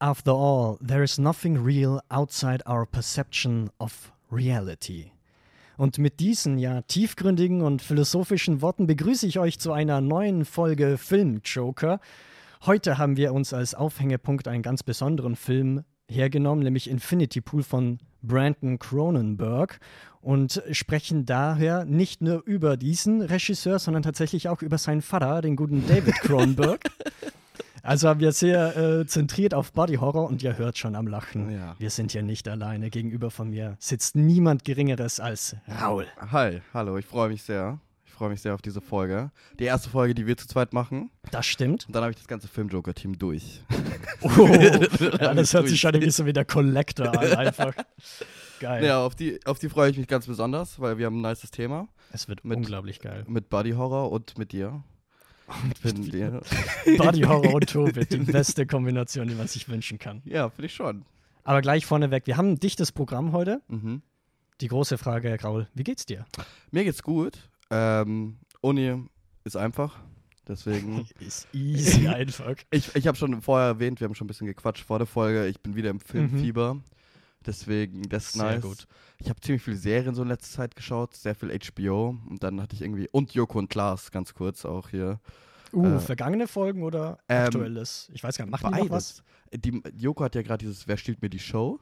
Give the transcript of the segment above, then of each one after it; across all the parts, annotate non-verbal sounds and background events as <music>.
After all, there is nothing real outside our perception of reality. Und mit diesen ja tiefgründigen und philosophischen Worten begrüße ich euch zu einer neuen Folge Film Joker. Heute haben wir uns als Aufhängepunkt einen ganz besonderen Film hergenommen, nämlich Infinity Pool von Brandon Cronenberg und sprechen daher nicht nur über diesen Regisseur, sondern tatsächlich auch über seinen Vater, den guten David Cronenberg. <laughs> Also haben wir sehr äh, zentriert auf Body Horror und ihr hört schon am Lachen. Ja. Wir sind hier nicht alleine. Gegenüber von mir sitzt niemand Geringeres als Raul. Hi, hallo, ich freue mich sehr. Ich freue mich sehr auf diese Folge. Die erste Folge, die wir zu zweit machen. Das stimmt. Und dann habe ich das ganze Film-Joker-Team durch. <laughs> Oh, <laughs> ja, das hört sich schon irgendwie so wie der Collector an, <laughs> einfach. Geil. Ja, auf die, auf die freue ich mich ganz besonders, weil wir haben ein nices Thema Es wird Mit- unglaublich geil. mit Body Horror und mit dir. Und <laughs> <laughs> mit dir. Body Horror und Tobit, die beste Kombination, die man sich wünschen kann. Ja, finde ich schon. Aber gleich vorneweg, wir haben ein dichtes Programm heute. Mhm. Die große Frage, Herr Graul, wie geht's dir? Mir geht's gut. Ähm, Uni ist einfach. Deswegen. <laughs> Ist easy einfach. Ich, ich habe schon vorher erwähnt, wir haben schon ein bisschen gequatscht vor der Folge. Ich bin wieder im Filmfieber. Deswegen, das ist. Sehr nice. gut. Ich habe ziemlich viele Serien so in letzter Zeit geschaut, sehr viel HBO. Und dann hatte ich irgendwie. Und Joko und Klaas, ganz kurz auch hier. Uh, Äh, vergangene Folgen oder ähm, aktuelles? Ich weiß gar nicht, machen die noch was? Die, Joko hat ja gerade dieses Wer stiehlt mir die Show?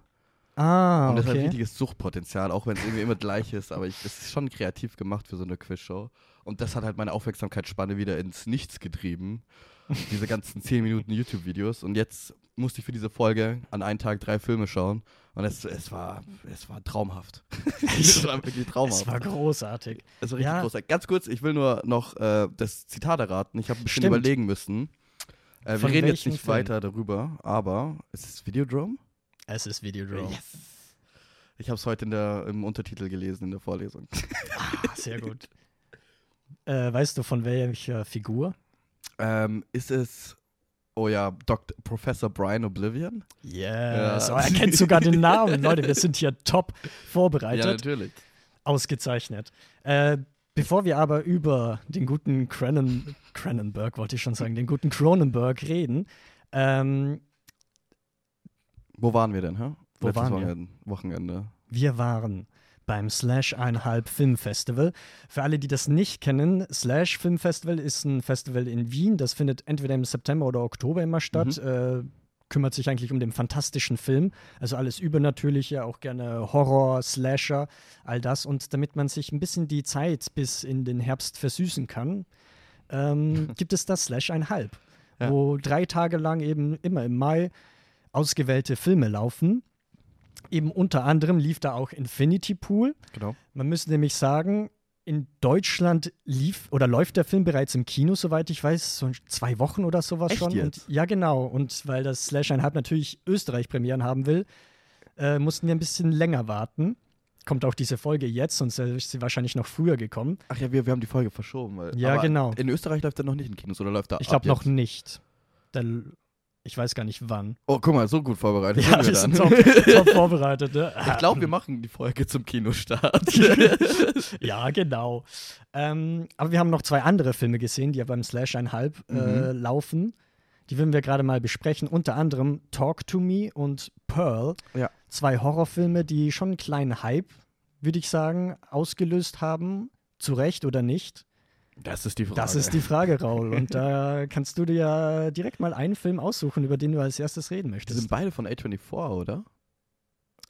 Ah, und das hat ein okay. richtiges Suchtpotenzial, auch wenn es irgendwie immer gleich ist. Aber ich, das ist schon kreativ gemacht für so eine Quizshow. Und das hat halt meine Aufmerksamkeitsspanne wieder ins Nichts getrieben. diese ganzen 10 Minuten YouTube-Videos. Und jetzt musste ich für diese Folge an einem Tag drei Filme schauen. Und es, es, war, es war traumhaft. <laughs> es war <laughs> wirklich traumhaft. Es war großartig. Es war richtig Ja. großartig. Ganz kurz, ich will nur noch äh, das Zitat erraten. Ich habe ein bisschen Stimmt. überlegen müssen. Äh, wir reden jetzt nicht Film? weiter darüber, aber es ist Videodrome. Es ist Videodrome. Ich habe es heute in der, im Untertitel gelesen in der Vorlesung. Ah, sehr gut. Äh, weißt du von welcher Figur? <laughs> ähm, ist es, oh ja, Dr. Professor Brian Oblivion? Yes. Ja. Oh, er kennt sogar den Namen. Leute, wir sind hier top vorbereitet. natürlich. Ausgezeichnet. Äh, bevor wir aber über den guten Cronen Cronenberg, wollte ich schon sagen, den guten Cronenberg reden, ähm, Wo waren wir denn, hä? Wo Letztes waren wir? Wochenende. wir waren beim Slash einhalb Filmfestival. Für alle, die das nicht kennen, Slash Filmfestival ist ein Festival in Wien. Das findet entweder im September oder Oktober immer statt. Äh, kümmert sich eigentlich um den fantastischen Film. Also alles Übernatürliche, auch gerne Horror, Slasher, all das. Und damit man sich ein bisschen die Zeit bis in den Herbst versüßen kann, ähm, <laughs> gibt es das Slash einhalb, Ja. wo drei Tage lang eben immer im Mai ausgewählte Filme laufen. Eben unter anderem lief da auch Infinity Pool. Genau. Man müsste nämlich sagen, in Deutschland lief oder läuft der Film bereits im Kino, soweit ich weiß, so zwei Wochen oder sowas Echt schon. jetzt? Und, ja, genau. Und weil das Slash einhalb natürlich Österreich-Premieren haben will, äh, mussten wir ein bisschen länger warten. Kommt auch diese Folge jetzt, sonst ist sie wahrscheinlich noch früher gekommen. Ach ja, wir, wir haben die Folge verschoben. Weil, Ja, genau. In Österreich läuft er noch nicht in Kinos oder läuft er Ich glaube noch nicht. Dann, ich weiß gar nicht wann. Oh, guck mal, so gut vorbereitet Ja, wir sind sind wir dann. top, top <laughs> vorbereitet. Ne? Ich glaube, wir machen die Folge zum Kinostart. <laughs> Ja, genau. Ähm, aber wir haben noch zwei andere Filme gesehen, die ja beim Slash einhalb äh, Mhm. laufen. Die würden wir gerade mal besprechen. Unter anderem Talk to Me und Pearl. Ja. Zwei Horrorfilme, die schon einen kleinen Hype, würde ich sagen, ausgelöst haben. Zu Recht oder nicht? Das ist die Frage. Das ist die Frage, Raul. Und da <laughs> kannst du dir ja direkt mal einen Film aussuchen, über den du als erstes reden Die möchtest. sind beide von A24, oder?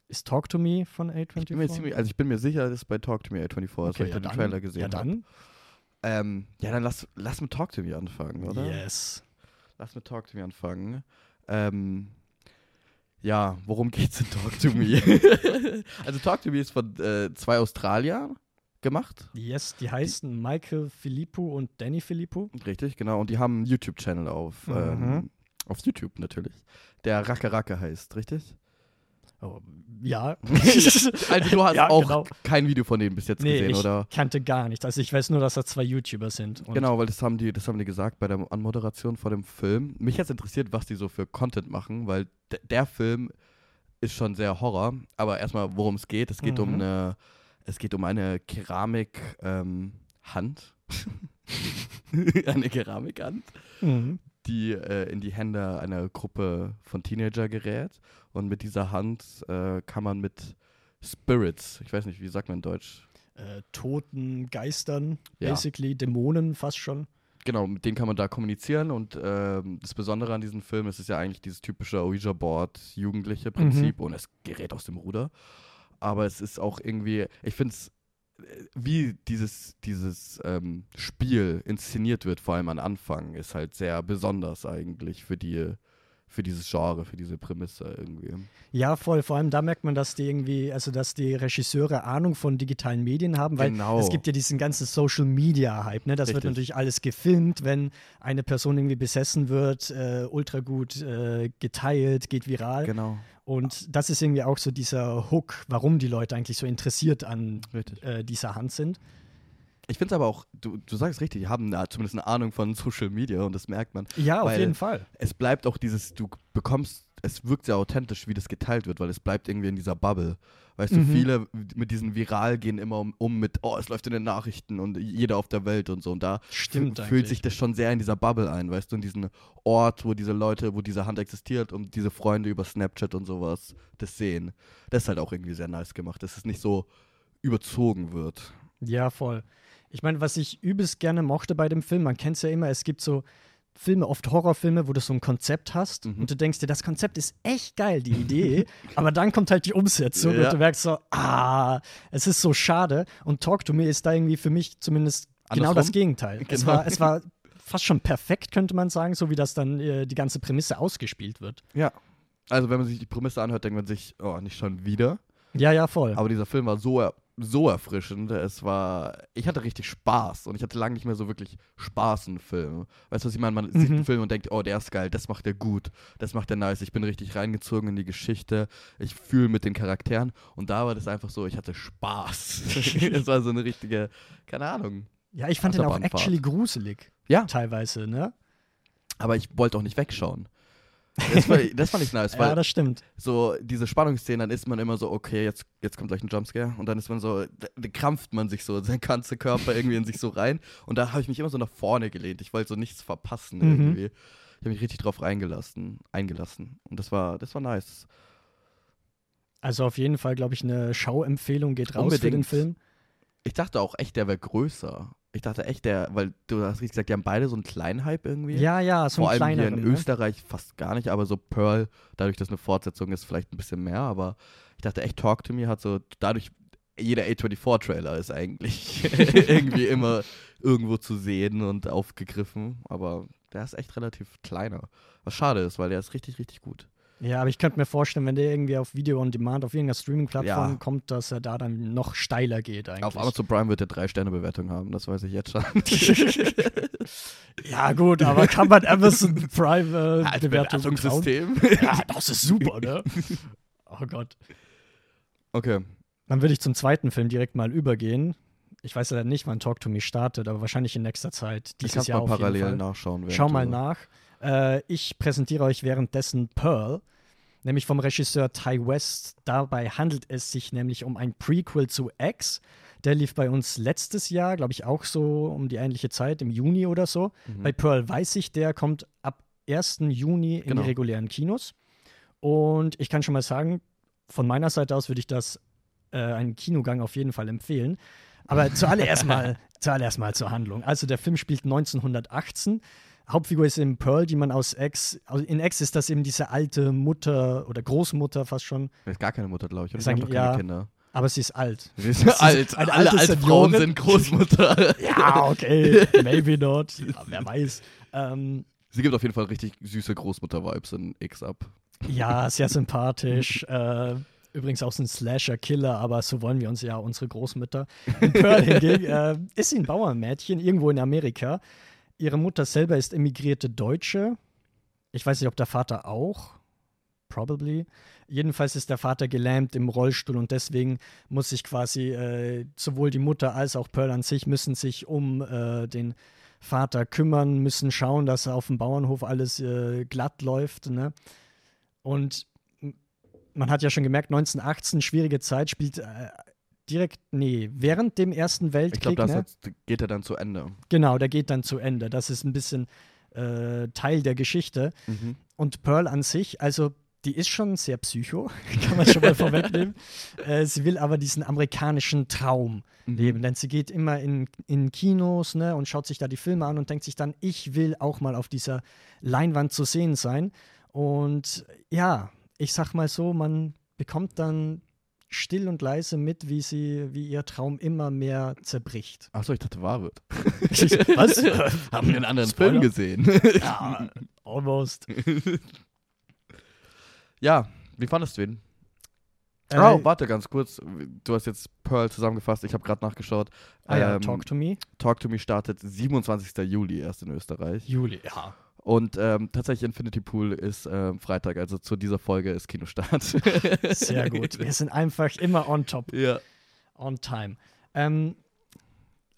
Ist Talk to Me von A24? Ich bin mir ziemlich, also ich bin mir sicher, das ist bei Talk to Me A24, ist, weil okay, ich ja, da den dann, Trailer gesehen ja, habe. dann. Ähm, ja, dann lass, lass mit Talk to Me anfangen, oder? Yes. Lass mit Talk to Me anfangen. Ähm, ja, worum geht's in Talk to Me? <laughs> also Talk to Me ist von äh, zwei Australiern gemacht. Yes, die heißen Michael Filippo und Danny Filippo. Richtig, genau. Und die haben einen YouTube-Channel auf, Mhm. ähm, auf YouTube natürlich. Der Racke Racke heißt, richtig? Oh, ja. <laughs> Also du hast Ja, auch genau. kein Video von denen bis jetzt nee, gesehen, ich oder? kannte gar nichts. Also ich weiß nur, dass da zwei YouTuber sind. Genau, weil das haben die, das haben die gesagt bei der Anmoderation vor dem Film. Mich hat interessiert, was die so für Content machen, weil der Film ist schon sehr Horror. Aber erstmal, worum es geht. Es geht um Mhm. eine, es geht um eine Keramik ähm, <laughs> eine Keramikhand, Mhm. die äh, in die Hände einer Gruppe von Teenager gerät. Und mit dieser Hand äh, kann man mit Spirits, ich weiß nicht, wie sagt man in Deutsch? Äh, toten Geistern, Ja. basically, Dämonen fast schon. Genau, mit denen kann man da kommunizieren und ähm, das Besondere an diesem Film ist es ja eigentlich dieses typische Ouija-Board-jugendliche Prinzip und es gerät aus dem Ruder. Aber es ist auch irgendwie, ich finde es, wie dieses, dieses ähm, Spiel inszeniert wird, vor allem am Anfang, ist halt sehr besonders eigentlich für die, für dieses Genre, für diese Prämisse irgendwie. Ja, voll. Vor allem da merkt man, dass die irgendwie, also dass die Regisseure Ahnung von digitalen Medien haben, weil Genau. es gibt ja diesen ganzen Social Media Hype, ne? Das wird Richtig. natürlich alles gefilmt, wenn eine Person irgendwie besessen wird, äh, ultra gut äh, geteilt, geht viral. Genau. Und das ist irgendwie auch so dieser Hook, warum die Leute eigentlich so interessiert an äh, dieser Hand sind. Ich finde es aber auch, du, du sagst richtig, die haben eine, zumindest eine Ahnung von Social Media und das merkt man. Ja, auf jeden Fall. es bleibt auch dieses, du bekommst, es wirkt sehr authentisch, wie das geteilt wird, weil es bleibt irgendwie in dieser Bubble. Weißt du, Mhm. viele mit diesen Viral gehen immer um, um mit, oh, es läuft in den Nachrichten und jeder auf der Welt und so. Und da Stimmt fü- eigentlich. fühlt sich das schon sehr in dieser Bubble ein, weißt du, in diesen Ort, wo diese Leute, wo diese Hand existiert und diese Freunde über Snapchat und sowas das sehen. Das ist halt auch irgendwie sehr nice gemacht, dass es nicht so überzogen wird. Ja, voll. Ich meine, was ich übelst gerne mochte bei dem Film, man kennt es ja immer, es gibt so Filme, oft Horrorfilme, wo du so ein Konzept hast Mhm. und du denkst dir, das Konzept ist echt geil, die Idee, <laughs> aber dann kommt halt die Umsetzung Ja. und du merkst so, ah, es ist so schade und Talk to Me ist da irgendwie für mich zumindest genau Andersrum? das Gegenteil. Es, Genau. war, es war fast schon perfekt, könnte man sagen, so wie das dann äh, die ganze Prämisse ausgespielt wird. Ja. Also wenn man sich die Prämisse anhört, denkt man sich, oh, nicht schon wieder. Ja, ja, voll. Aber dieser Film war so, so erfrischend. Es war. Ich hatte richtig Spaß und ich hatte lange nicht mehr so wirklich Spaß in Filmen. Weißt du, was ich meine? Man sieht Mhm. einen Film und denkt, oh, der ist geil, das macht er gut, das macht er nice. Ich bin richtig reingezogen in die Geschichte. Ich fühle mit den Charakteren. Und da war das einfach so, ich hatte Spaß. es <laughs> war so eine richtige, keine Ahnung. ja, ich fand den auch actually gruselig. Ja. Teilweise, ne? Aber ich wollte auch nicht wegschauen. Das, war, das fand ich nice, <laughs> weil Ja, das stimmt. so diese Spannungsszenen, dann ist man immer so, okay, jetzt, jetzt kommt gleich ein Jumpscare und dann ist man so, da, krampft man sich so, <laughs> sein ganzer Körper irgendwie in sich so rein und da habe ich mich immer so nach vorne gelehnt. Ich wollte so nichts verpassen Mhm. irgendwie. Ich habe mich richtig drauf reingelassen, eingelassen und das war, das war nice. Also auf jeden Fall, glaube ich, eine Schauempfehlung geht raus für den Unbedingt. Film. Ich dachte auch echt, der wäre größer. Ich dachte echt, der, weil du hast richtig gesagt, die haben beide so einen kleinen Hype irgendwie. Ja, ja, so Vor ein allem hier in Ne? Österreich fast gar nicht, aber so Pearl, dadurch, dass eine Fortsetzung ist, vielleicht ein bisschen mehr, aber ich dachte echt, Talk to Me hat so, dadurch, jeder A24-Trailer ist eigentlich <laughs> <laughs> irgendwie immer irgendwo zu sehen und aufgegriffen, aber der ist echt relativ kleiner. Was schade ist, weil der ist richtig, richtig gut. Ja, aber ich könnte mir vorstellen, wenn der irgendwie auf Video on Demand auf irgendeiner Streaming-Plattform Ja. kommt, dass er da dann noch steiler geht eigentlich. Auf Amazon Prime wird der drei Sterne Bewertung haben, das weiß ich jetzt schon. <laughs> ja, gut, aber kann man Amazon Prime äh, Bewertung? Bewertungssystem. Ja, das ist super, ne? <laughs> Oh Gott. Okay. Dann würde ich zum zweiten Film direkt mal übergehen. Ich weiß ja nicht, wann Talk to Me startet, aber wahrscheinlich in nächster Zeit. Ich Dieses kann Jahr mal parallel nachschauen. Schau mal nach. Äh, ich präsentiere euch währenddessen Pearl, nämlich vom Regisseur Ty West. Dabei handelt es sich nämlich um ein Prequel zu X. Der lief bei uns letztes Jahr, glaube ich, auch so um die ähnliche Zeit, im Juni oder so. Mhm. Bei Pearl weiß ich, der kommt ab 1. Juni in Genau. die regulären Kinos. Und ich kann schon mal sagen, von meiner Seite aus würde ich das äh, einen Kinogang auf jeden Fall empfehlen. Aber <laughs> zuallererst mal, zuallererst mal zur Handlung. Also der Film spielt 1918. Hauptfigur ist eben Pearl, die man aus Ex, aus- in Ex ist das eben diese alte Mutter oder Großmutter fast schon, Das ist gar keine Mutter, glaube ich. Ist die haben doch keine ja. Kinder. aber sie ist alt. <laughs> Sie ist alt. eine Alle alte Altfrauen Seniorin. sind Großmutter. <laughs> Ja, okay, maybe not. Ja, wer weiß. Ähm, Sie gibt auf jeden Fall richtig süße Großmutter-Vibes in X ab. Ja, <laughs> sehr sympathisch. äh, übrigens auch so ein Slasher-Killer, aber so wollen wir uns ja unsere Großmütter. In Pearl hingegen äh, ist sie ein Bauernmädchen irgendwo in Amerika. Ihre Mutter selber ist emigrierte Deutsche. Ich weiß nicht, ob der Vater auch. Probably. Jedenfalls ist der Vater gelähmt im Rollstuhl und deswegen muss sich quasi äh, sowohl die Mutter als auch Pearl an sich müssen sich um äh, den Vater kümmern, müssen schauen, dass auf dem Bauernhof alles äh, glatt läuft. Ne? Und man hat ja schon gemerkt, 1918, schwierige Zeit, spielt äh, direkt, nee, während dem Ersten Ich Weltkrieg. glaube, das ne? jetzt, geht er dann zu Ende. Genau, der geht dann zu Ende. Das ist ein bisschen äh, Teil der Geschichte. Mhm. Und Pearl an sich, also die ist schon sehr psycho, <laughs> kann man schon mal vorwegnehmen. <laughs> Äh, sie will aber diesen amerikanischen Traum Mhm. leben, denn sie geht immer in, in Kinos ne, und schaut sich da die Filme an und denkt sich dann, ich will auch mal auf dieser Leinwand zu sehen sein. Und ja, ich sag mal so, man bekommt dann still und leise mit, wie sie, wie ihr Traum immer mehr zerbricht. Achso, ich dachte, wahr wird. <laughs> Was? <laughs> Haben wir einen anderen Spoiler? Film gesehen. <laughs> Ja, almost. ja, wie fandest du ihn? Äh, oh, warte ganz kurz. Du hast jetzt Pearl zusammengefasst. Ich habe gerade nachgeschaut. ah ja, Ähm, Talk to Me. Talk to Me startet 27. Juli erst in Österreich. Juli, ja. Und ähm, tatsächlich Infinity Pool ist ähm, Freitag, also zu dieser Folge ist Kinostart. <laughs> Sehr gut. Wir sind einfach immer on top, ja. on time. Ähm,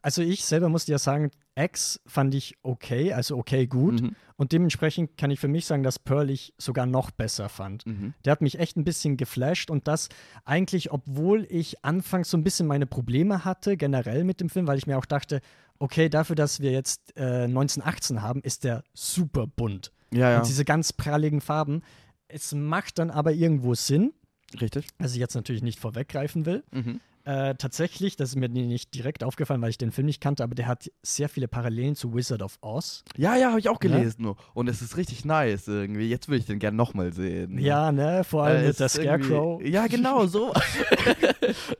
also ich selber musste ja sagen, X fand ich okay, also okay gut. Mhm. Und dementsprechend kann ich für mich sagen, dass Pearl ich sogar noch besser fand. Mhm. Der hat mich echt ein bisschen geflasht und das eigentlich, obwohl ich anfangs so ein bisschen meine Probleme hatte, generell mit dem Film, weil ich mir auch dachte, okay, dafür, dass wir jetzt äh, 1918 haben, ist der super bunt. Ja, ja. Und diese ganz pralligen Farben. Es macht dann aber irgendwo Sinn, Richtig. was ich jetzt natürlich nicht vorweggreifen will. Mhm. Äh, tatsächlich, das ist mir nicht direkt aufgefallen, weil ich den Film nicht kannte, aber der hat sehr viele Parallelen zu Wizard of Oz. Ja, ja, habe ich auch Ja? gelesen. nur. Und es ist richtig nice irgendwie. Jetzt würde ich den gerne nochmal sehen. Ja, ne? Vor allem Äh, mit der Scarecrow. Ja, genau, so. <laughs>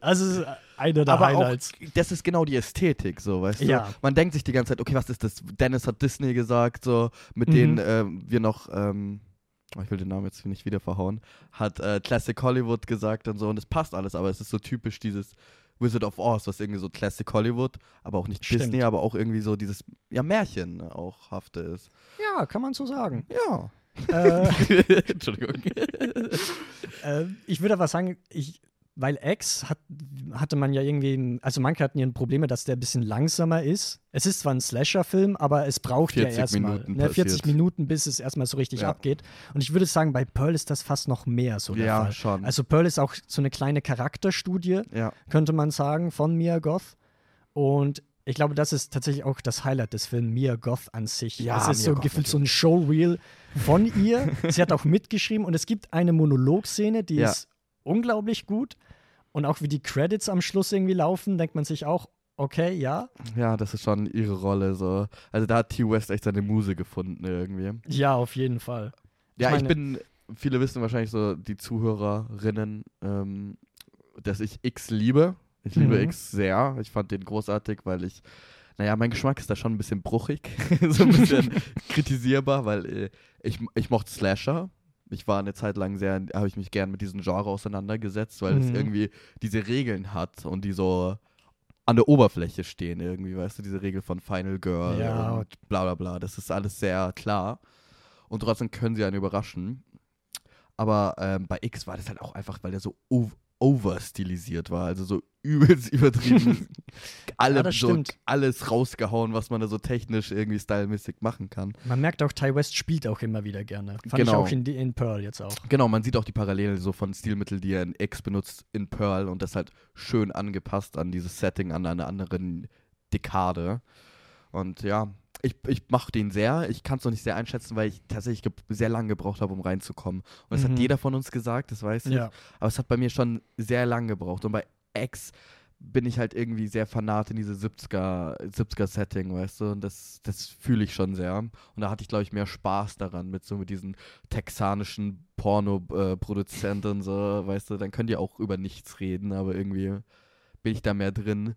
Also, einer der Aber Highlights. auch, das ist genau die Ästhetik, so, weißt Ja. du? Man denkt sich die ganze Zeit, okay, was ist das? Dennis hat Disney gesagt, so, mit Mhm. denen ähm, wir noch, ähm, ich will den Namen jetzt nicht wieder verhauen, hat äh, Classic Hollywood gesagt und so, und es passt alles, aber es ist so typisch dieses Wizard of Oz, was irgendwie so Classic Hollywood, aber auch nicht Stimmt. Disney, aber auch irgendwie so dieses, ja, Märchen auch hafte ist. Ja, kann man so sagen. Ja. äh, <laughs> Entschuldigung. <laughs> äh, ich würde aber sagen, ich, weil X hat, hatte man ja irgendwie, also manche hatten ihren Probleme, dass der ein bisschen langsamer ist. Es ist zwar ein Slasher-Film, aber es braucht ja 40 erstmal ne, 40 passiert. Minuten, bis es erstmal so richtig Ja. abgeht. Und ich würde sagen, bei Pearl ist das fast noch mehr so der ja, Fall. schon. Also Pearl ist auch so eine kleine Charakterstudie, ja. könnte man sagen, von Mia Goth. Und ich glaube, das ist tatsächlich auch das Highlight des Films, Mia Goth an sich. Ja, es ist Mia so Goth gefühlt so ein Showreel von ihr. Sie hat auch <laughs> mitgeschrieben und es gibt eine Monologszene, die Ja. ist unglaublich gut. Und auch wie die Credits am Schluss irgendwie laufen, denkt man sich auch, okay, ja, Ja, das ist schon ihre Rolle so. Also da hat T. West echt seine Muse gefunden irgendwie. ja, auf jeden Fall. Ja, ich meine- bin, viele wissen wahrscheinlich so, die Zuhörerinnen, ähm, dass ich X liebe. Ich liebe Mhm. X sehr. Ich fand den großartig, weil ich, naja, mein Geschmack ist da schon ein bisschen bruchig, <laughs> so ein <laughs> bisschen kritisierbar, weil äh, ich, ich mochte Slasher. Ich war eine Zeit lang sehr, habe ich mich gern mit diesem Genre auseinandergesetzt, weil es Mhm. irgendwie diese Regeln hat und die so an der Oberfläche stehen irgendwie, weißt du, diese Regel von Final Girl Ja. und bla bla bla. Das ist alles sehr klar. Und trotzdem können sie einen überraschen. Aber ähm, bei X war das halt auch einfach, weil der so overstilisiert war, also so <laughs> übelst übertrieben. <laughs> Alle, Ja, so alles rausgehauen, was man da so technisch irgendwie stylmäßig machen kann. Man merkt auch, Ty West spielt auch immer wieder gerne. Fand ich Genau. auch in, in Pearl jetzt auch. Genau, man sieht auch die Parallele so von Stilmitteln, die er in X benutzt, in Pearl und das halt schön angepasst an dieses Setting, an einer anderen Dekade. Und ja, ich, ich mache den sehr. Ich kann es noch nicht sehr einschätzen, weil ich tatsächlich sehr lange gebraucht habe, um reinzukommen. Und das Mhm. hat jeder von uns gesagt, das weiß ich. Ja. Aber es hat bei mir schon sehr lange gebraucht. Und bei X bin ich halt irgendwie sehr fanat in diese 70er, 70er Setting, weißt du? Und das, das fühle ich schon sehr. Und da hatte ich, glaube ich, mehr Spaß daran, mit so mit diesen texanischen Porno-Produzenten, so, weißt du, dann könnt ihr auch über nichts reden, aber irgendwie bin ich da mehr drin.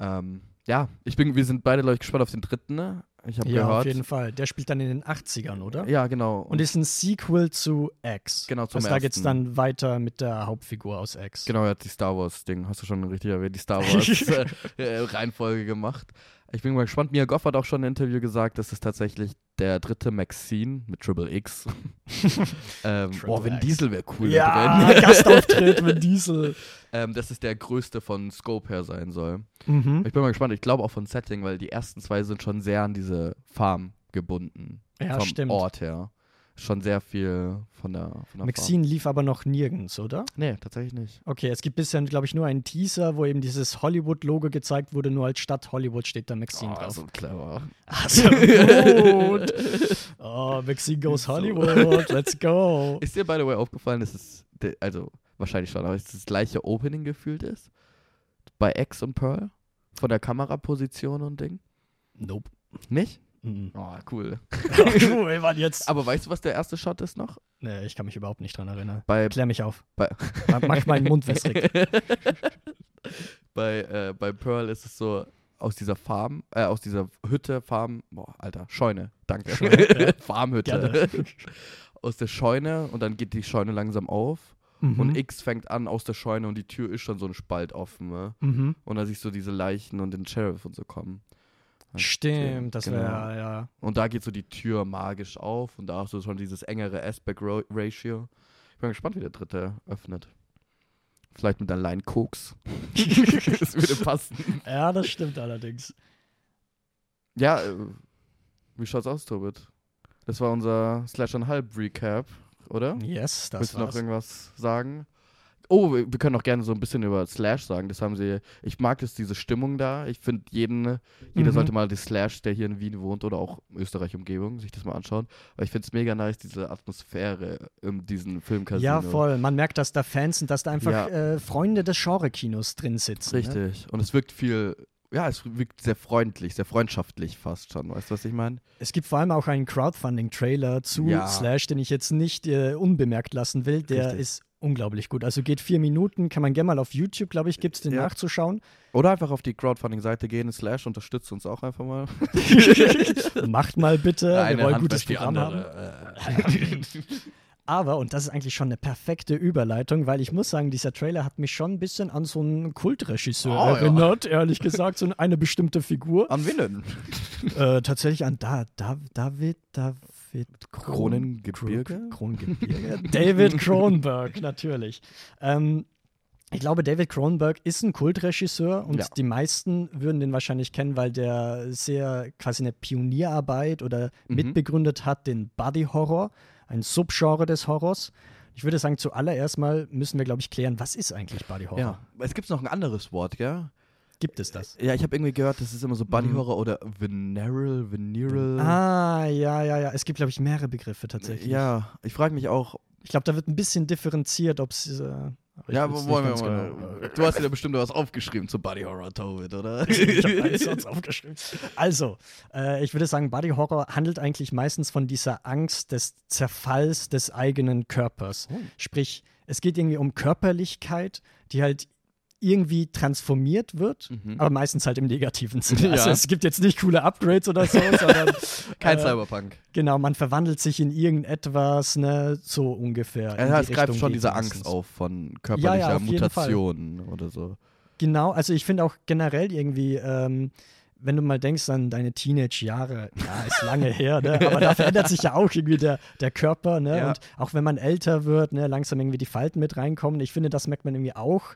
Ähm, ja, ich bin, wir sind beide, glaube ich, gespannt auf den dritten. Ne? Ich habe Ja, gehört. auf jeden Fall. Der spielt dann in den 80ern, oder? Ja, genau. Und ist ein Sequel zu X. Genau, zum Also da geht's ersten. dann weiter mit der Hauptfigur aus X. Genau, er hat die Star Wars-Ding, hast du schon richtig erwähnt, <laughs> die Star Wars-Reihenfolge <laughs> gemacht. Ich bin mal gespannt. Mia Goff hat auch schon im Interview gesagt, das ist tatsächlich der dritte Maxine mit Triple X. <laughs> ähm, Triple oh, Vin. Diesel wäre cool Ja, drin. Gastauftritt mit <laughs> Diesel. ähm, das ist der größte von Scope her sein soll. Mhm. Ich bin mal gespannt. Ich glaube auch von Setting, weil die ersten zwei sind schon sehr an diese Farm gebunden. Ja, vom stimmt. Ort her. Schon sehr viel von der, von der Maxine lief aber noch nirgends, oder? Nee, tatsächlich nicht. Okay, es gibt bisher, glaube ich, nur einen Teaser, wo eben dieses Hollywood-Logo gezeigt wurde, nur als Stadt Hollywood steht da Maxine Oh, drauf. so clever. Ach so <laughs> gut. Oh, Maxine goes. Hollywood, let's go. <laughs> Ist dir, by the way, aufgefallen, dass es, also wahrscheinlich schon, aber es das gleiche Opening gefühlt ist? Bei X und Pearl? Von der Kameraposition und Ding? Nope. Nicht? Mhm. Oh, cool. <laughs> cool, Mann, jetzt. Aber weißt du, was der erste Shot ist noch? Nee, ich kann mich überhaupt nicht dran erinnern. Bei, Klär mich auf. bei, Mach meinen Mund wässrig. <laughs> bei, äh, bei Pearl ist es so, aus dieser Farm, äh, aus dieser Hütte, Farm, boah, Alter, Scheune, danke. Scheune, ja. <laughs> Farmhütte. Gerne. aus der Scheune und dann geht die Scheune langsam auf Mhm. und X fängt an aus der Scheune und die Tür ist schon so ein Spalt offen. Ne? Mhm. Und da siehst du diese Leichen und den Sheriff und so kommen. Stimmt, das genau. wäre, ja. Und da geht so die Tür magisch auf und da hast du schon dieses engere Aspect Ratio. Ich bin gespannt, wie der dritte öffnet. Vielleicht mit Line Koks. <laughs> das würde passen. Ja, das stimmt allerdings. Ja, äh, wie schaut's aus, Tobit? Das war unser Slash and Halb Recap, oder? Yes, das Willst du noch war's. irgendwas sagen? Oh, wir können auch gerne so ein bisschen über Slash sagen. Das haben sie. Ich mag es, diese Stimmung da. Ich finde, jeden, jeder Mhm. sollte mal die Slash, der hier in Wien wohnt oder auch Österreich-Umgebung, sich das mal anschauen. Weil ich finde es mega nice, diese Atmosphäre in diesen Filmcasino. Ja, voll. Man merkt, dass da Fans sind, dass da einfach Ja. äh, Freunde des Genre-Kinos drin sitzen. Ne? Richtig. Und es wirkt viel. Ja, es wirkt sehr freundlich, sehr freundschaftlich fast schon. Weißt du, was ich meine? Es gibt vor allem auch einen Crowdfunding-Trailer zu Ja. Slash, den ich jetzt nicht äh, unbemerkt lassen will. Der Richtig. ist unglaublich gut. Also geht vier Minuten, kann man gerne mal auf YouTube, glaube ich, gibt es den Ja. nachzuschauen. Oder einfach auf die Crowdfunding-Seite gehen, Slash, unterstützt uns auch einfach mal. <laughs> Macht mal bitte, wir Eine wollen Hand gutes Programm haben. andere. Aber, und das ist eigentlich schon eine perfekte Überleitung, weil ich muss sagen, dieser Trailer hat mich schon ein bisschen an so einen Kultregisseur Oh, ja. erinnert, ehrlich gesagt, so eine bestimmte Figur. An wen denn? äh, tatsächlich an da, da, David, David Kron- Kronengebirge? Kro- Kronengebirge? David Cronenberg, <laughs> natürlich. Ähm, ich glaube, David Cronenberg ist ein Kultregisseur und Ja. die meisten würden den wahrscheinlich kennen, weil der sehr quasi eine Pionierarbeit oder Mhm. mitbegründet hat, den Body Horror, ein Subgenre des Horrors. Ich würde sagen, zuallererst mal müssen wir, glaube ich, klären, was ist eigentlich Body Horror? Ja, es gibt noch ein anderes Wort, gell? Gibt es das? Ja, ich habe irgendwie gehört, das ist immer so Body Mhm. Horror oder Venereal, Venereal. Ah, ja, ja, ja. Es gibt, glaube ich, mehrere Begriffe tatsächlich. Ja, ich frage mich auch. Ich glaube, da wird ein bisschen differenziert, ob es. Äh, Ja, wo wollen wir mal. genau. Du hast dir ja bestimmt was aufgeschrieben zu Body Horror, Tobit, oder? <laughs> ich habe alles <laughs> sonst aufgeschrieben. Also, äh, ich würde sagen, Body Horror handelt eigentlich meistens von dieser Angst des Zerfalls des eigenen Körpers. Oh. Sprich, es geht irgendwie um Körperlichkeit, die halt irgendwie transformiert wird, Mhm. aber meistens halt im negativen Sinne. <laughs> Also Ja. es gibt jetzt nicht coole Upgrades oder so, <laughs> sondern Kein äh, Cyberpunk. genau, man verwandelt sich in irgendetwas, ne, so ungefähr. Ja, es greift Richtung schon diese meistens. Angst auf von körperlicher Ja, ja. Mutation oder so. Genau, also ich finde auch generell irgendwie, ähm, wenn du mal denkst an deine Teenage-Jahre, ja, ist lange her, ne? <laughs> aber da verändert sich ja auch irgendwie der, der Körper, ne? Ja. Und auch wenn man älter wird, ne, langsam irgendwie die Falten mit reinkommen. Ich finde, das merkt man irgendwie auch,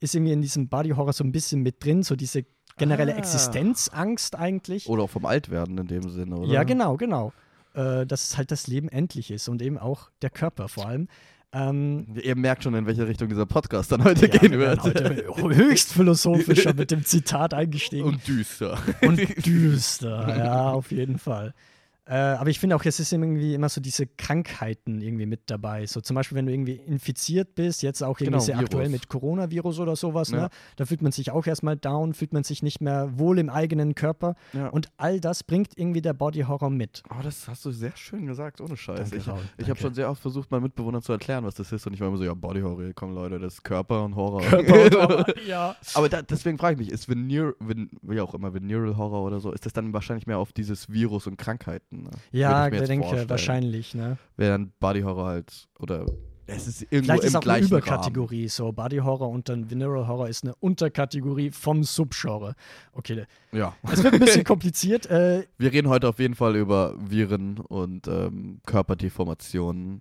ist irgendwie in diesem Body-Horror so ein bisschen mit drin, so diese generelle Ah. Existenzangst eigentlich. Oder auch vom Altwerden in dem Sinne, oder? Ja, genau, genau. Äh, dass halt das Leben endlich ist und eben auch der Körper vor allem. Ähm, Ihr merkt schon, in welche Richtung dieser Podcast dann heute ja, gehen wir wird. heute höchst philosophischer mit dem Zitat eingestiegen. Und düster. und düster, ja, auf jeden Fall. Äh, aber ich finde auch, es ist irgendwie immer so diese Krankheiten irgendwie mit dabei. So zum Beispiel, wenn du irgendwie infiziert bist, jetzt auch irgendwie Genau, sehr aktuell Virus. mit Coronavirus oder sowas, Ja. ne? da fühlt man sich auch erstmal down, fühlt man sich nicht mehr wohl im eigenen Körper. Ja. Und all das bringt irgendwie der Body Horror mit. Oh, das hast du sehr schön gesagt, ohne Scheiß. Danke, ich Raul, ich habe schon sehr oft versucht, meinen Mitbewohnern zu erklären, was das ist. Und ich war immer so, ja, Body Horror, komm Leute, das ist Körper und Horror. <laughs> ja. Aber da, deswegen frage ich mich, ist Veneer, Ven, wie auch immer, Venereal Horror oder so, ist das dann wahrscheinlich mehr auf dieses Virus und Krankheiten? Ne? Ja, ich jetzt denke wahrscheinlich, ne? Während Body Horror halt, oder es ist irgendwo Vielleicht ist im auch eine Überkategorie, so Body Horror und dann Venereal Horror ist eine Unterkategorie vom Subgenre. Okay, Rahmen. Ja. es wird ein bisschen <laughs> kompliziert. Äh, Wir reden heute auf jeden Fall über Viren und ähm, Körperdeformationen.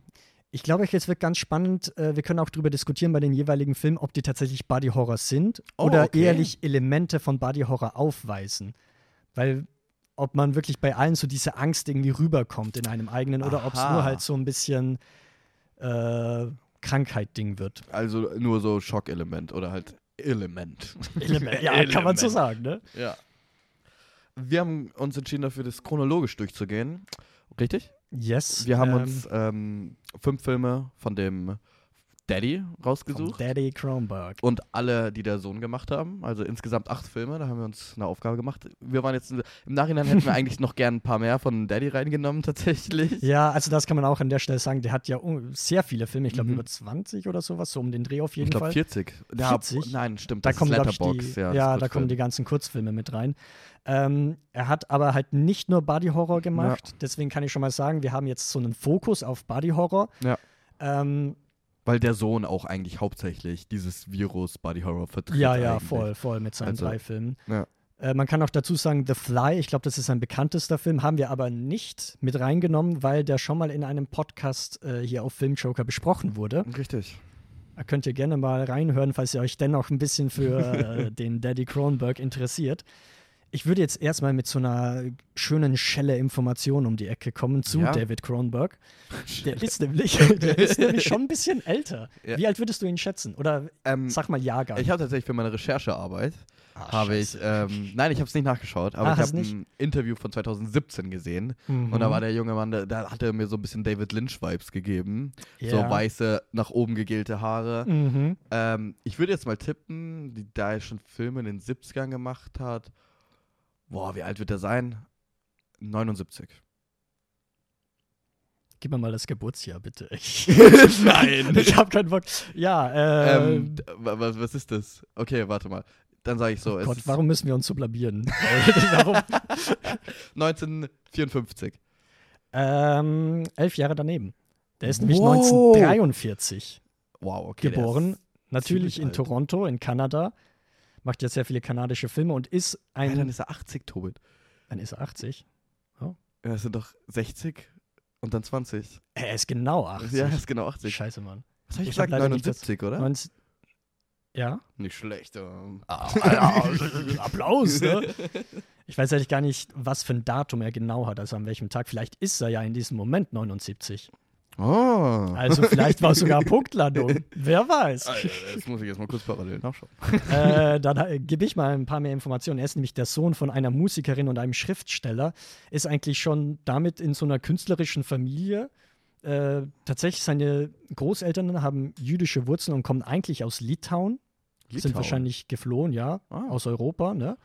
Ich glaube, es wird ganz spannend. Äh, wir können auch darüber diskutieren bei den jeweiligen Filmen, ob die tatsächlich Body Horror sind Oh, oder okay. ehrlich Elemente von Body Horror aufweisen. Weil ob man wirklich bei allen so diese Angst irgendwie rüberkommt in einem eigenen oder ob es nur halt so ein bisschen äh, Krankheit-Ding wird. Also nur so Schockelement oder halt Element. Element. Ja, <laughs> kann man so Element. sagen, ne? Ja. Wir haben uns entschieden dafür, das chronologisch durchzugehen. Richtig? Yes. Wir haben ähm, uns ähm, fünf Filme von dem Daddy rausgesucht. Daddy Kronberg. Und alle, die der Sohn gemacht haben. Also insgesamt acht Filme, da haben wir uns eine Aufgabe gemacht. Wir waren jetzt, im Nachhinein hätten wir <laughs> eigentlich noch gern ein paar mehr von Daddy reingenommen, tatsächlich. Ja, also das kann man auch an der Stelle sagen. Der hat ja sehr viele Filme, ich glaube Mhm. über 20 oder sowas, so um den Dreh auf jeden Ich glaube Fall. 40. Ja, 40? nein, stimmt. Da kommen, glaube ich, die, ja, ist da kommen die ganzen Kurzfilme mit rein. Ähm, er hat aber halt nicht nur Body Horror gemacht, deswegen kann ich schon mal sagen, wir haben jetzt so einen Fokus auf Body Horror. Ja. Ähm, Weil der Sohn auch eigentlich hauptsächlich dieses Virus Body Horror vertritt. ja, ja, eigentlich. voll, voll mit seinen Also, drei Filmen. ja. Äh, man kann auch dazu sagen, The Fly, ich glaube, das ist sein bekanntester Film, haben wir aber nicht mit reingenommen, weil der schon mal in einem Podcast äh, hier auf Filmjoker besprochen wurde. Richtig. Da könnt ihr gerne mal reinhören, falls ihr euch dennoch ein bisschen für äh, <laughs> den Daddy Cronenberg interessiert. Ich würde jetzt erstmal mit so einer schönen Schelle Information um die Ecke kommen zu Ja. David Cronenberg. <laughs> Der ist nämlich, der ist nämlich schon ein bisschen älter. Ja. Wie alt würdest du ihn schätzen? Oder Ähm, sag mal Jahrgang. ich habe tatsächlich für meine Recherchearbeit, Ah, habe ich, ähm, nein, ich habe es nicht nachgeschaut, aber Ah, ich habe ein Interview von 2017 gesehen Mhm. und da war der junge Mann, da, da hat er mir so ein bisschen David Lynch-Vibes gegeben. So Ja. weiße, nach oben gegelte Haare. Mhm. Ähm, ich würde jetzt mal tippen, die, da er schon Filme in den 70ern gemacht hat. Boah, wie alt wird er sein? 79. Gib mir mal das Geburtsjahr, bitte. <laughs> Nein. <laughs> ich habe keinen Bock. Ja, äh, ähm, was, was ist das? Okay, warte mal. Dann sage ich so. oh Gott, warum müssen wir uns so blamieren? <laughs> warum? 1954. Ähm, elf Jahre daneben. Der ist nämlich Wow. 1943 Wow, okay. geboren. Natürlich in alt. Toronto, in Kanada. Macht jetzt sehr viele kanadische Filme und ist Ja, ein. dann ist er 80, Tobit. dann ist er 80. Ja, es sind doch 60 und dann 20. Er ist genau 80. Ja, er ist genau 80. Scheiße, Mann. Was habe ich, Ich hab gesagt? das- 79, oder? 19 ja? Nicht schlecht. Ähm. Applaus, ne? Ich weiß ehrlich gar nicht, was für ein Datum er genau hat, also an welchem Tag. Vielleicht ist er ja in diesem Moment 79. Oh. Also vielleicht war es sogar <laughs> Punktlandung. Wer weiß. Das muss ich jetzt mal kurz parallel nachschauen. äh, dann äh, gebe ich mal ein paar mehr Informationen. Er ist nämlich der Sohn von einer Musikerin und einem Schriftsteller. Ist eigentlich schon damit in so einer künstlerischen Familie. Äh, tatsächlich, seine Großeltern haben jüdische Wurzeln und kommen eigentlich aus Litauen. Sind Litauen. wahrscheinlich geflohen, ja, Ah. aus Europa, ne?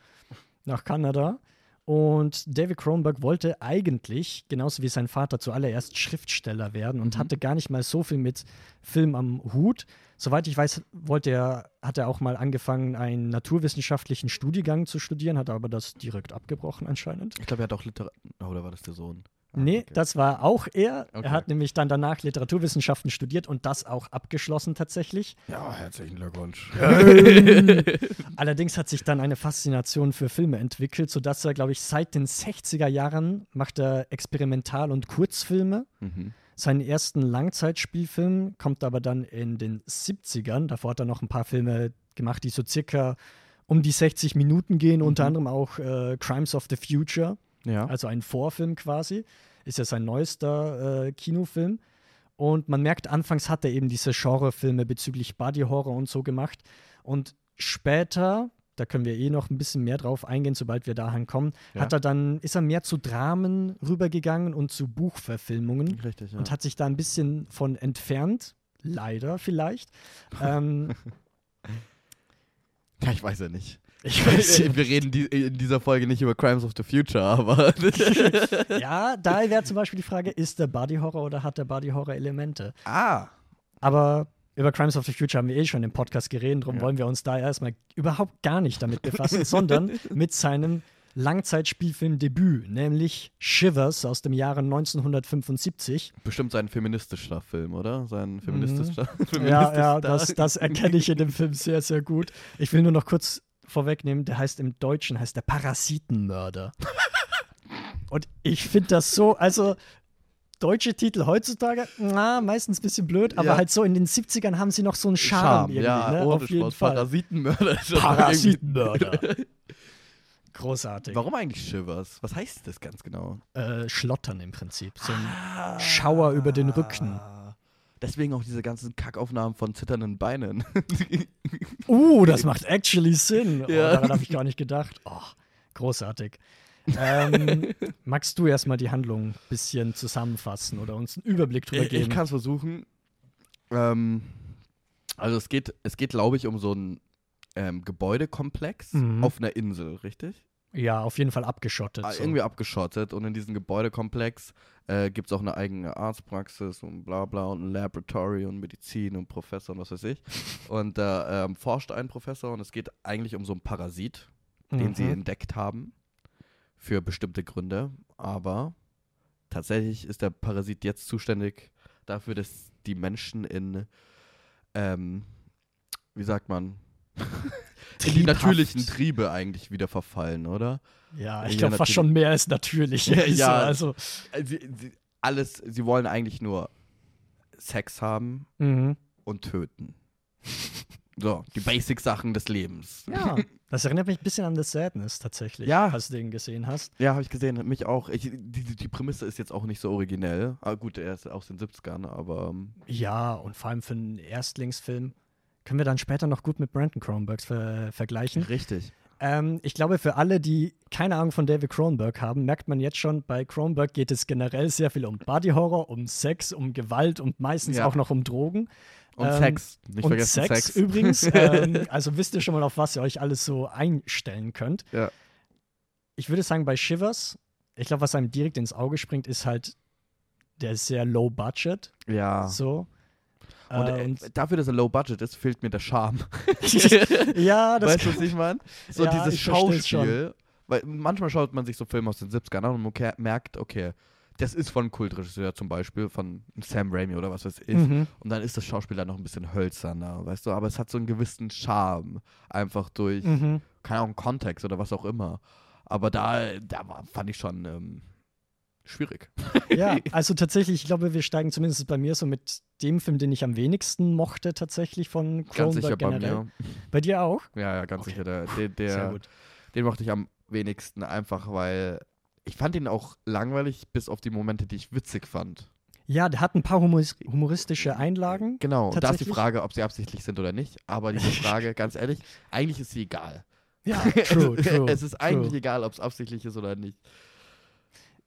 Nach Kanada. Und David Cronenberg wollte eigentlich, genauso wie sein Vater, zuallererst Schriftsteller werden und Mhm. hatte gar nicht mal so viel mit Film am Hut. Soweit ich weiß, wollte er, hat er auch mal angefangen, einen naturwissenschaftlichen Studiengang zu studieren, hat aber das direkt abgebrochen anscheinend. Ich glaube, er hat auch Literatur. Oder war das der Sohn? Ah, Nee, okay. das war auch er. Okay. Er hat nämlich dann danach Literaturwissenschaften studiert und das auch abgeschlossen tatsächlich. Ja, herzlichen Glückwunsch. <laughs> Allerdings hat sich dann eine Faszination für Filme entwickelt, sodass er, glaube ich, seit den 60er Jahren macht er Experimental- und Kurzfilme. mhm. Seinen ersten Langzeitspielfilm kommt aber dann in den 70ern. Davor hat er noch ein paar Filme gemacht, die so circa um die 60 Minuten gehen, unter Mhm. anderem auch äh, Crimes of the Future, Ja. also ein Vorfilm quasi. Ist ja sein neuester äh, Kinofilm. Und man merkt, anfangs hat er eben diese Genrefilme bezüglich Body Horror und so gemacht. Und später, da können wir eh noch ein bisschen mehr drauf eingehen, sobald wir dahin kommen, Ja. hat er dann, ist er mehr zu Dramen rübergegangen und zu Buchverfilmungen Richtig, ja. und hat sich da ein bisschen von entfernt. Leider vielleicht. <laughs> ähm, ja, ich weiß ja nicht. Ich weiß Wir reden die, in dieser Folge nicht über Crimes of the Future, aber. <laughs> <laughs> Ja, da wäre zum Beispiel die Frage, ist der Body Horror oder hat der Body Horror Elemente? ah. Aber über Crimes of the Future haben wir eh schon im Podcast geredet, darum Ja. wollen wir uns da erstmal überhaupt gar nicht damit befassen, sondern <laughs> mit seinem Langzeitspielfilmdebüt, nämlich Shivers aus dem Jahre 1975. Bestimmt sein feministischer Film, oder? Sein feministischer. Mhm. Ja, ja, feministischer- das, das erkenne ich in dem Film sehr, sehr gut. Ich will nur noch kurz vorwegnehmen, der heißt im Deutschen heißt der Parasitenmörder. <laughs> Und ich finde das so, also deutsche Titel heutzutage, na, meistens ein bisschen blöd, aber Ja. halt so in den 70ern haben sie noch so einen Charme, irgendwie, ja, ne? auf jeden Spaß. Fall. Parasitenmörder. ist Parasitenmörder. <laughs> Großartig. Warum eigentlich Shivers? Was heißt das ganz genau? Äh, Schlottern im Prinzip. So ein Schauer über den Rücken. Deswegen auch diese ganzen Kackaufnahmen von zitternden Beinen. <laughs> Uh, das macht actually Sinn. <laughs> Oh, Ja. daran habe ich gar nicht gedacht. Oh, großartig. ähm, <laughs> magst du erstmal die Handlung ein bisschen zusammenfassen oder uns einen Überblick drüber ich ich geben? kann es versuchen. Ähm, also es geht, es geht, glaube ich, um so einen ähm, Gebäudekomplex Mhm. auf einer Insel, richtig? Ja, auf jeden Fall abgeschottet. Ah, so. Irgendwie abgeschottet und in diesem Gebäudekomplex äh, gibt es auch eine eigene Arztpraxis und bla bla und ein Laboratory und Medizin und Professor und was weiß ich. <laughs> Und da ähm, forscht ein Professor und es geht eigentlich um so einen Parasit, den sie Mhm. entdeckt haben für bestimmte Gründe. Aber tatsächlich ist der Parasit jetzt zuständig dafür, dass die Menschen in, ähm, wie sagt man, <laughs> in die natürlichen Triebe eigentlich wieder verfallen, oder? Ja, ich glaube fast schon mehr als natürlich. <laughs> Ja, ja. Also, Äh, Sie, sie, alles, sie wollen eigentlich nur Sex haben mhm. und töten. So, die Basic-Sachen des Lebens. ja, das erinnert mich ein bisschen an The Sadness tatsächlich, Ja. falls du den gesehen hast. Ja, habe ich gesehen, mich auch. Ich, die, die Prämisse ist jetzt auch nicht so originell. Aber gut, er ist aus den 70ern, aber ähm, Ja, und vor allem für einen Erstlingsfilm können wir dann später noch gut mit Brandon Cronenbergs ver vergleichen. richtig. Ähm, ich glaube, für alle, die keine Ahnung von David Cronenberg haben, merkt man jetzt schon, bei Cronenberg geht es generell sehr viel um Body Horror, um Sex, um Gewalt und meistens Ja. auch noch um Drogen. Und Ähm, Sex. Nicht und vergessen Sex, Sex. übrigens. <laughs> ähm, also wisst ihr schon mal, auf was ihr euch alles so einstellen könnt. Ja. Ich würde sagen, bei Shivers, ich glaube, was einem direkt ins Auge springt, ist halt der ist sehr low budget. ja. So. Und, Äh, äh, dafür, dass er low budget ist, fehlt mir der Charme. <laughs> <laughs> ja, das weißt du, was ich meine? So Ja, dieses. Schauspiel. Weil manchmal schaut man sich so Filme aus den 70ern an und merkt, okay, das ist von Kultregisseur zum Beispiel, von Sam Raimi oder was weiß ich. Mhm. Und dann ist das Schauspiel dann noch ein bisschen hölzerner, weißt du? Aber es hat so einen gewissen Charme. Einfach durch, Mhm. keine Ahnung, Kontext oder was auch immer. Aber da, da war, fand ich schon ähm, schwierig. Ja, <laughs> also tatsächlich, ich glaube, wir steigen zumindest bei mir so mit dem Film, den ich am wenigsten mochte, tatsächlich von Ganz Cronenberg sicher bei generell. mir. Bei dir auch? Ja, ja, ganz Okay. sicher. Der, der, Sehr der, gut. den mochte ich am wenigsten, einfach weil ich fand ihn auch langweilig, bis auf die Momente, die ich witzig fand. Ja, der hat ein paar humoris humoristische Einlagen. Genau, da ist die? Frage, ob sie absichtlich sind oder nicht. Aber diese <laughs> Frage, ganz ehrlich, eigentlich ist sie egal. Ja, true, <laughs> true. es ist eigentlich true. egal, ob es absichtlich ist oder nicht.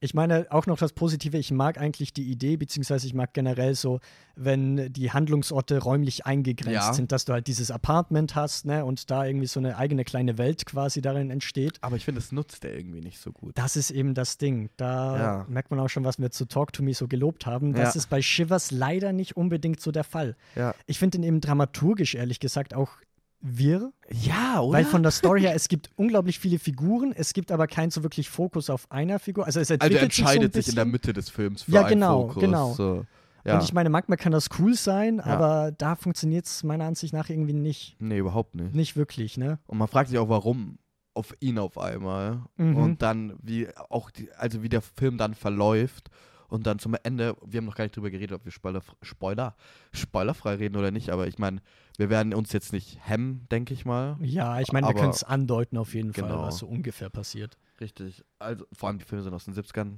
Ich meine auch noch das Positive, ich mag eigentlich die Idee, beziehungsweise ich mag generell so, wenn die Handlungsorte räumlich eingegrenzt Ja. sind, dass du halt dieses Apartment hast, ne, und da irgendwie so eine eigene kleine Welt quasi darin entsteht. Aber ich finde, es nutzt er irgendwie nicht so gut. Das ist eben das Ding. Da Ja. merkt man auch schon, was wir zu Talk to Me so gelobt haben. Das Ja. ist bei Shivers leider nicht unbedingt so der Fall. Ich finde ihn eben dramaturgisch, ehrlich gesagt, auch wirr. ja oder? Weil von der Story her, es gibt unglaublich viele Figuren, es gibt aber keinen so wirklich Fokus auf einer Figur. Also es also entwickelt er entscheidet sich, sich so ein in der. Mitte des Films für Ja, einen genau, Fokus. genau. So. Ja. Und ich meine, manchmal kann das cool sein, Ja. aber da funktioniert es meiner Ansicht nach irgendwie nicht. nee, überhaupt nicht. Nicht wirklich, ne? Und man fragt sich auch, warum auf ihn auf einmal. Mhm. Und dann, wie auch die, also wie der Film dann verläuft. Und dann zum Ende, wir haben noch gar nicht drüber geredet, ob wir Spoiler, Spoiler, spoilerfrei reden oder nicht, aber ich meine, wir werden uns jetzt nicht hemmen, denke ich mal. Ja, ich meine, wir können es andeuten auf jeden Fall, Genau. was so ungefähr passiert. Richtig. Also, vor allem die Filme sind aus den 70ern.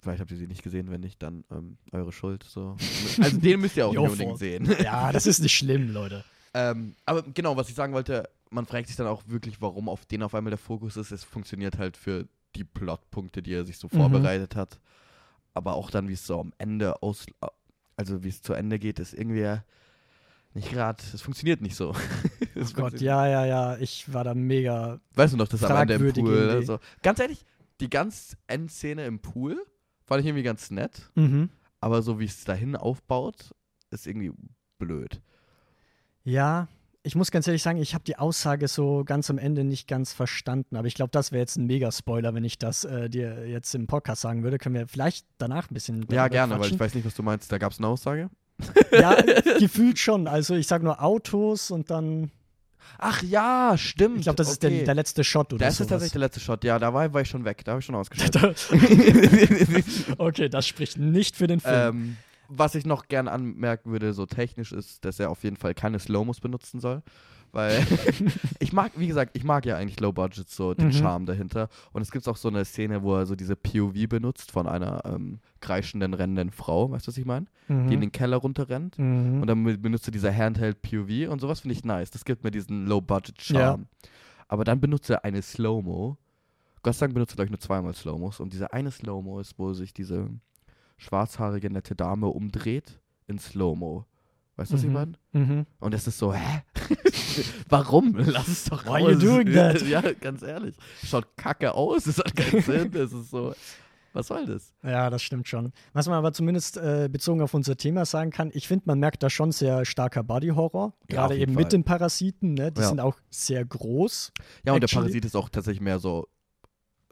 Vielleicht habt ihr sie nicht gesehen, wenn nicht, dann ähm, eure Schuld. So. <laughs> Also den müsst ihr auch nicht unbedingt sehen. <laughs> Ja, das ist nicht schlimm, Leute. Ähm, aber genau, was ich sagen wollte, man fragt sich dann auch wirklich, warum auf den auf einmal der Fokus ist. Es funktioniert halt für die Plotpunkte, die er sich so Mhm. vorbereitet hat. Aber auch dann, wie es so am Ende aus, also wie es zu Ende geht, ist irgendwie nicht gerade, es funktioniert nicht so. <laughs> Oh Gott, ja, ja, ja, ich war da mega. Weißt du noch, das am Ende im Pool. Also, ganz ehrlich, die ganz Endszene im Pool fand ich irgendwie ganz nett. Mhm. Aber so wie es dahin aufbaut, ist irgendwie blöd. Ja, ich muss ganz ehrlich sagen, ich habe die Aussage so ganz am Ende nicht ganz verstanden. Aber ich glaube, das wäre jetzt ein Mega-Spoiler, wenn ich das äh, dir jetzt im Podcast sagen würde. Können wir vielleicht danach ein bisschen. Ja, gerne, weil ich quatschen? weiß nicht, was du meinst. Da gab es eine Aussage. <laughs> Ja, <laughs> gefühlt schon. Also ich sag nur Autos und dann. Ach ja, stimmt. Ich glaube, das ist der, der letzte Shot oder Das ist sowas. tatsächlich der letzte Shot. Ja, da war, war ich schon weg. Da habe ich schon <laughs> ausgeschaltet. okay, das spricht nicht für den Film. ähm, was ich noch gerne anmerken würde, so technisch ist, dass er auf jeden Fall keine Slow-Mos benutzen soll. Weil <laughs> ich mag, wie gesagt, ich mag ja eigentlich Low Budget so den Mhm. Charme dahinter. Und es gibt auch so eine Szene, wo er so diese POV benutzt von einer ähm, kreischenden, rennenden Frau, weißt du, was ich meine? Die in Mhm. den Keller runterrennt. Mhm. Und dann be- benutzt er diese Handheld POV und sowas finde ich nice. Das gibt mir diesen Low Budget Charme. Aber dann benutzt er eine Slow-Mo. Gott sei Dank benutzt er, glaube ich, nur zweimal Slow-Mos. Und diese eine Slow-Mo ist, wo sich diese schwarzhaarige, nette Dame umdreht in Slow-Mo. Weißt du, was ich Mhm. meine? Mhm. Und es ist so, hä? <laughs> Warum? Lass es doch Why raus. you doing that? <laughs> Ja, ganz ehrlich. Schaut kacke aus, es hat keinen <laughs> Sinn. Es ist so, was soll das? Ja, das stimmt schon. Was man aber zumindest äh, bezogen auf unser Thema sagen kann, ich finde, man merkt da schon sehr starker Body-Horror. Ja, Gerade jeden eben Fall. mit den Parasiten, ne? Die Ja. sind auch sehr groß. Ja, und der Actually- Parasit ist auch tatsächlich mehr so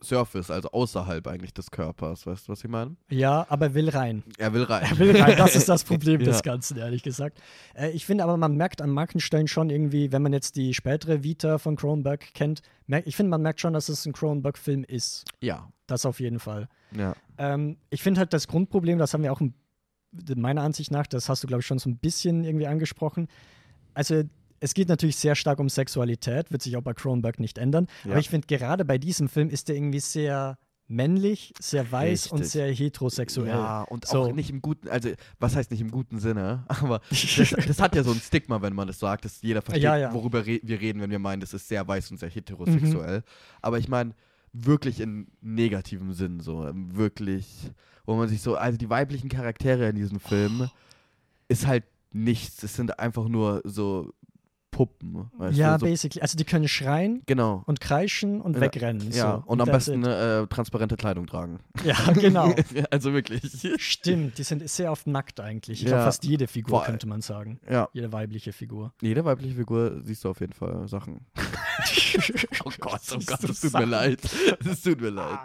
Surface, also außerhalb eigentlich des Körpers. Weißt du, was ich meine? Ja, aber will rein. Er will rein. Er will rein. <laughs> Das ist das <laughs> Problem Ja. des Ganzen, ehrlich gesagt. Äh, ich finde aber, man merkt an manchen Stellen schon irgendwie, wenn man jetzt die spätere Vita von Cronenberg kennt, merkt, ich finde, man merkt schon, dass es ein Cronenberg-Film ist. Ja. Das auf jeden Fall. Ja. Ähm, ich finde halt das Grundproblem, das haben wir auch ein- meiner Ansicht nach, das hast du, glaube ich, schon so ein bisschen irgendwie angesprochen. Also, es geht natürlich sehr stark um Sexualität, wird sich auch bei Cronenberg nicht ändern. Ja. Aber ich finde, gerade bei diesem Film ist der irgendwie sehr männlich, sehr weiß und Richtig. sehr heterosexuell. Ja, und So. auch nicht im guten, also was heißt nicht im guten Sinne, <laughs> aber <laughs> das, das hat ja so ein Stigma, wenn man das sagt, dass jeder versteht, Ja, ja. worüber re wir reden, wenn wir meinen, das ist sehr weiß und sehr heterosexuell. Aber ich meine, wirklich in negativem Sinn, so ähm, wirklich, wo man sich so, also die weiblichen Charaktere in diesem Film ist halt nichts, es sind einfach nur so Puppen, weißt ja, du, so, basically. Also, die können schreien genau. und kreischen und Ja, wegrennen. Ja, so. und am besten äh, transparente Kleidung tragen. Ja, genau. <laughs> also wirklich. Stimmt, die sind sehr oft nackt eigentlich. Ich Ja. glaube, fast jede Figur Vor- könnte man sagen. Ja. Jede weibliche Figur. Jede weibliche Figur siehst du auf jeden Fall Sachen. <laughs> oh Gott, oh Gott, es tut mir leid. Es tut mir leid.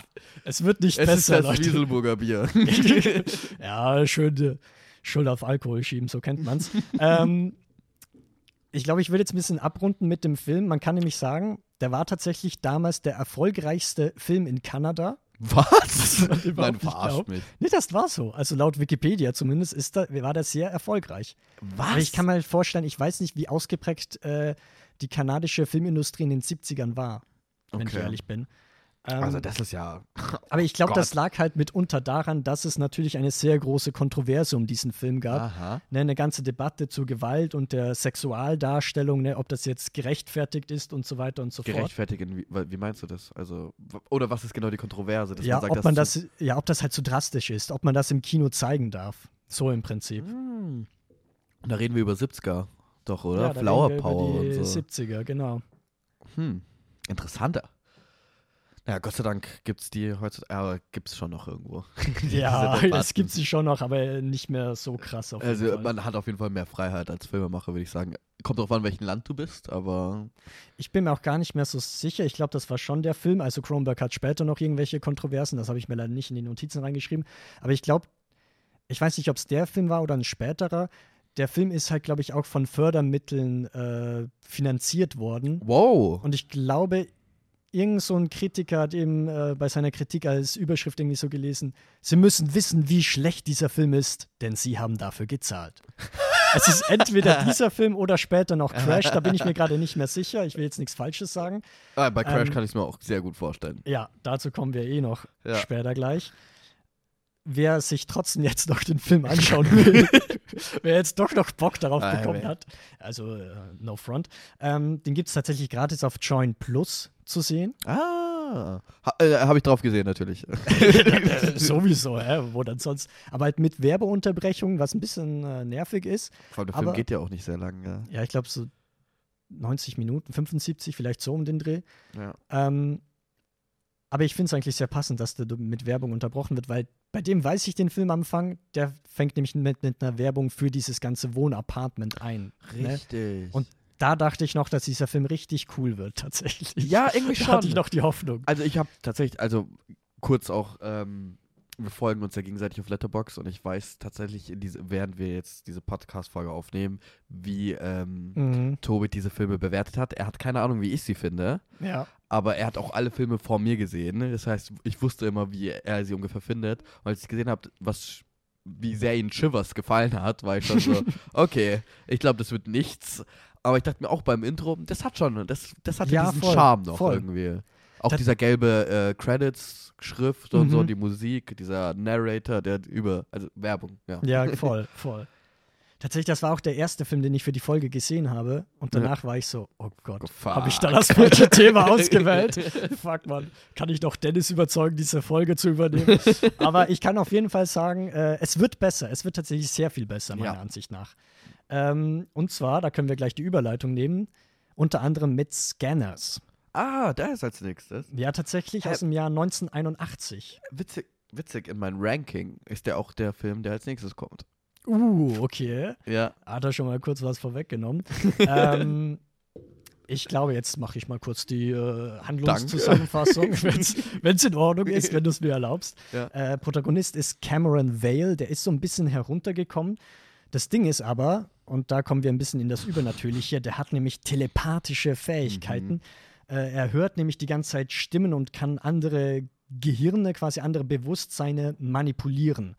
Es wird nicht Es ist besser, das Leute. Wieselburger Bier. <laughs> ja, schön Schuld auf Alkohol schieben, so kennt man's. ähm, ich glaube, ich würde jetzt ein bisschen abrunden mit dem Film. Man kann nämlich sagen, der war tatsächlich damals der erfolgreichste Film in Kanada. Was? <laughs> Nein, nicht verarscht mich. Nee, das war so. Also laut Wikipedia zumindest ist da, war das sehr erfolgreich. Was? Aber ich kann mir halt vorstellen, ich weiß nicht, wie ausgeprägt äh, die kanadische Filmindustrie in den 70ern war, wenn ich Okay. ehrlich bin. Ähm, also das ist ja. <laughs> aber ich glaube, das lag halt mitunter daran, dass es natürlich eine sehr große Kontroverse um diesen Film gab. Ne, eine ganze Debatte zur Gewalt und der Sexualdarstellung, ne, ob das jetzt gerechtfertigt ist und so weiter und so fort. Gerechtfertigen, wie, meinst du das? Also, oder was ist genau die Kontroverse? Dass Ja, man sagt, ob man das, ja, ob das halt zu drastisch ist, ob man das im Kino zeigen darf. So im Prinzip. Hm. Da reden wir über 70er, doch, oder? Ja, Flower Power und so. 70er, genau. Hm. Interessanter. Ja, Gott sei Dank gibt es die heutzutage, aber gibt es schon noch irgendwo. <laughs> Ja, es gibt sie schon noch, aber nicht mehr so krass Also man hat auf jeden Fall mehr Freiheit als Filmemacher, würde ich sagen. Kommt drauf an, welchen Land du bist, aber Ich bin mir auch gar nicht mehr so sicher. Ich glaube, das war schon der Film. Also Cronenberg hat später noch irgendwelche Kontroversen. Das habe ich mir leider nicht in die Notizen reingeschrieben. Aber ich glaube, ich weiß nicht, ob es der Film war oder ein späterer. Der Film ist halt, glaube ich, auch von Fördermitteln äh, finanziert worden. wow. Und ich glaube, irgend so ein Kritiker hat eben äh, bei seiner Kritik als Überschrift irgendwie so gelesen, Sie müssen wissen, wie schlecht dieser Film ist, denn Sie haben dafür gezahlt. <laughs> es ist entweder dieser Film oder später noch Crash, da bin ich mir gerade nicht mehr sicher. Ich will jetzt nichts Falsches sagen. Ah, bei Crash Ähm, kann ich es mir auch sehr gut vorstellen. Ja, dazu kommen wir eh noch Ja. später gleich. Wer sich trotzdem jetzt noch den Film anschauen will, <laughs> wer jetzt doch noch Bock darauf Ah, bekommen ja. hat, also äh, no front, ähm, den gibt es tatsächlich gratis auf Join Plus zu sehen. Ah, ha, äh, habe ich drauf gesehen natürlich. Äh, <laughs> Sowieso, hä? wo dann sonst. Aber halt mit Werbeunterbrechung, was ein bisschen äh, nervig ist. Vor allem der Film Aber- geht ja auch nicht sehr lang. Ja. Ja, ich glaube so 90 Minuten, 75, vielleicht so um den Dreh. Ja. Ähm, aber ich finde es eigentlich sehr passend, dass der mit Werbung unterbrochen wird, weil bei dem weiß ich den Film am Anfang, der fängt nämlich mit, mit einer Werbung für dieses ganze Wohnapartment ein. Ne? Richtig. Und da dachte ich noch, dass dieser Film richtig cool wird, tatsächlich. ja, irgendwie da schon. hatte ich noch die Hoffnung. Also ich habe tatsächlich, also kurz auch, ähm, wir folgen uns ja gegenseitig auf Letterbox und ich weiß tatsächlich, diese, während wir jetzt diese Podcast-Folge aufnehmen, wie ähm, Mhm. Tobi diese Filme bewertet hat. Er hat keine Ahnung, wie ich sie finde, Ja. Aber er hat auch alle Filme vor mir gesehen. Das heißt, ich wusste immer, wie er sie ungefähr findet. Und als ich gesehen habe, was wie sehr ihnen Shivers gefallen hat, war ich schon so, <laughs> okay, ich glaube, das wird nichts. Aber ich dachte mir auch beim Intro, das hat schon, das, das hat Ja, diesen voll, Charme noch voll. irgendwie. Auch Das- dieser gelbe äh, Credits-Schrift und so, Mhm. die Musik, dieser Narrator, der über, also Werbung, ja. Ja, voll, voll. Tatsächlich, das war auch der erste Film, den ich für die Folge gesehen habe. Und Ja. danach war ich so, oh Gott, Fuck. habe ich da das falsche Thema <laughs> ausgewählt? Fuck, man. Kann ich doch Dennis überzeugen, diese Folge zu übernehmen? <laughs> Aber ich kann auf jeden Fall sagen, äh, es wird besser. Es wird tatsächlich sehr viel besser, meiner Ja. Ansicht nach. Ähm, und zwar, da können wir gleich die Überleitung nehmen, unter anderem mit Scanners. Ah, da ist als nächstes. Ja, tatsächlich Hä? aus dem Jahr 1981. Witzig, witzig, in meinem Ranking ist der auch der Film, der als nächstes kommt. Uh, okay. Ja. Hat er schon mal kurz was vorweggenommen. <laughs> ähm, ich glaube, jetzt mache ich mal kurz die äh, Handlungszusammenfassung, wenn es in Ordnung <laughs> ist, wenn du es mir erlaubst. Ja. Äh, Protagonist ist Cameron Vale, der ist so ein bisschen heruntergekommen. Das Ding ist aber, und da kommen wir ein bisschen in das Übernatürliche, der hat nämlich telepathische Fähigkeiten. Äh, er hört nämlich die ganze Zeit Stimmen und kann andere Gehirne, quasi andere Bewusstseine manipulieren.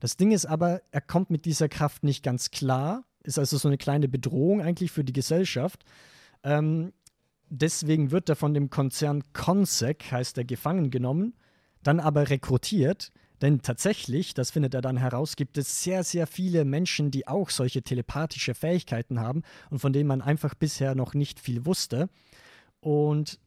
Das Ding ist aber, er kommt mit dieser Kraft nicht ganz klar, ist also so eine kleine Bedrohung eigentlich für die Gesellschaft. Ähm, deswegen wird er von dem Konzern Consec, heißt er, gefangen genommen, dann aber rekrutiert. Denn tatsächlich, das findet er dann heraus, gibt es sehr, sehr viele Menschen, die auch solche telepathische Fähigkeiten haben und von denen man einfach bisher noch nicht viel wusste. Und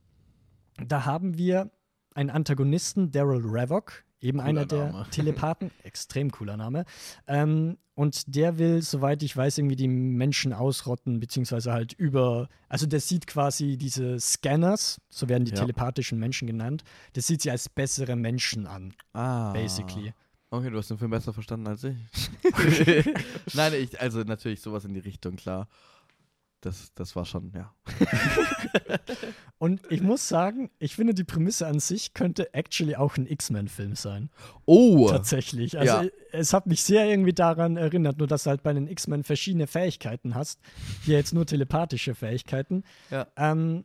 da haben wir einen Antagonisten, Daryl Ravok, eben Cooler einer der Name. <laughs> Telepathen, extrem cooler Name. Ähm, und der will, soweit ich weiß, irgendwie die Menschen ausrotten, beziehungsweise halt über, also der sieht quasi diese Scanners, so werden die Ja. telepathischen Menschen genannt, der sieht sie als bessere Menschen an, Ah. basically. Okay, du hast den Film besser verstanden als ich. <laughs> <laughs> Nein, ich, also natürlich sowas in die Richtung, klar. Das, das war schon, ja. <laughs> Und ich muss sagen, ich finde, die Prämisse an sich könnte actually auch ein X-Men-Film sein. Oh! Tatsächlich. Also Ja. es hat mich sehr irgendwie daran erinnert, nur dass du halt bei den X-Men verschiedene Fähigkeiten hast. Hier jetzt nur telepathische Fähigkeiten. Ja. Ähm,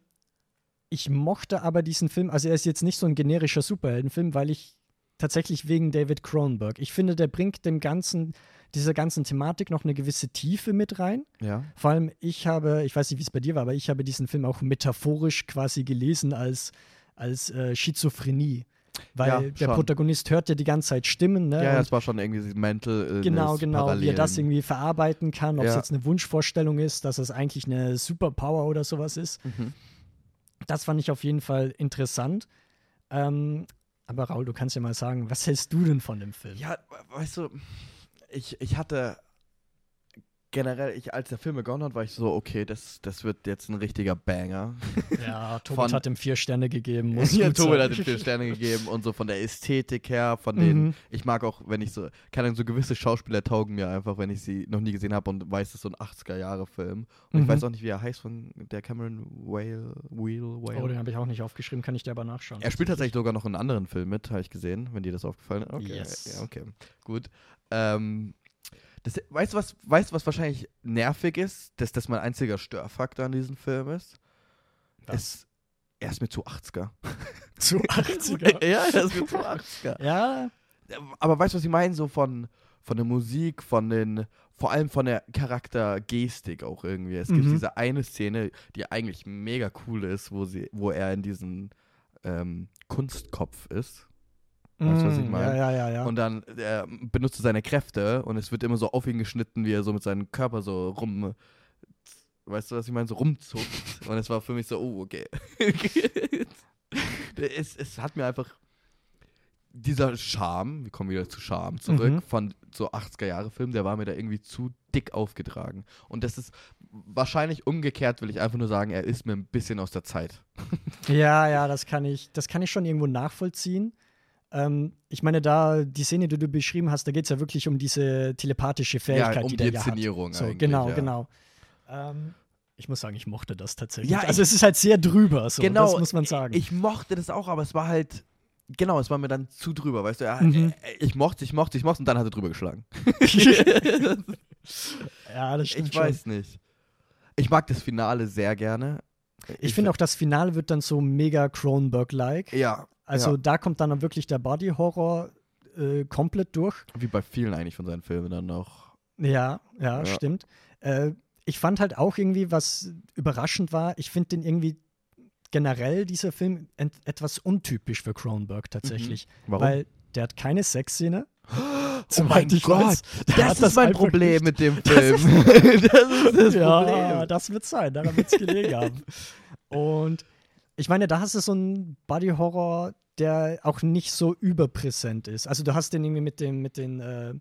ich mochte aber diesen Film, also er ist jetzt nicht so ein generischer Superheldenfilm, weil ich tatsächlich wegen David Cronenberg, ich finde, der bringt dem ganzen, dieser ganzen Thematik noch eine gewisse Tiefe mit rein. Ja. Vor allem, ich habe, ich weiß nicht, wie es bei dir war, aber ich habe diesen Film auch metaphorisch quasi gelesen als, als äh, Schizophrenie. Weil Ja, der schon. Protagonist hört ja die ganze Zeit Stimmen, ne? Ja, es war schon irgendwie Mental Illness, genau, genau, wie er Parallelen. das irgendwie verarbeiten kann, ob es Ja. jetzt eine Wunschvorstellung ist, dass es eigentlich eine Superpower oder sowas ist. Mhm. Das fand ich auf jeden Fall interessant. Ähm, aber Raul, du kannst ja mal sagen, was hältst du denn von dem Film? Ja, weißt du, ich, ich hatte generell, ich, als der Film begonnen hat, war ich so, okay, das, das wird jetzt ein richtiger Banger. <laughs> Ja, Tobit hat ihm vier Sterne gegeben. <laughs> Muss ja, Tobit hat ihm vier Sterne gegeben und so von der Ästhetik her, von den, Mhm. ich mag auch, wenn ich so, keine Ahnung, so gewisse Schauspieler taugen mir einfach, wenn ich sie noch nie gesehen habe und weiß, es ist so ein 80er-Jahre-Film. Und ich Mhm. weiß auch nicht, wie er heißt von der Cameron Whale, Wheel, Whale. Oh, den habe ich auch nicht aufgeschrieben, kann ich dir aber nachschauen. Er spielt tatsächlich sogar noch in anderen Filmen mit, habe ich gesehen, wenn dir das aufgefallen ist. Okay, Yes. ja, okay, gut. Ähm, das, weißt du, was, weißt, was wahrscheinlich nervig ist? Dass das mein einziger Störfaktor an diesem Film ist? Es, er ist mir zu 80er. <laughs> Zu 80er. <laughs> ja, er ist mir zu 80er. ja, Aber weißt du, was ich meine? So von, von der Musik, von den, vor allem von der Charaktergestik auch irgendwie. Es gibt Mhm. diese eine Szene, die eigentlich mega cool ist, wo, sie, wo er in diesem ähm, Kunstkopf ist. Weißt du, was ich Mm, meine? Ja, ja, ja. Und dann äh, benutzt er seine Kräfte und es wird immer so auf ihn geschnitten, wie er so mit seinem Körper so rum. Weißt du, was ich meine? So rumzuckt. <laughs> und es war für mich so, oh, okay. <laughs> es, es hat mir einfach dieser Charme, wir kommen wieder zu Charme zurück, Mhm. von so 80er-Jahre-Film, der war mir da irgendwie zu dick aufgetragen. Und das ist wahrscheinlich umgekehrt, will ich einfach nur sagen, er ist mir ein bisschen aus der Zeit. Ja, <laughs> ja, das kann ich, das kann ich schon irgendwo nachvollziehen. Ähm, ich meine, da die Szene, die du beschrieben hast, da geht es ja wirklich um diese telepathische Fähigkeit, um die der ja hat. So, genau, ja. genau. Ähm, ich muss sagen, ich mochte das tatsächlich. Ja, also es ist halt sehr drüber, so, genau, das muss man sagen. Ich mochte das auch, aber es war halt, genau, es war mir dann zu drüber, weißt du, ja, Mhm. äh, ich mochte, ich mochte, ich mochte und dann hat er drüber geschlagen. <laughs> <laughs> ja, das stimmt ich weiß nicht. Ich mag das Finale sehr gerne. schon. Ich finde auch, das Finale wird dann so mega Cronenberg-like. Ja, Also ja. da kommt dann wirklich der Body-Horror äh, komplett durch. wie bei vielen eigentlich von seinen Filmen dann noch. Ja, ja, Ja. stimmt. Äh, ich fand halt auch irgendwie, was überraschend war, ich finde den irgendwie generell, dieser Film, etwas untypisch für Cronenberg tatsächlich. Mhm. Warum? Weil der hat keine Sexszene. <gasps> oh mein ich Gott, weiß. Das ist mein Problem nicht. mit dem Film. <laughs> das ist das <laughs> ja, Problem. das wird sein, daran wird es gelegen haben. <laughs> Und ich meine, da hast du so einen Body-Horror, der auch nicht so überpräsent ist. Also du hast den irgendwie mit dem, mit den äh,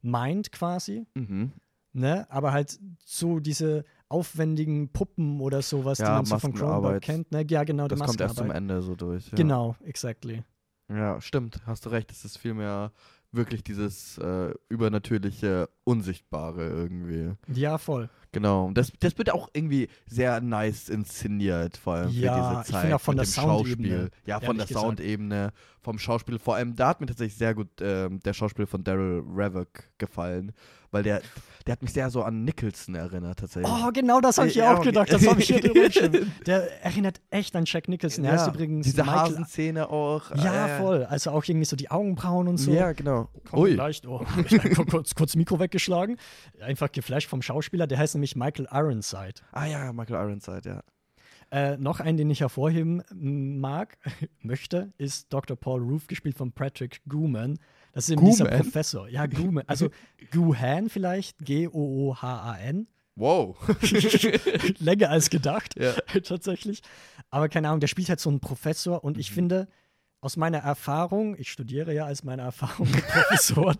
Mind quasi, Mhm. ne? Aber halt so diese aufwendigen Puppen oder sowas, die Ja, man so von Cronenberg kennt. Ne? Ja, genau, die Das kommt erst zum. Ende so durch. Ja. Genau, exactly. Ja, stimmt. Hast du recht. Es ist vielmehr wirklich dieses äh, übernatürliche, Unsichtbare irgendwie. Ja, voll. Genau. Das, das wird auch irgendwie sehr nice inszeniert, vor allem Ja, für ich diese Zeit. finde auch von der Soundebene. Ja, von der. Soundebene, vom Schauspiel. Vor allem, da hat mir tatsächlich sehr gut ähm, der Schauspiel von Daryl Revock gefallen, weil der, der hat mich sehr so an Nicholson erinnert, tatsächlich. Oh, genau das habe ich Ja, auch okay. gedacht. Das habe ich hier drüber geschrieben. <laughs> Der erinnert echt an Jack Nicholson. Er Ja, heißt übrigens Diese Michael Hasenszene auch. Ja, äh, voll. Also auch irgendwie so die Augenbrauen und so. Ja, genau. Komm, Leicht. Oh, ich <laughs> kurz, kurz Mikro weggeschlagen. Einfach geflasht vom Schauspieler. Der heißt nämlich Michael Ironside. Ah ja, Michael Ironside, ja. Äh, noch einen, den ich hervorheben mag, <laughs> möchte, ist Dr. Paul Roof, gespielt von Patrick Gooman. Das ist eben dieser Gooman? Professor. Ja, Gooman. Also <laughs> Goohan vielleicht. G-O-O-H-A-N. Wow. <laughs> Länger als gedacht, Ja. tatsächlich. Aber keine Ahnung, der spielt halt so einen Professor und ich Mhm. finde, aus meiner Erfahrung, ich studiere ja als meine Erfahrung <laughs> mit Professoren,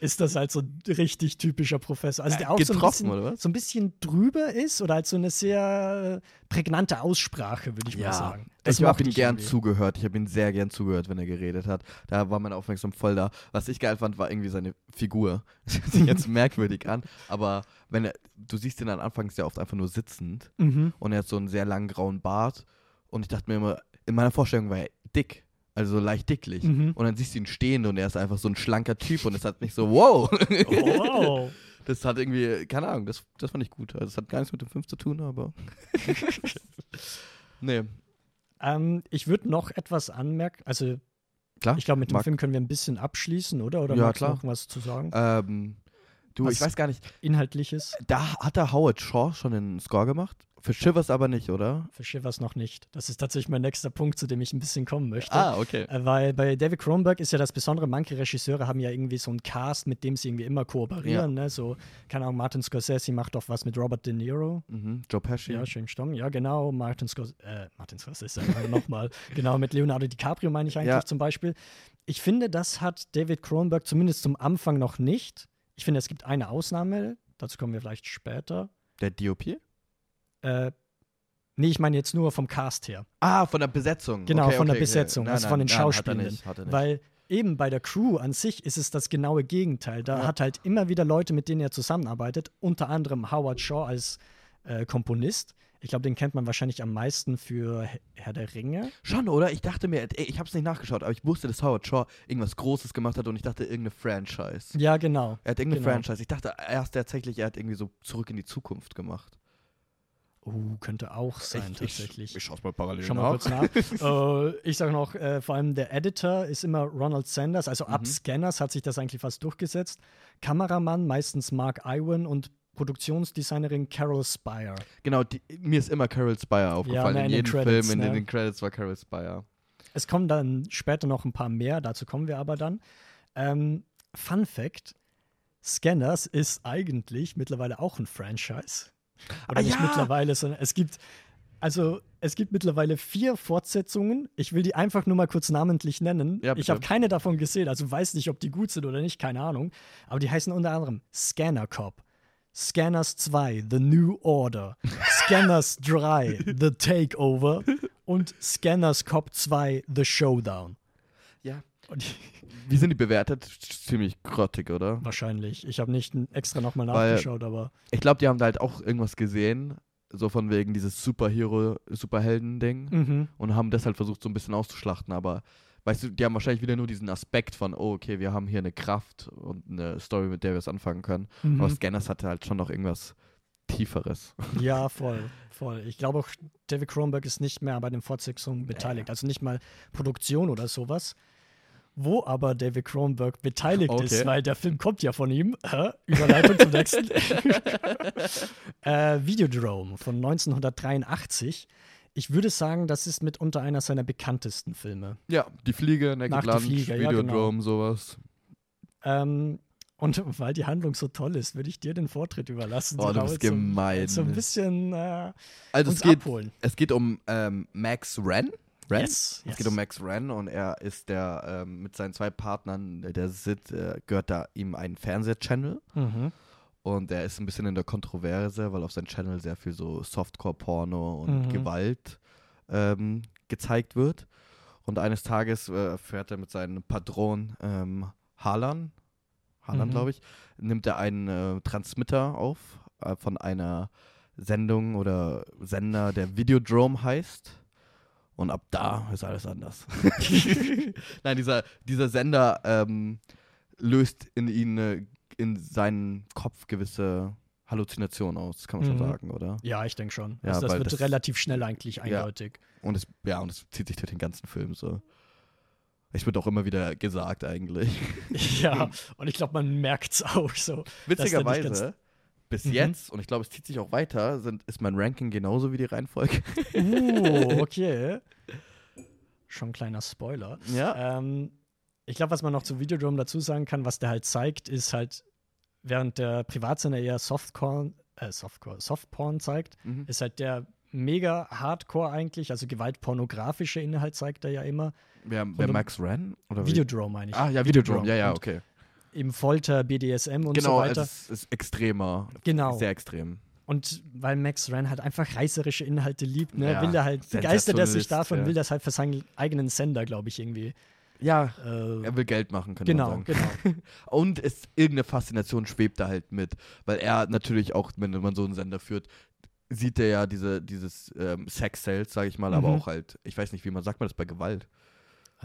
ist das halt so ein richtig typischer Professor. Also der auch so ein, bisschen, oder was? so ein bisschen drüber ist oder halt so eine sehr prägnante Aussprache, würde ich mal sagen. ich habe ihm gern irgendwie. zugehört. Ich habe ihn sehr gern zugehört, wenn er geredet hat. Da war meine Aufmerksamkeit voll da. Was ich geil fand, war irgendwie seine Figur. <laughs> Das hört sich <laughs> jetzt merkwürdig an, aber wenn er, du siehst ihn dann anfangs sehr oft einfach nur sitzend Mhm. und er hat so einen sehr langen grauen Bart und ich dachte mir immer, in meiner Vorstellung war er dick. Also so leicht dicklich. Mhm. Und dann siehst du ihn stehen und er ist einfach so ein schlanker Typ und es hat mich so, wow. Wow. <laughs> Das hat irgendwie, keine Ahnung, das, das fand ich gut. Also es hat gar nichts mit dem Film zu tun, aber. <laughs> nee, ähm, ich würde noch etwas anmerken. Also, klar. ich glaube, mit dem Film können wir ein bisschen abschließen, oder? Oder Ja, magst klar. noch was zu sagen? Ähm, du, Was- ich weiß gar nicht, Inhaltliches? da hat der Howard Shaw schon den Score gemacht? Für Shivers aber nicht, oder? Für Shivers noch nicht. Das ist tatsächlich mein nächster Punkt, zu dem ich ein bisschen kommen möchte. Ah, okay. Äh, Weil bei David Cronenberg ist ja das Besondere, manche Regisseure haben ja irgendwie so einen Cast, mit dem sie irgendwie immer kooperieren. Ne? So, keine Ahnung, Martin Scorsese macht doch was mit Robert De Niro. Mhm. Joe Pesci. Ja, schön Stamm. Ja, genau. Martin Scorsese, äh, Martin Scorsese, <laughs> nochmal. Genau, mit Leonardo DiCaprio meine ich eigentlich Ja. zum Beispiel. Ich finde, das hat David Cronenberg zumindest zum Anfang noch nicht. Ich finde, es gibt eine Ausnahme, dazu kommen wir vielleicht später. Der DOP? Äh, nee, ich meine jetzt nur vom Cast her. Ah, von der Besetzung. Genau, okay, von der okay, Besetzung, Okay. also Nein, von den nein, er Schauspielern. er nicht. Weil eben bei der Crew an sich ist es das genaue Gegenteil. Da Ja. hat halt immer wieder Leute, mit denen er zusammenarbeitet, unter anderem Howard Shaw als äh, Komponist. Ich glaube, den kennt man wahrscheinlich am meisten für Herr der Ringe. Schon, oder? Ich dachte mir, ey, ich hab's nicht nachgeschaut, aber ich wusste, dass Howard Shaw irgendwas Großes gemacht hat und ich dachte, irgendeine Franchise. Ja, genau. Er hat irgendeine Genau. Franchise. Ich dachte erst tatsächlich, er hat irgendwie so zurück in die Zukunft gemacht. Uh, könnte auch sein, tatsächlich. Ich, ich schau's mal parallel Schau mal kurz nach. <laughs> äh, ich sage noch, äh, vor allem der Editor ist immer Ronald Sanders. Also ab Mhm. Scanners hat sich das eigentlich fast durchgesetzt. Kameramann meistens Mark Iwan und Produktionsdesignerin Carol Spire. Genau, die, mir ist immer Carol Spire aufgefallen. ne, in in jedem Credits, Film, in, ne? den Credits war Carol Spire. Es kommen dann später noch ein paar mehr, dazu kommen wir aber dann. Ähm, Fun Fact: Scanners ist eigentlich mittlerweile auch ein Franchise. Oder Ah, nicht ja! mittlerweile, sondern es gibt, also es gibt mittlerweile vier Fortsetzungen. Ich will die einfach nur mal kurz namentlich nennen. Ja, ich habe keine davon gesehen, also weiß nicht, ob die gut sind oder nicht, keine Ahnung. Aber die heißen unter anderem Scanner Cop. Scanners 2, The New Order, Scanners <laughs> 3, The Takeover und Scanners Cop 2, The Showdown. Ja. <laughs> Wie sind die bewertet? Ziemlich grottig, oder? wahrscheinlich. Ich habe nicht extra nochmal Weil- nachgeschaut, aber Ich glaube, die haben da halt auch irgendwas gesehen, so von wegen dieses Superhero, Superhelden-Ding mhm. und haben das halt versucht so ein bisschen auszuschlachten, aber weißt du, die haben wahrscheinlich wieder nur diesen Aspekt von, oh, okay, wir haben hier eine Kraft und eine Story, mit der wir es anfangen können. Mhm. Aber Scanners hatte halt schon noch irgendwas Tieferes. <laughs> Ja, voll, voll. Ich glaube auch, David Cronenberg ist nicht mehr bei den Fortsetzungen beteiligt. Also nicht mal Produktion oder sowas. wo aber David Cronenberg beteiligt Okay. ist, weil der Film kommt ja von ihm. Äh, Überleitung zum nächsten. <laughs> <laughs> äh, Videodrome von 1983. Ich würde sagen, das ist mitunter einer seiner bekanntesten Filme. Ja, die Fliege, Naked Nach Lunch, Fliege, ja, Videodrome, sowas. Ähm, und weil die Handlung so toll ist, würde ich dir den Vortritt überlassen. Boah, du bist so- gemein. So ein bisschen äh, Also es geht, abholen. es geht um ähm, Max Wren. Wren? Yes, Es yes. geht um Max Wren und er ist der ähm, mit seinen zwei Partnern, der- der Sid, äh, gehört da ihm ein Fernsehchannel Mhm. Und er ist ein bisschen in der Kontroverse, weil auf seinem Channel sehr viel so Softcore-Porno und Mhm. Gewalt ähm, gezeigt wird. Und eines Tages äh, fährt er mit seinem Patron ähm, Harlan, Harlan Mhm. glaube ich, nimmt er einen äh, Transmitter auf äh, von einer Sendung oder Sender, der Videodrome heißt. Und ab da ist alles anders. <laughs> <laughs> Nein, dieser, dieser Sender ähm, löst in ihn, äh, in seinen Kopf gewisse Halluzinationen aus, kann man Mhm. schon sagen, oder? Ja, ich denke schon. Ja, also das wird das- relativ schnell eigentlich eindeutig. Und es, ja, und es zieht sich durch den ganzen Film so. Es wird auch immer wieder gesagt eigentlich. <laughs> Ja, und ich glaube, man merkt es auch so. Witzigerweise, bis Mhm. jetzt, und ich glaube, es zieht sich auch weiter, sind, ist mein Ranking genauso wie die Reihenfolge. Uh, <laughs> okay. Schon ein kleiner Spoiler. Ja. Ähm, ich glaube, was man noch zu Videodrome dazu sagen kann, was der halt zeigt, ist halt, während der Privatsender eher Softcore, äh, Softcore, Softporn zeigt, Mhm. ist halt der mega Hardcore eigentlich, also gewaltpornografische Inhalt zeigt er ja immer. Wer, wer Max Ren? Oder? Videodrome meine ich. Ah, ja, Videodrome. Ja, ja, okay. Eben Folter, BDSM und genau, so weiter. es ist extremer. Genau. Sehr extrem. Und weil Max Ren halt einfach reißerische Inhalte liebt, ne, Ja, will er halt, begeistert er sich davon, ja. will das halt für seinen eigenen Sender, glaube ich, irgendwie. Ja, Äh, er will Geld machen, könnte genau, man sagen. genau. <laughs> Und es, irgendeine Faszination schwebt da halt mit. Weil er natürlich auch, wenn man so einen Sender führt, sieht er ja diese, dieses ähm, Sex-Sales, sage ich mal, aber Mhm. auch halt, ich weiß nicht, wie man sagt man das bei Gewalt.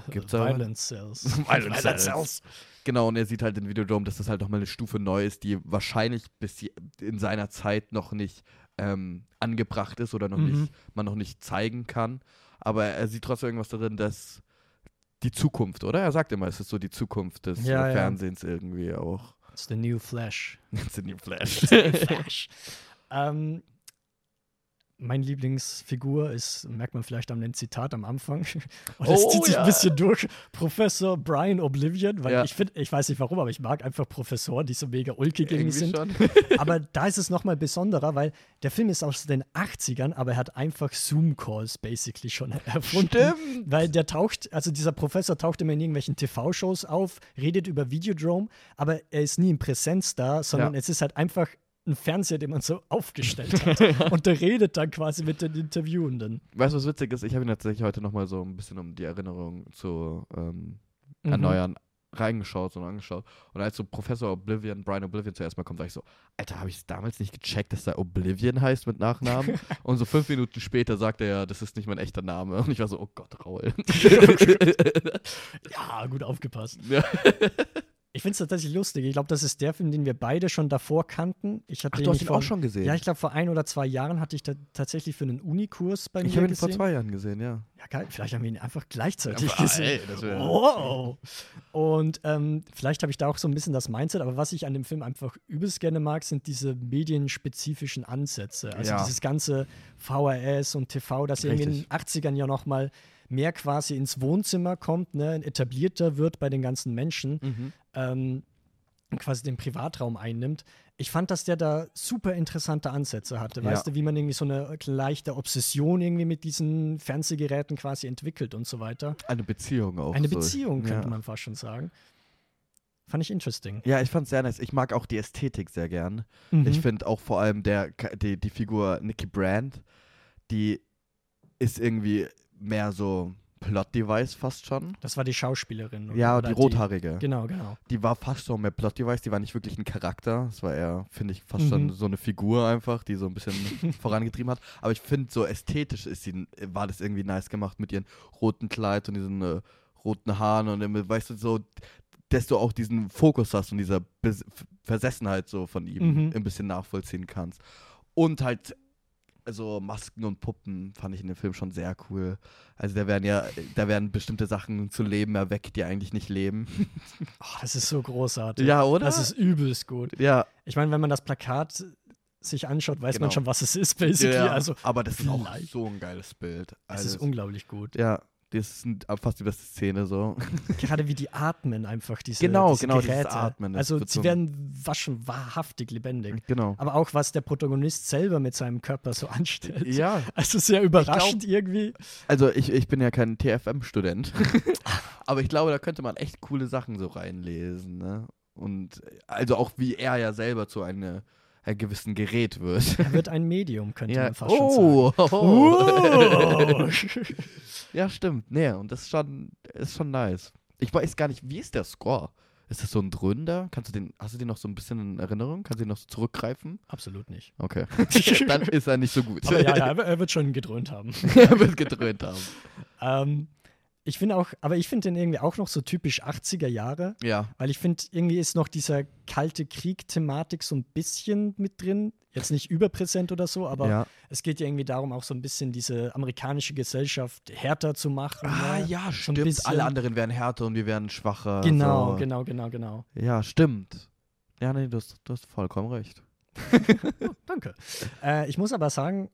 Gibt's da- Violence Cells. Violent Cells. <laughs> Genau, und er sieht halt in Videodrome, dass das halt nochmal eine Stufe neu ist, die wahrscheinlich bis in seiner Zeit noch nicht ähm, angebracht ist oder noch Mhm. nicht, man noch nicht zeigen kann. Aber er sieht trotzdem irgendwas darin, dass die Zukunft, oder? Er sagt immer, es ist so die Zukunft des Ja, äh, ja. Fernsehens irgendwie auch. It's the new Flash. <laughs> It's a new flash. Flash. <laughs> ähm, mein Lieblingsfigur ist, merkt man vielleicht dem Zitat am Anfang, <laughs> und es Oh, zieht sich ja. ein bisschen durch, Professor Brian Oblivion, weil Ja. ich finde, ich weiß nicht warum, aber ich mag einfach Professoren, die so mega ulkig irgendwie sind. <laughs> Aber da ist es nochmal besonderer, weil der Film ist aus den 80ern, aber er hat einfach Zoom-Calls basically schon <laughs> erfunden. Stimmt. Weil der taucht, also dieser Professor taucht immer in irgendwelchen TV-Shows auf, redet über Videodrome, aber er ist nie in Präsenz da, sondern Ja. es ist halt einfach ein Fernseher, den man so aufgestellt hat. <laughs> Und der redet dann quasi mit den Interviewenden. Weißt du, was witzig ist? Ich habe ihn tatsächlich heute nochmal so ein bisschen, um die Erinnerung zu ähm, Mhm. erneuern, reingeschaut und angeschaut. Und als so Professor Oblivion, Brian Oblivion zuerst mal kommt, sag ich so, Alter, habe ich es damals nicht gecheckt, dass er Oblivion heißt mit Nachnamen? <laughs> und so fünf Minuten später sagt er ja, das ist nicht mein echter Name. Und ich war so, oh Gott, Raul. <laughs> Ja, gut aufgepasst. Ja. Ich finde es tatsächlich lustig. Ich glaube, das ist der Film, den wir beide schon davor kannten. Ich hatte Ach, du hast ihn vor, auch schon gesehen? Ja, ich glaube, vor ein oder zwei Jahren hatte ich da tatsächlich für einen Unikurs bei ich mir habe ihn vor zwei Jahren gesehen, ja. Ja, geil. Vielleicht haben wir ihn einfach gleichzeitig Ja, gesehen. ey, wow. Und ähm, vielleicht habe ich da auch so ein bisschen das Mindset, aber was ich an dem Film einfach übelst gerne mag, sind diese medienspezifischen Ansätze. Also Ja. dieses ganze VHS und TV, das irgendwie in den Richtig. 80ern ja noch mal mehr quasi ins Wohnzimmer kommt, ne, etablierter wird bei den ganzen Menschen. Mhm. Ähm, quasi den Privatraum einnimmt. Ich fand, dass der da super interessante Ansätze hatte. Ja. Weißt du, wie man irgendwie so eine leichte Obsession irgendwie mit diesen Fernsehgeräten quasi entwickelt und so weiter. Eine Beziehung auch. Eine so. Beziehung, könnte ja. man fast schon sagen. Fand ich interesting. Ja, ich fand's sehr nice. Ich mag auch die Ästhetik sehr gern. Mhm. Ich finde auch vor allem der, die, die Figur Nikki Brand, die ist irgendwie mehr so Plot-Device fast schon. das war die Schauspielerin. oder- Ja, oder die rothaarige. Genau, genau. Die war fast so mehr Plot-Device, die war nicht wirklich ein Charakter. Das war eher, finde ich, fast Mhm. schon so eine Figur einfach, die so ein bisschen <laughs> vorangetrieben hat. Aber ich finde, so ästhetisch ist sie, war das irgendwie nice gemacht mit ihren roten Kleid und diesen äh, roten Haaren und immer, weißt du, so, dass du auch diesen Fokus hast und dieser Bes Versessenheit so von ihm Mhm. ein bisschen nachvollziehen kannst. Und halt also Masken und Puppen fand ich in dem Film schon sehr cool. Also da werden ja, da werden bestimmte Sachen zu Leben erweckt, die eigentlich nicht leben. <laughs> Oh, das ist so großartig. ja, oder? Das ist übelst gut. ja, Ich meine, wenn man das Plakat sich anschaut, weiß Genau. man schon, was es ist, basically. ja, Also, aber das ist auch so ein geiles Bild. es Also, ist unglaublich gut. ja, das ist fast die beste Szene so. <laughs> Gerade wie die atmen einfach, diese, Genau, diese genau, Geräte. Atmen, also sie so- werden waschen wahrhaftig lebendig. genau. Aber auch, was der Protagonist selber mit seinem Körper so anstellt. Ja, Also sehr überraschend irgendwie. also ich, ich bin ja kein TFM-Student, <laughs> aber ich glaube, da könnte man echt coole Sachen so reinlesen. Ne? Und also auch wie er ja selber zu eine, einem gewissen Gerät wird. Er wird ein Medium, könnte Ja. man fast schon sagen. Oh, Oh. <laughs> ja, stimmt. Nee, und das ist schon, ist schon nice. Ich weiß gar nicht, wie ist der Score? Ist das so ein dröhnender? Kannst du den, hast du den noch so ein bisschen in Erinnerung? Kannst du den noch so zurückgreifen? Absolut nicht. Okay. <laughs> Dann ist er nicht so gut. Aber ja, ja, er- er wird schon gedröhnt haben. <laughs> er wird gedröhnt haben. Ähm, ich finde auch, aber ich finde den irgendwie auch noch so typisch 80er Jahre, Ja. weil ich finde, irgendwie ist noch dieser kalte Krieg-Thematik so ein bisschen mit drin. Jetzt nicht überpräsent oder so, aber ja. es geht ja irgendwie darum, auch so ein bisschen diese amerikanische Gesellschaft härter zu machen. Ah, ne? ja, ein stimmt. bisschen- Alle anderen werden härter und wir werden schwacher. Genau, so. genau, genau, genau. Ja, stimmt. Ja, nee, du hast, du hast vollkommen recht. <laughs> Danke. Äh, ich muss aber sagen,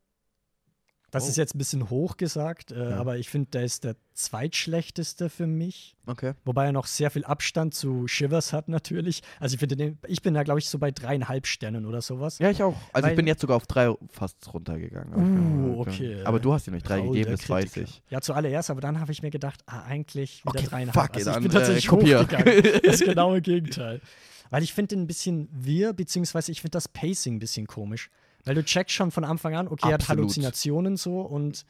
das Oh. ist jetzt ein bisschen hoch gesagt, äh, Ja. aber ich finde, der ist der zweitschlechteste für mich. Okay. Wobei er noch sehr viel Abstand zu Shivers hat, natürlich. Also ich finde, ich bin da, glaube ich, so bei dreieinhalb Sternen oder sowas. Ja, ich auch. Also Weil- ich bin jetzt sogar auf drei fast runtergegangen. Uh, okay. Aber du hast dir nicht drei Faul gegeben, das weiß ich. Ja, zuallererst, aber dann habe ich mir gedacht, ah, eigentlich wieder Okay, dreieinhalb. fuck also ich bin äh, tatsächlich kopier. hochgegangen. <laughs> Das genaue Gegenteil. Weil ich finde den ein bisschen wirr, beziehungsweise ich finde das Pacing ein bisschen komisch. Weil du checkst schon von Anfang an, okay, er hat. Halluzinationen so und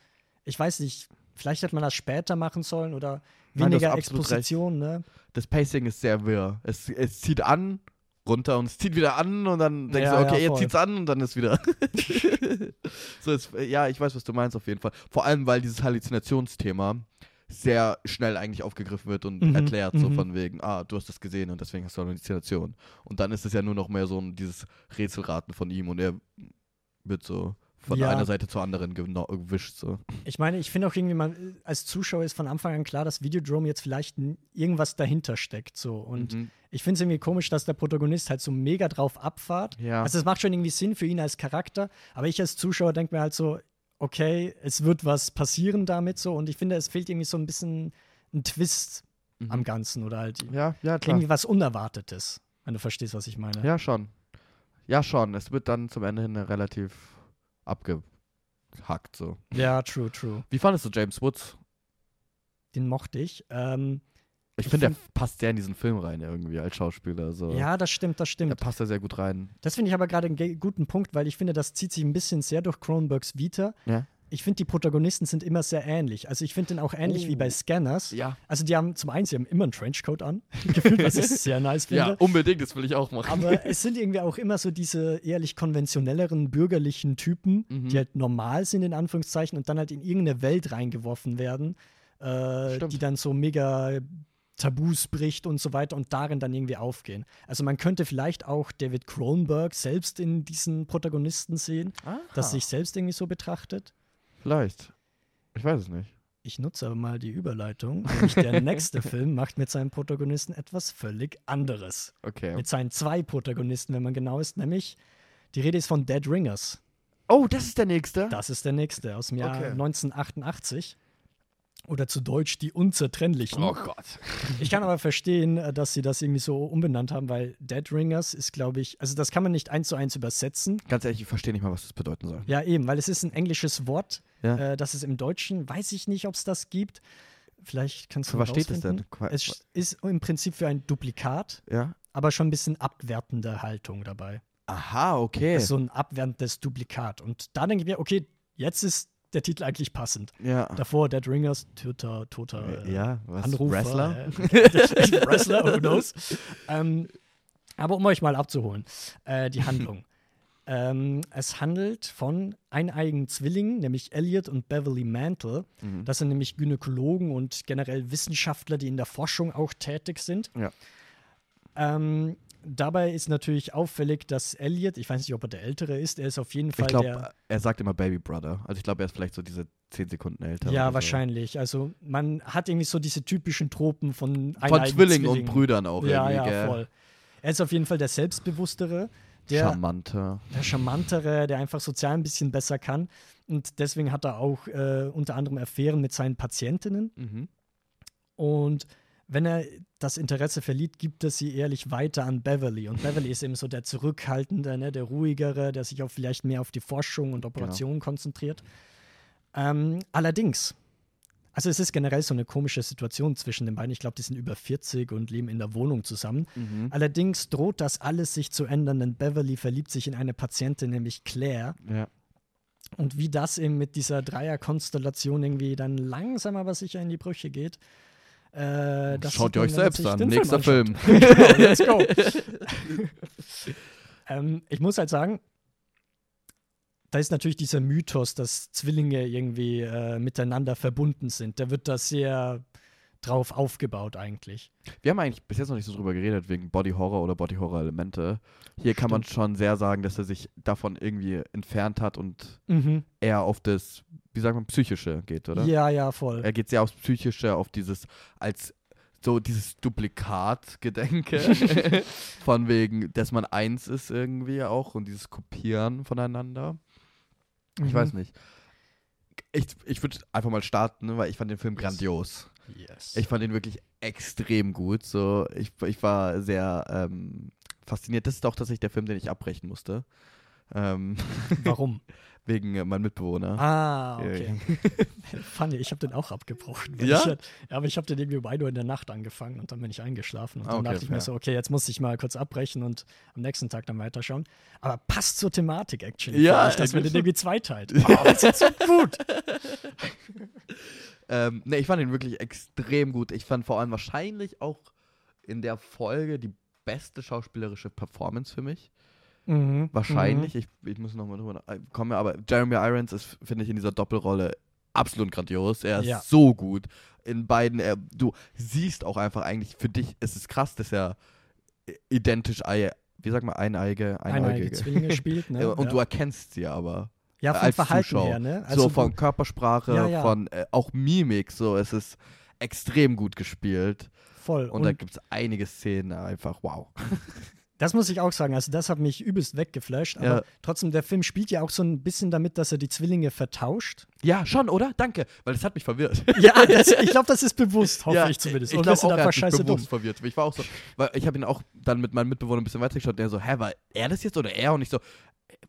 ich weiß nicht, vielleicht hätte man das später machen sollen oder Nein, weniger absolut Exposition, ne? Das Pacing ist sehr wirr. Es, es zieht an, runter und es zieht wieder an und dann denkst Ja, du, okay, ja, jetzt zieht's an und dann ist wieder. <laughs> so ist, ja, ich weiß, was du meinst auf jeden Fall. Vor allem, weil dieses Halluzinationsthema sehr schnell eigentlich aufgegriffen wird und Mhm, erklärt, so mhm. von wegen, ah, du hast das gesehen und deswegen hast du Halluzination. Und dann ist es ja nur noch mehr so ein, dieses Rätselraten von ihm und er wird so von Ja. einer Seite zur anderen gewischt. So. Ich meine, ich finde auch irgendwie, man, als Zuschauer ist von Anfang an klar, dass Videodrome jetzt vielleicht irgendwas dahinter steckt. So. Und Mhm. ich finde es irgendwie komisch, dass der Protagonist halt so mega drauf abfahrt. Ja. Also es macht schon irgendwie Sinn für ihn als Charakter, aber ich als Zuschauer denke mir halt so, okay, es wird was passieren damit so und ich finde, es fehlt irgendwie so ein bisschen ein Twist Mhm. am Ganzen oder halt ja, ja, klar. irgendwie was Unerwartetes, wenn du verstehst, was ich meine. Ja, schon. Ja, schon. Es wird dann zum Ende hin relativ abgehackt so. Ja, true, true. Wie fandest du James Woods? Den mochte ich. Ähm, Ich, Ich finde, der find- passt sehr in diesen Film rein irgendwie als Schauspieler. So. ja, das stimmt, das Er stimmt. passt da sehr gut rein. Das finde ich aber gerade einen guten Punkt, weil ich finde, das zieht sich ein bisschen sehr durch Cronenbergs Vita. Ja. Ich finde, die Protagonisten sind immer sehr ähnlich. Also ich finde den auch ähnlich wie Oh. bei Scanners. Ja. Also die haben zum einen, sie haben immer einen Trenchcoat an, <laughs> gefühlt, was ich sehr nice finde. Ja, unbedingt, das will ich auch machen. Aber <laughs> es sind irgendwie auch immer so diese ehrlich konventionelleren bürgerlichen Typen, Mhm. die halt normal sind, in Anführungszeichen, und dann halt in irgendeine Welt reingeworfen werden, äh, die dann so mega Tabus bricht und so weiter und darin dann irgendwie aufgehen. Also man könnte vielleicht auch David Cronenberg selbst in diesen Protagonisten sehen, dass sich selbst irgendwie so betrachtet. Vielleicht. Ich weiß es nicht. Ich nutze aber mal die Überleitung. Nämlich der <laughs> nächste Film macht mit seinen Protagonisten etwas völlig anderes. Okay. Mit seinen zwei Protagonisten, wenn man genau ist, nämlich die Rede ist von Dead Ringers. Oh, das ist der nächste? Das ist der nächste aus dem Jahr Okay. 1988. Oder zu Deutsch die Unzertrennlichen. Oh Gott. <laughs> Ich kann aber verstehen, äh, dass sie das irgendwie so umbenannt haben, weil Dead Ringers ist, glaube ich, also das kann man nicht eins zu eins übersetzen. Ganz ehrlich, ich verstehe nicht mal, was das bedeuten soll. Ja, eben, weil es ist ein englisches Wort. Ja. Äh, das ist im Deutschen, weiß ich nicht, ob es das gibt. Vielleicht kannst du Für was steht es denn? Es ist im Prinzip für ein Duplikat, Ja. aber schon ein bisschen abwertende Haltung dabei. Aha, okay. So ein abwertendes Duplikat. Und da denke ich mir, okay, jetzt ist der Titel eigentlich passend. ja. Davor Dead Ringers, toter, toter äh, ja, was? Anrufer. Wrestler? Äh, <laughs> Wrestler, who knows? ähm, aber um euch mal abzuholen, äh, die Handlung. <laughs> ähm, es handelt von eineigen Zwillingen, nämlich Elliot und Beverly Mantle. Mhm. Das sind nämlich Gynäkologen und generell Wissenschaftler, die in der Forschung auch tätig sind. Ja. Ähm, dabei ist natürlich auffällig, dass Elliot, ich weiß nicht, ob er der Ältere ist, er ist auf jeden Fall Ich glaube, der. er sagt immer Baby Brother. Also ich glaube, er ist vielleicht so diese 10 Sekunden älter. Ja, oder so. wahrscheinlich. Also man hat irgendwie so diese typischen Tropen von Von Zwillingen und Zwillingen. Brüdern auch Ja, irgendwie, ja, gell? voll. Er ist auf jeden Fall der Selbstbewusstere, der, Charmanter. der Charmantere, der einfach sozial ein bisschen besser kann. Und deswegen hat er auch äh, unter anderem Affären mit seinen Patientinnen. Mhm. Und wenn er das Interesse verliert, gibt er sie ehrlich weiter an Beverly. Und Beverly ist eben so der Zurückhaltende, ne, der Ruhigere, der sich auch vielleicht mehr auf die Forschung und Operationen konzentriert. Ähm, allerdings, also es ist generell so eine komische Situation zwischen den beiden. Ich glaube, die sind über 40 und leben in der Wohnung zusammen. Mhm. Allerdings droht das alles sich zu ändern, denn Beverly verliebt sich in eine Patientin, nämlich Claire. Ja. Und wie das eben mit dieser Dreierkonstellation irgendwie dann langsam aber sicher in die Brüche geht. Äh, das Schaut ihr euch selbst an. Nächster anschaut. Film. <laughs> genau, let's go. <laughs> ähm, ich muss halt sagen, da ist natürlich dieser Mythos, dass Zwillinge irgendwie äh, miteinander verbunden sind. Der wird da sehr drauf aufgebaut eigentlich. Wir haben eigentlich bis jetzt noch nicht so drüber geredet, wegen Body Horror oder Body Horror Elemente. Hier kann man schon sehr sagen, dass er sich davon irgendwie entfernt hat und Mhm. eher auf das, wie sagt man, Psychische geht, oder? Ja, ja, voll. Er geht sehr aufs Psychische, auf dieses, als so dieses Duplikat-Gedenke. <laughs> von wegen, dass man eins ist irgendwie auch und dieses Kopieren voneinander. Ich Mhm. weiß nicht. Ich, ich würde einfach mal starten, weil ich fand den Film Yes. grandios. Yes. Ich fand ihn wirklich extrem gut. So, ich, ich war sehr ähm, fasziniert. Das ist auch tatsächlich der Film, den ich abbrechen musste. Ähm, Warum? <laughs> wegen äh, meinem Mitbewohner. Ah, okay. <laughs> Funny, ich habe den auch abgebrochen. Ja? Halt- ja, aber ich habe den irgendwie um 1 Uhr in der Nacht angefangen und dann bin ich eingeschlafen. Und Ah, dann okay, dachte ich mir fair. so, okay, jetzt muss ich mal kurz abbrechen und am nächsten Tag dann weiterschauen. Aber passt zur Thematik, actually. Ja, ich, dass man den irgendwie zweiteilt. <laughs> Oh, das ist so gut. <laughs> Ähm, ne, ich fand ihn wirklich extrem gut. Ich fand vor allem wahrscheinlich auch in der Folge die beste schauspielerische Performance für mich. Mhm, Wahrscheinlich. Ich, ich muss nochmal drüber nach- kommen, aber Jeremy Irons ist, finde ich, in dieser Doppelrolle absolut grandios. Er ist Ja. so gut. In beiden, er, du siehst auch einfach eigentlich, für dich ist es krass, dass er identisch, wie sagt man, eineige, Mhm. Eineige einäugige. Zwillinge spielt, ne? Äh, <laughs> Und ja. du erkennst sie aber. ja, vom als Verhalten Zuschauer. her, ne? so du- von Körpersprache, Ja, ja. von äh, auch Mimik, so. Es ist extrem gut gespielt. voll. Und, da gibt es einige Szenen einfach, wow. <laughs> Das muss ich auch sagen. Also, das hat mich übelst weggeflasht. Aber Ja. trotzdem, der Film spielt ja auch so ein bisschen damit, dass er die Zwillinge vertauscht. Ja, schon, oder? Danke, weil das hat mich verwirrt. Ja, <laughs> das, ich glaube, das ist bewusst, hoffe Ja, ich zumindest. Ich glaube er einfach hat mich scheiße dumm. bewusst verwirrt. Ich war auch so, weil ich habe ihn auch dann mit meinem Mitbewohner ein bisschen weitergeschaut der so, hä, war er das jetzt oder er? Und ich so,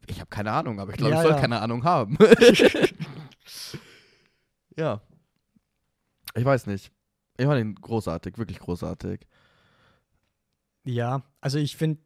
ich habe keine Ahnung, aber ich glaube, Ja, ich soll keine Ahnung haben. <laughs> ja. Ich weiß nicht. Ich fand ihn großartig, wirklich großartig. Ja, also ich finde,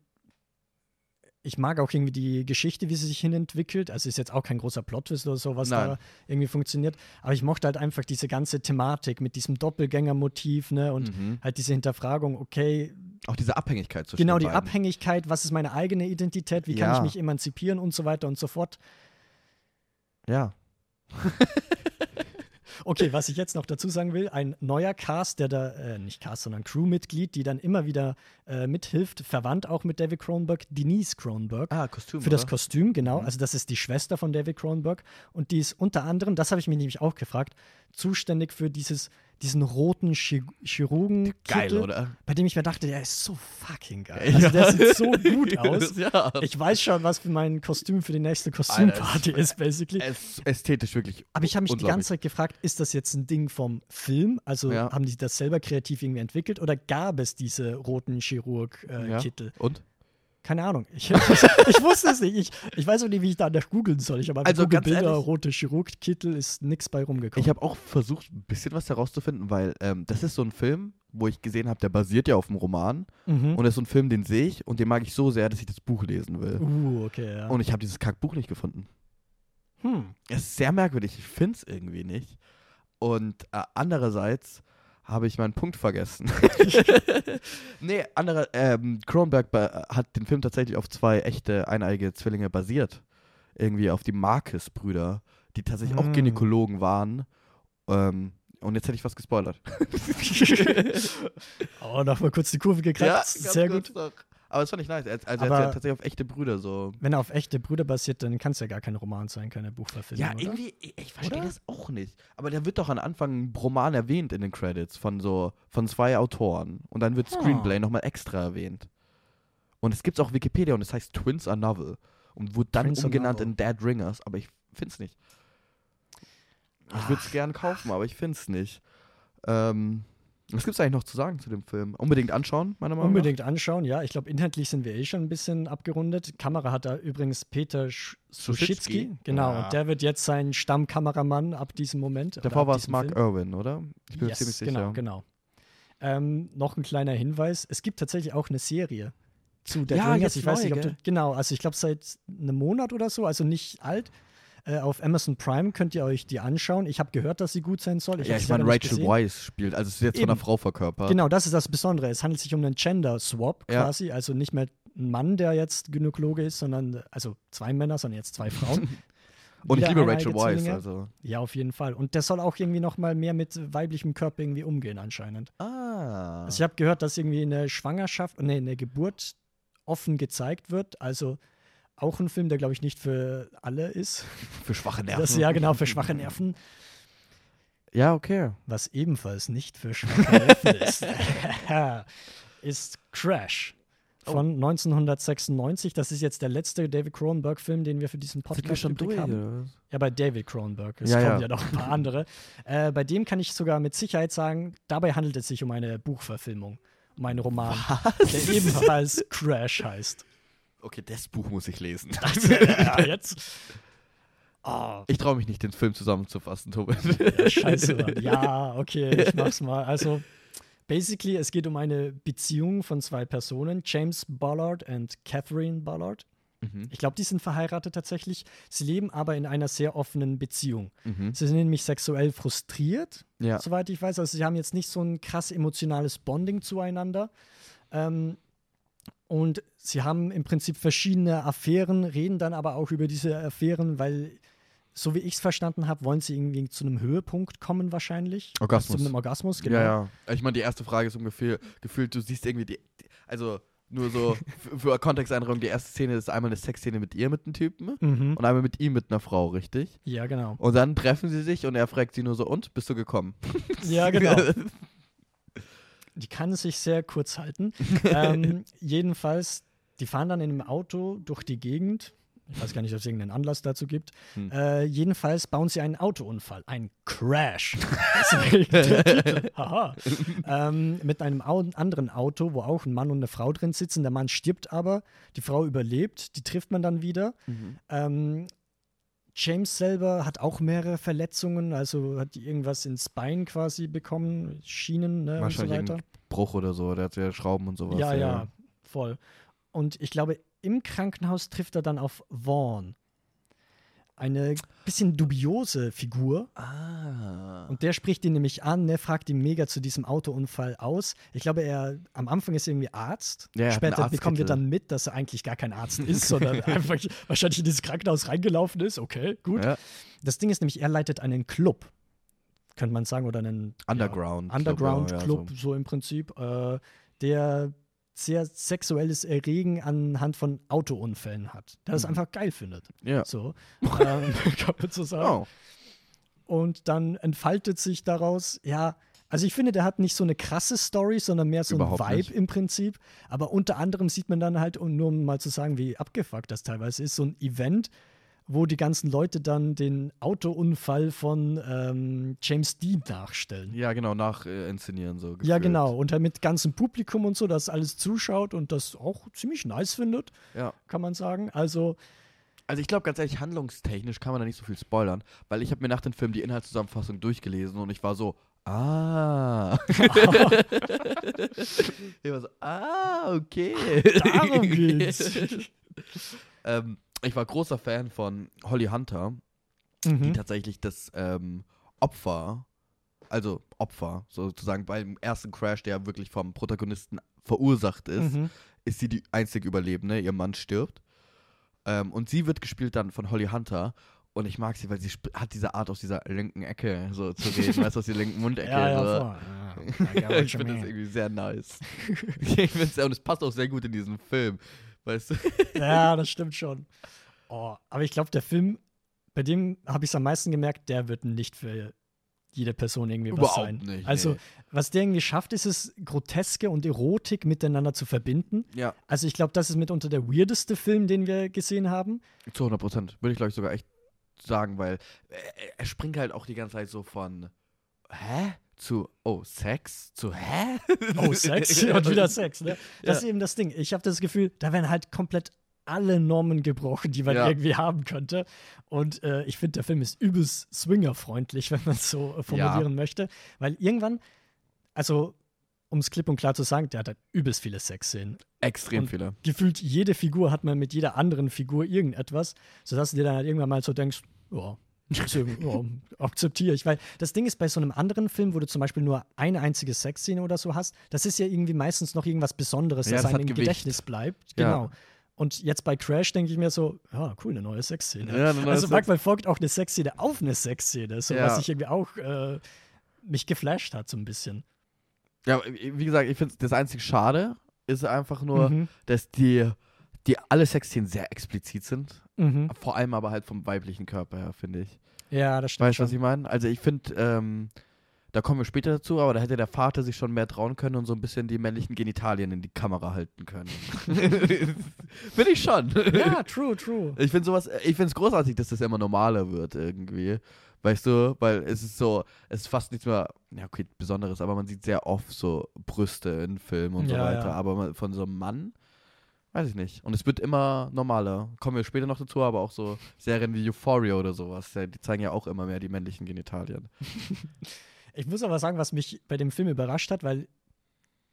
ich mag auch irgendwie die Geschichte, wie sie sich hinentwickelt. Also ist jetzt auch kein großer Plot-Twist oder so, was Nein. da irgendwie funktioniert. Aber ich mochte halt einfach diese ganze Thematik mit diesem Doppelgänger-Motiv, ne? Und Mhm. halt diese Hinterfragung, okay, Auch diese Abhängigkeit zwischen genau die beiden. Abhängigkeit, was ist meine eigene Identität, wie kann Ja. ich mich emanzipieren und so weiter und so fort. Ja. <laughs> Okay, was ich jetzt noch dazu sagen will, ein neuer Cast, der da, äh, nicht Cast, sondern Crewmitglied, die dann immer wieder äh, mithilft, verwandt auch mit David Cronenberg, Denise Cronenberg. Ah, Kostüm. Für das oder? Kostüm, genau. Mhm. Also das ist die Schwester von David Cronenberg. Und die ist unter anderem, das habe ich mich nämlich auch gefragt, zuständig für dieses, diesen roten Chir Chirurgen. Geil, oder? Bei dem ich mir dachte, der ist so fucking geil. Ja. Also der sieht so <laughs> gut aus. ja. Ich weiß schon, was für mein Kostüm für die nächste Kostümparty ist, basically. Ästhetisch wirklich. Aber ich habe mich die ganze Zeit gefragt, ist das jetzt ein Ding vom Film? Also Ja. haben die das selber kreativ irgendwie entwickelt oder gab es diese roten Chirurg-Kittel? Äh, Ja. Und? Keine Ahnung. Ich, ich, ich wusste es nicht. Ich, ich weiß auch nicht, wie ich danach googeln soll. Ich habe einfach Also Google Bilder, ehrlich- rote Chirurgkittel, ist nichts bei rumgekommen. Ich habe auch versucht, ein bisschen was herauszufinden, weil ähm, das ist so ein Film, wo ich gesehen habe, der basiert ja auf einem Roman. mhm. Und das ist so ein Film, den sehe ich und den mag ich so sehr, dass ich das Buch lesen will. Uh, okay, ja. Und ich habe dieses Kackbuch nicht gefunden. hm. Es ist sehr merkwürdig, ich finde es irgendwie nicht. Und äh, andererseits habe ich meinen Punkt vergessen. <laughs> <laughs> nee, andere, ähm, Cronenberg ba- hat den Film tatsächlich auf zwei echte eineige Zwillinge basiert. Irgendwie auf die Marcus-Brüder, die tatsächlich auch Mm. Gynäkologen waren. Ähm, und jetzt hätte ich was gespoilert. <laughs> Oh, nochmal kurz die Kurve gekratzt. ganz Sehr gut. noch. Aber das fand ich nice. Also er hat ja tatsächlich auf echte Brüder so. Wenn er auf echte Brüder basiert, dann kann es ja gar kein Roman sein, keine Buchverfilmung. Ja, irgendwie, ich, ich verstehe das auch nicht. Aber der wird doch am Anfang ein Roman erwähnt in den Credits von so, von zwei Autoren. Und dann wird Ah. Screenplay nochmal extra erwähnt. Und es gibt auch Wikipedia und es heißt Twins are Novel. Und wurde dann Twins umgenannt in Dead Ringers, aber ich find's nicht. Ich würde es gern kaufen, aber ich find's nicht. Ähm, was gibt's eigentlich noch zu sagen zu dem Film? Unbedingt anschauen, meiner Meinung Unbedingt anschauen, ja. Ich glaube, inhaltlich sind wir eh schon ein bisschen abgerundet. Kamera hat da übrigens Peter Sch- Suschitzky. Genau, Ja. und der wird jetzt sein Stammkameramann ab diesem Moment. nach. Davor war es Mark Film. Irwin, oder? Ich bin mir yes, ziemlich sicher. Genau, genau. Ähm, noch ein kleiner Hinweis: Es gibt tatsächlich auch eine Serie zu Dead Ja, Ringers. Ich weiß neu, nicht, ob du. Genau, also ich glaube seit einem Monat oder so, also nicht alt. Äh, auf Amazon Prime könnt ihr euch die anschauen. Ich habe gehört, dass sie gut sein soll. ja, hab's ich meine, Rachel. Weisz spielt, also es ist jetzt von Eben. einer Frau verkörpert. Genau, das ist das Besondere. Es handelt sich um einen Gender-Swap Ja. quasi. Also nicht mehr ein Mann, der jetzt Gynäkologe ist, sondern also zwei Männer, sondern jetzt zwei Frauen. <laughs> Und ich liebe Rachel Weisz, also. Ja, auf jeden Fall. Und der soll auch irgendwie noch mal mehr mit weiblichem Körper irgendwie umgehen anscheinend. Ah. Also ich habe gehört, dass irgendwie eine Schwangerschaft, nee, eine Geburt offen gezeigt wird. Also auch ein Film, der glaube ich nicht für alle ist. <laughs> Für schwache Nerven. Das ja genau für schwache Nerven, Ja, okay. was ebenfalls nicht für schwache Nerven <laughs> ist, <laughs> ist Crash. Oh. Von 1996. Das ist jetzt der letzte David Cronenberg-Film, den wir für diesen Podcast im Blick haben. was? Ja, bei David Cronenberg. Es Ja, kommen ja. ja. noch ein paar andere. Äh, bei dem kann ich sogar mit Sicherheit sagen, dabei handelt es sich um eine Buchverfilmung, um einen Roman, der ebenfalls Crash heißt. Okay, das Buch muss ich lesen. ja, <laughs> jetzt. Oh, Ich traue mich nicht, den Film zusammenzufassen, Tobi. ja, scheiße. Mann. <laughs> Ja, okay, ich mach's mal. Also, basically, es geht um eine Beziehung von zwei Personen, James Ballard und Catherine Ballard. Mhm. Ich glaube, die sind verheiratet tatsächlich. Sie leben aber in einer sehr offenen Beziehung. Mhm. Sie sind nämlich sexuell frustriert, Ja. soweit ich weiß. Also sie haben jetzt nicht so ein krass emotionales Bonding zueinander. Ähm, und sie haben im Prinzip verschiedene Affären, reden dann aber auch über diese Affären, weil, so wie ich es verstanden habe, wollen sie irgendwie zu einem Höhepunkt kommen wahrscheinlich. Orgasmus. Zu einem Orgasmus, genau. Ja, ja. Ich meine, die erste Frage ist ungefähr gefühlt, du siehst irgendwie die, die also nur so <laughs> für, Kontexteinrichtung, die erste Szene ist einmal eine Sexszene mit ihr mit einem Typen Mhm. und einmal mit ihm mit einer Frau, richtig? Ja, genau. Und dann treffen sie sich und er fragt sie nur so, und, bist du gekommen? Ja, genau. <laughs> Die kann sich sehr kurz halten. <laughs> ähm, jedenfalls, die fahren dann in einem Auto durch die Gegend. Ich weiß gar nicht, ob es irgendeinen Anlass dazu gibt. Hm. Äh, jedenfalls bauen sie einen Autounfall, einen Crash. <laughs> Haha. ähm, mit einem au anderen Auto, wo auch ein Mann und eine Frau drin sitzen. Der Mann stirbt aber, die Frau überlebt, die trifft man dann wieder. Mhm. Ähm, James selber hat auch mehrere Verletzungen, also hat irgendwas ins Bein quasi bekommen, Schienen ne, und so weiter. Bruch oder so, der hat ja Schrauben und sowas. Ja, ja, voll. Und ich glaube, im Krankenhaus trifft er dann auf Vaughn. Eine bisschen dubiose Figur. Ah. Und der spricht ihn nämlich an, der fragt ihn mega zu diesem Autounfall aus. Ich glaube, er am Anfang ist irgendwie Arzt. Ja, er Später bekommen wir dann mit, dass er eigentlich gar kein Arzt ist, sondern <laughs> einfach wahrscheinlich in dieses Krankenhaus reingelaufen ist. Okay, gut. Ja. Das Ding ist nämlich, er leitet einen Club, könnte man sagen, oder einen Underground. ja, Underground Club, ja, Club, so. so. im Prinzip, äh, der sehr sexuelles Erregen anhand von Autounfällen hat. Der das Mhm. einfach geil findet. Ja. So, <laughs> ähm, <laughs> kann man so sagen. Oh. Und dann entfaltet sich daraus, ja, also ich finde, der hat nicht so eine krasse Story, sondern mehr so ein Überhaupt Vibe nicht. im Prinzip. Aber unter anderem sieht man dann halt, um nur mal zu sagen, wie abgefuckt das teilweise ist, so ein Event, wo die ganzen Leute dann den Autounfall von ähm, James Dean nachstellen. Ja, genau, nach äh, inszenieren so. Ja, gefühlt. genau. Und dann mit ganzem Publikum und so, das alles zuschaut und das auch ziemlich nice findet, Ja. kann man sagen. Also, Also ich glaube ganz ehrlich, handlungstechnisch kann man da nicht so viel spoilern, weil ich habe mir nach dem Film die Inhaltszusammenfassung durchgelesen und ich war so, ah. <laughs> ich war so, ah, okay. darum geht's. <laughs> ähm, ich war großer Fan von Holly Hunter, die mhm. tatsächlich das ähm, Opfer, also Opfer sozusagen beim ersten Crash, der wirklich vom Protagonisten verursacht ist, Mhm. ist sie die einzige Überlebende. Ihr Mann stirbt. Ähm, und sie wird gespielt dann von Holly Hunter. Und ich mag sie, weil sie hat diese Art aus dieser linken Ecke so zu <laughs> reden, weißt du, aus der linken Mundecke. Ja, ja, so. Ja, <laughs> ich finde das irgendwie sehr nice. <laughs> ich find's, und es passt auch sehr gut in diesen Film. Weißt du? <laughs> ja, das stimmt schon. Oh, aber ich glaube, der Film, bei dem habe ich es am meisten gemerkt, der wird nicht für jede Person irgendwie was Überhaupt sein. nicht, Also, nee. was der irgendwie schafft, ist es, Groteske und Erotik miteinander zu verbinden. Ja, Also, ich glaube, das ist mitunter der weirdeste Film, den wir gesehen haben. zu 100 Prozent. Würde ich, glaube ich, sogar echt sagen, weil er, er springt halt auch die ganze Zeit so von Hä? Zu, oh, Sex? Zu, hä? Oh, Sex <laughs> und wieder Sex, ne? Das Ja. ist eben das Ding. Ich habe das Gefühl, da werden halt komplett alle Normen gebrochen, die man Ja. irgendwie haben könnte. Und äh, ich finde, der Film ist übelst swingerfreundlich, <laughs> wenn man es so äh, formulieren möchte. Weil irgendwann, also um es klipp und klar zu sagen, der hat halt übelst viele Sexszenen. Extrem Und- viele. Gefühlt jede Figur hat man mit jeder anderen Figur irgendetwas, sodass du dir dann halt irgendwann mal so denkst, ja, ja, <laughs> akzeptiere ich. Weil das Ding ist, bei so einem anderen Film, wo du zum Beispiel nur eine einzige Sexszene oder so hast, das ist ja irgendwie meistens noch irgendwas Besonderes, Ja, das das einem im Gewicht. Gedächtnis bleibt. Ja. Genau. Und jetzt bei Crash denke ich mir so, ja, cool, eine neue Sexszene. Ja, eine neue also manchmal folgt auch eine Sexszene auf eine Sexszene, so Ja. was ich irgendwie auch äh, mich geflasht hat, so ein bisschen. Ja, wie gesagt, ich finde das einzig Schade ist einfach nur, Mhm. dass die, die alle Sexszenen sehr explizit sind. Mhm. Vor allem aber halt vom weiblichen Körper her, finde ich. Ja, das stimmt. Weißt du, was ich meine? Also ich finde, ähm, da kommen wir später dazu, aber da hätte der Vater sich schon mehr trauen können und so ein bisschen die männlichen Genitalien in die Kamera halten können. <laughs> finde ich schon. Ja, true, true. Ich finde sowas, ich finde es großartig, dass das immer normaler wird irgendwie. Weißt du, weil es ist so, es ist fast nichts mehr, ja okay, Besonderes, aber man sieht sehr oft so Brüste in Filmen und so Ja, weiter. ja. Aber man- von so einem Mann, weiß ich nicht. Und es wird immer normaler. Kommen wir später noch dazu, aber auch so Serien wie Euphoria oder sowas, ja, die zeigen ja auch immer mehr die männlichen Genitalien. <laughs> Ich muss aber sagen, was mich bei dem Film überrascht hat, weil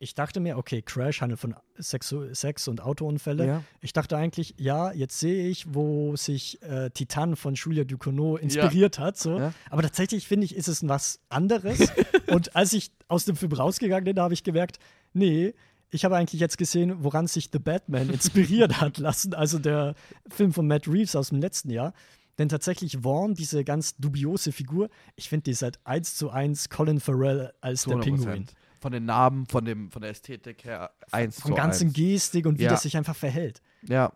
ich dachte mir, okay, Crash handelt von Sexu Sex und Autounfälle. Ja. Ich dachte eigentlich, ja, jetzt sehe ich, wo sich äh, Titan von Julia Ducournau inspiriert hat. So. Ja. Aber tatsächlich finde ich, ist es was anderes. <laughs> und als ich aus dem Film rausgegangen bin, da habe ich gemerkt, nee, ich habe eigentlich jetzt gesehen, woran sich The Batman <laughs> inspiriert hat lassen. Also der Film von Matt Reeves aus dem letzten Jahr. Denn tatsächlich Vaughn, diese ganz dubiose Figur, ich finde die seit 1 zu 1 Colin Farrell als Zu der 100%. Pinguin. Von den Narben, von, dem, von der Ästhetik her, eins Von zu ganzen eins. Gestik und wie Ja. das sich einfach verhält. Ja.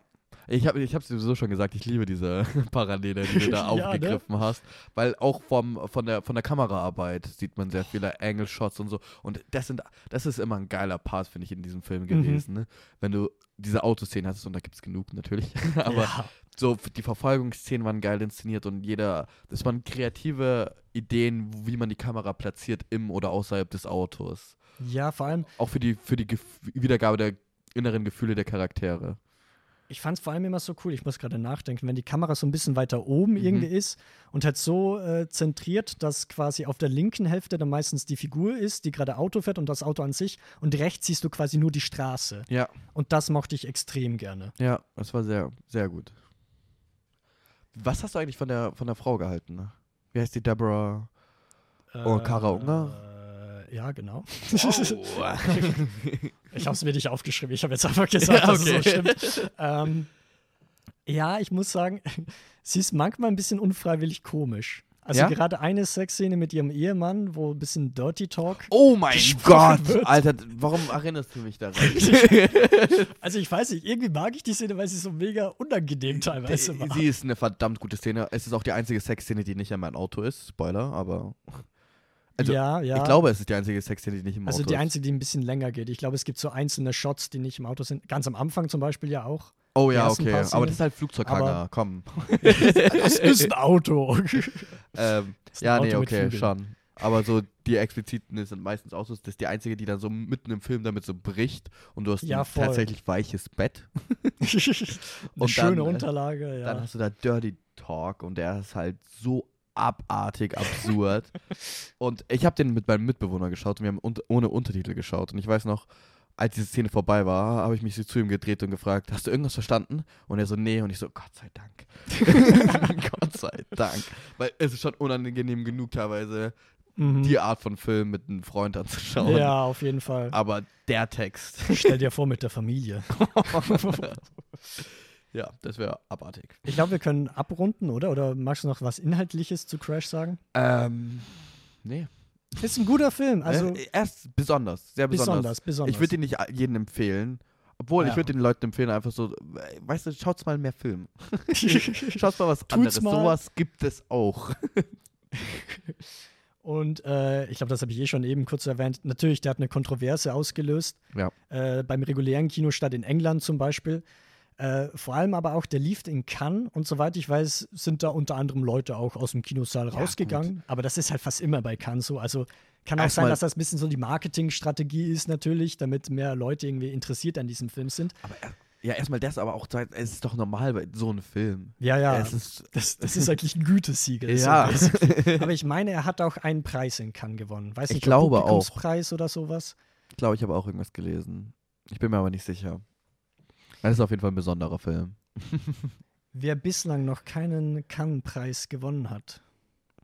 Ich habe ich hab's sowieso schon gesagt, ich liebe diese <laughs> Parallele, die du da <laughs> Ja, ne? aufgegriffen hast. Weil auch vom, von, der, von der Kameraarbeit sieht man sehr viele Angle-Shots und so. Und das, sind, das ist immer ein geiler Part, finde ich, in diesem Film gewesen. Ne? Wenn du diese Autoszenen hattest, und da gibt es genug natürlich. <laughs> Aber ja. so die Verfolgungsszenen waren geil inszeniert und jeder, das waren kreative Ideen, wie man die Kamera platziert im oder außerhalb des Autos. ja, vor allem, Auch für die, für die Wiedergabe der inneren Gefühle der Charaktere. Ich fand es vor allem immer so cool, ich muss gerade nachdenken, wenn die Kamera so ein bisschen weiter oben irgendwie ist und halt so äh, zentriert, dass quasi auf der linken Hälfte dann meistens die Figur ist, die gerade Auto fährt und das Auto an sich und rechts siehst du quasi nur die Straße. Ja, Und das mochte ich extrem gerne. ja, das war sehr, sehr gut. Was hast du eigentlich von der, von der Frau gehalten? Ne? Wie heißt die Deborah? Oh, Kara Unger? Äh, ja, genau. Oh. <laughs> <laughs> Ich habe es mir nicht aufgeschrieben. Ich habe jetzt einfach <laughs> gesagt, Ja, dass es okay. so stimmt. ähm, ja, ich muss sagen, <laughs> sie ist manchmal ein bisschen unfreiwillig komisch. Also Ja? gerade eine Sexszene mit ihrem Ehemann, wo ein bisschen Dirty Talk. oh mein Gott, wird. Alter, warum erinnerst du mich daran? <laughs> Also ich weiß nicht, irgendwie mag ich die Szene, weil sie so mega unangenehm teilweise war. Sie ist eine verdammt gute Szene. Es ist auch die einzige Sexszene, die nicht an mein Auto ist. Spoiler, aber. Also, ja, ja. Ich glaube, es ist die einzige Sexszene, die nicht im also Auto die ist. einzige, die ein bisschen länger geht. Ich glaube, es gibt so einzelne Shots, die nicht im Auto sind. Ganz am Anfang zum Beispiel ja auch. Oh die ja, okay. Aber das ist halt Flugzeughanger. Komm. <laughs> <laughs> Das ist ein Auto. ähm, ist ein ja, Auto nee, okay, schon. Aber so die expliziten sind meistens Autos. Das ist die einzige, die dann so mitten im Film damit so bricht und du hast Ja, ein voll. tatsächlich weiches Bett. <laughs> Eine Und schöne dann, äh, Unterlage, ja. Dann hast du da Dirty Talk und der ist halt so abartig absurd. und ich habe den mit meinem Mitbewohner geschaut und wir haben un ohne Untertitel geschaut. Und ich weiß noch, als diese Szene vorbei war, habe ich mich zu ihm gedreht und gefragt, hast du irgendwas verstanden? Und er so, nee. Und ich so, Gott sei Dank. <laughs> Gott sei Dank. Weil es ist schon unangenehm genug teilweise, Mhm. die Art von Film mit einem Freund anzuschauen. Ja, auf jeden Fall. Aber der Text. Stell dir vor, mit der Familie. <laughs> Ja, das wäre abartig. Ich glaube, wir können abrunden, oder? Oder magst du noch was Inhaltliches zu Crash sagen? Ähm, nee. Ist ein guter Film. Also äh, er ist besonders, sehr besonders. besonders, besonders. Ich würde ihn nicht jedem empfehlen. Obwohl, ich Ja. würde den Leuten empfehlen, einfach so, äh, weißt du, schaut's mal mehr Film. <laughs> <laughs> Schaut's mal was anderes. mal. Sowas gibt es auch. <laughs> Und äh, ich glaube, das habe ich eh schon eben kurz erwähnt. Natürlich, der hat eine Kontroverse ausgelöst. Ja. Äh, beim regulären Kinostart in England zum Beispiel. Äh, vor allem aber auch, der lief in Cannes und soweit ich weiß, sind da unter anderem Leute auch aus dem Kinosaal Ja, rausgegangen. Aber das ist halt fast immer bei Cannes so. Also kann auch sein, Erstmal- dass das ein bisschen so die Marketingstrategie ist natürlich, damit mehr Leute irgendwie interessiert an diesem Film sind. Aber er- ja, erstmal das, aber auch, es ist doch normal bei so einem Film. Ja, ja. Ist, Das, das ist eigentlich ein Gütesiegel. ja. So <laughs> aber ich meine, er hat auch einen Preis in Cannes gewonnen. Weiß Ich nicht, glaube auch. Publikumspreis oder sowas. ich glaube, ich habe auch irgendwas gelesen. Ich bin mir aber nicht sicher. Das ist auf jeden Fall ein besonderer Film. <laughs> Wer bislang noch keinen Cannes-Preis gewonnen hat,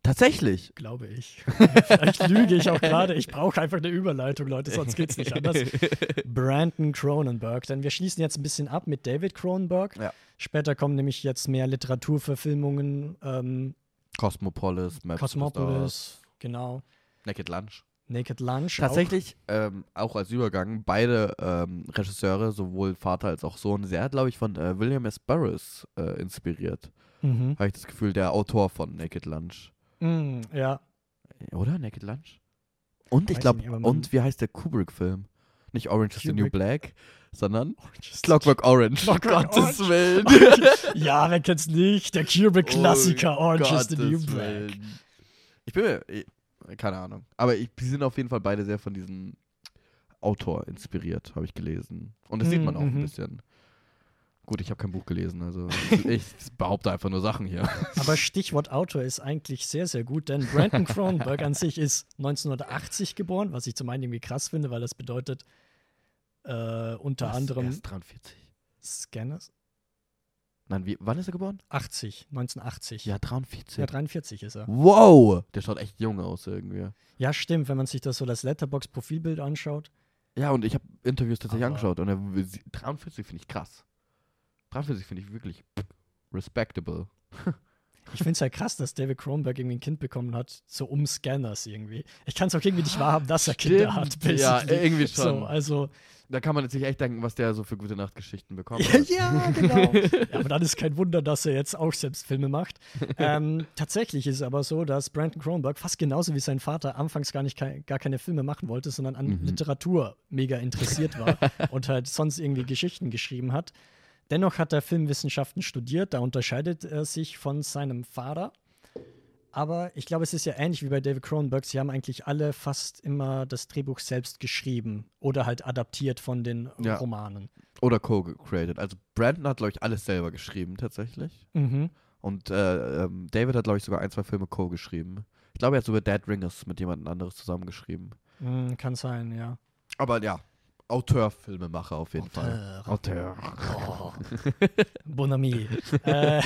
Tatsächlich. glaube ich. <laughs> Vielleicht lüge ich auch gerade. Ich brauche einfach eine Überleitung, Leute, sonst geht's nicht anders. <laughs> Brandon Cronenberg. Denn wir schließen jetzt ein bisschen ab mit David Cronenberg. Ja. Später kommen nämlich jetzt mehr Literaturverfilmungen. Ähm, Cosmopolis, Maps Cosmopolis, genau. Naked Lunch. Naked Lunch. Tatsächlich, ähm, auch als Übergang, beide ähm, Regisseure, sowohl Vater als auch Sohn, sehr, glaube ich, von äh, William S. Burroughs äh, inspiriert. Auch. Mhm. Habe ich das Gefühl, der Autor von Naked Lunch. Mm, ja. Oder? Naked Lunch? Und ich glaube, und wie heißt der Kubrick-Film? Nicht Orange is the New Kubrick. Black, sondern Clockwork Orange. Clockwork Gottes Orange. Willen. <laughs> Ja, wer kennt's nicht? Der Kubrick-Klassiker Oh, Orange is the New Gottes Black. Willen. Ich bin mir, keine Ahnung. Aber ich, die sind auf jeden Fall beide sehr von diesem Autor inspiriert, habe ich gelesen. Und das sieht Mm, man auch ein mhm. bisschen. Gut, ich habe kein Buch gelesen, also <laughs> ich behaupte einfach nur Sachen hier. Aber Stichwort Autor ist eigentlich sehr, sehr gut, denn Brandon Cronenberg an sich ist 1980 geboren, was ich zum einen irgendwie krass finde, weil das bedeutet äh, unter Was? anderem Erst 43. Scanners. Nein, wie, wann ist er geboren? 80, 1980. Ja, 43. Ja, 43 ist er. Wow! Der schaut echt jung aus irgendwie. Ja, stimmt, wenn man sich das so das Letterbox-Profilbild anschaut. Ja, und ich habe Interviews tatsächlich Aber- angeschaut und er, 43 finde ich krass. 43 finde ich wirklich respectable. <laughs> Ich finde es ja krass, dass David Cronenberg irgendwie ein Kind bekommen hat, so um Scanners irgendwie. Ich kann es auch irgendwie nicht wahrhaben, dass er Kinder hat. Stimmt, ja, basically. irgendwie schon. So, also, Da kann man jetzt sich echt denken, was der so für gute Nachtgeschichten bekommt. <laughs> ja, genau. <laughs> ja, aber dann ist kein Wunder, dass er jetzt auch selbst Filme macht. <laughs> ähm, tatsächlich ist es aber so, dass Brandon Cronenberg fast genauso wie sein Vater anfangs gar nicht gar keine Filme machen wollte, sondern an Mhm. Literatur mega interessiert war und halt sonst irgendwie Geschichten geschrieben hat. Dennoch hat er Filmwissenschaften studiert, da unterscheidet er sich von seinem Vater. Aber ich glaube, es ist ja ähnlich wie bei David Cronenberg. Sie haben eigentlich alle fast immer das Drehbuch selbst geschrieben oder halt adaptiert von den Ja. Romanen. Oder co-created. Also Brandon hat, glaube ich, alles selber geschrieben tatsächlich. Mhm. Und äh, ähm, David hat, glaube ich, sogar ein, zwei Filme co-geschrieben. Ich glaube, er hat sogar Dead Ringers mit jemand anderes zusammengeschrieben. Mm, kann sein, ja. Aber ja, Auteur-Filmemacher auf jeden Fall. Auteur. Oh. Bon ami. <laughs> äh,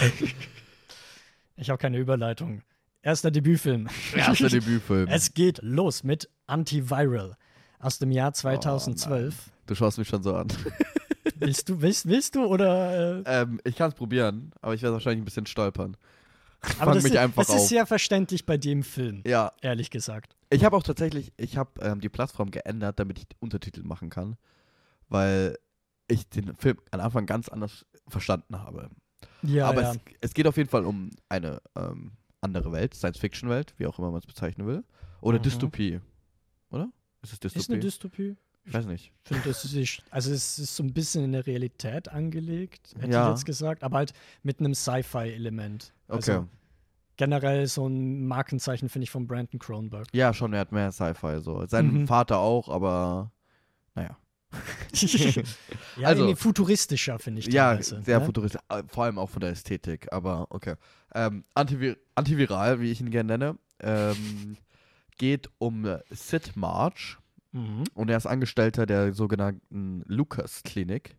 ich habe keine Überleitung. Erster Debütfilm. Erster Debütfilm. Es geht los mit Antiviral aus dem Jahr 2012. Du schaust mich schon so an. willst du, willst, willst du oder? Äh, ähm, ich kann es probieren, aber ich werde wahrscheinlich ein bisschen stolpern. <laughs> aber das, ist- das ist sehr verständlich bei dem Film, Ja, ehrlich gesagt. ich habe auch tatsächlich, ich habe ähm, die Plattform geändert, damit ich Untertitel machen kann, weil ich den Film am Anfang ganz anders verstanden habe. Ja, aber ja. Es, es geht auf jeden Fall um eine ähm, andere Welt, Science-Fiction-Welt, wie auch immer man es bezeichnen will. Oder Mhm. Dystopie. Oder? Ist es Dystopie? ist eine Dystopie. Ich weiß nicht. Ich finde, das ist, also es ist so ein bisschen in der Realität angelegt, hätte Ja. ich jetzt gesagt, aber halt mit einem Sci-Fi-Element. Okay. Also generell so ein Markenzeichen, finde ich, von Brandon Cronenberg. ja, schon, er hat mehr Sci-Fi so. Sein Mhm. Vater auch, aber naja. <laughs> ja, Also- futuristischer, finde ich. Ja, sehr ne? futuristisch, äh, vor allem auch von der Ästhetik, aber okay. Ähm, Antivir Antiviral, wie ich ihn gerne nenne, ähm, geht um Sid March Mhm. und er ist Angestellter der sogenannten Lucas-Klinik.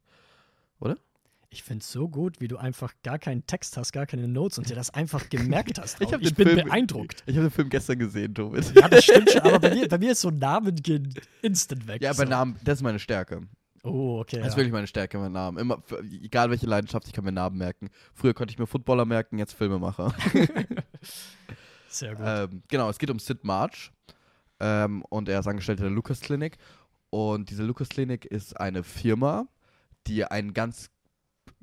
Ich finde es so gut, wie du einfach gar keinen Text hast, gar keine Notes und dir das einfach <laughs> gemerkt hast. Ich ich bin Film- beeindruckt. Ich habe den Film gestern gesehen, Tobit. Ja, das stimmt schon, aber bei mir, <laughs> bei mir ist so Namen gehen instant weg. Ja, so. bei Namen, das ist meine Stärke. Oh, okay. Das ist ja. wirklich meine Stärke, mein Namen. Immer, egal welche Leidenschaft, ich kann mir Namen merken. Früher konnte ich mir Footballer merken, jetzt Filmemacher. <laughs> Sehr gut. ähm, genau, es geht um Sid March. Ähm, und er ist Angestellter der Lucas Clinic. Und diese Lucas Clinic ist eine Firma, die eine ganz,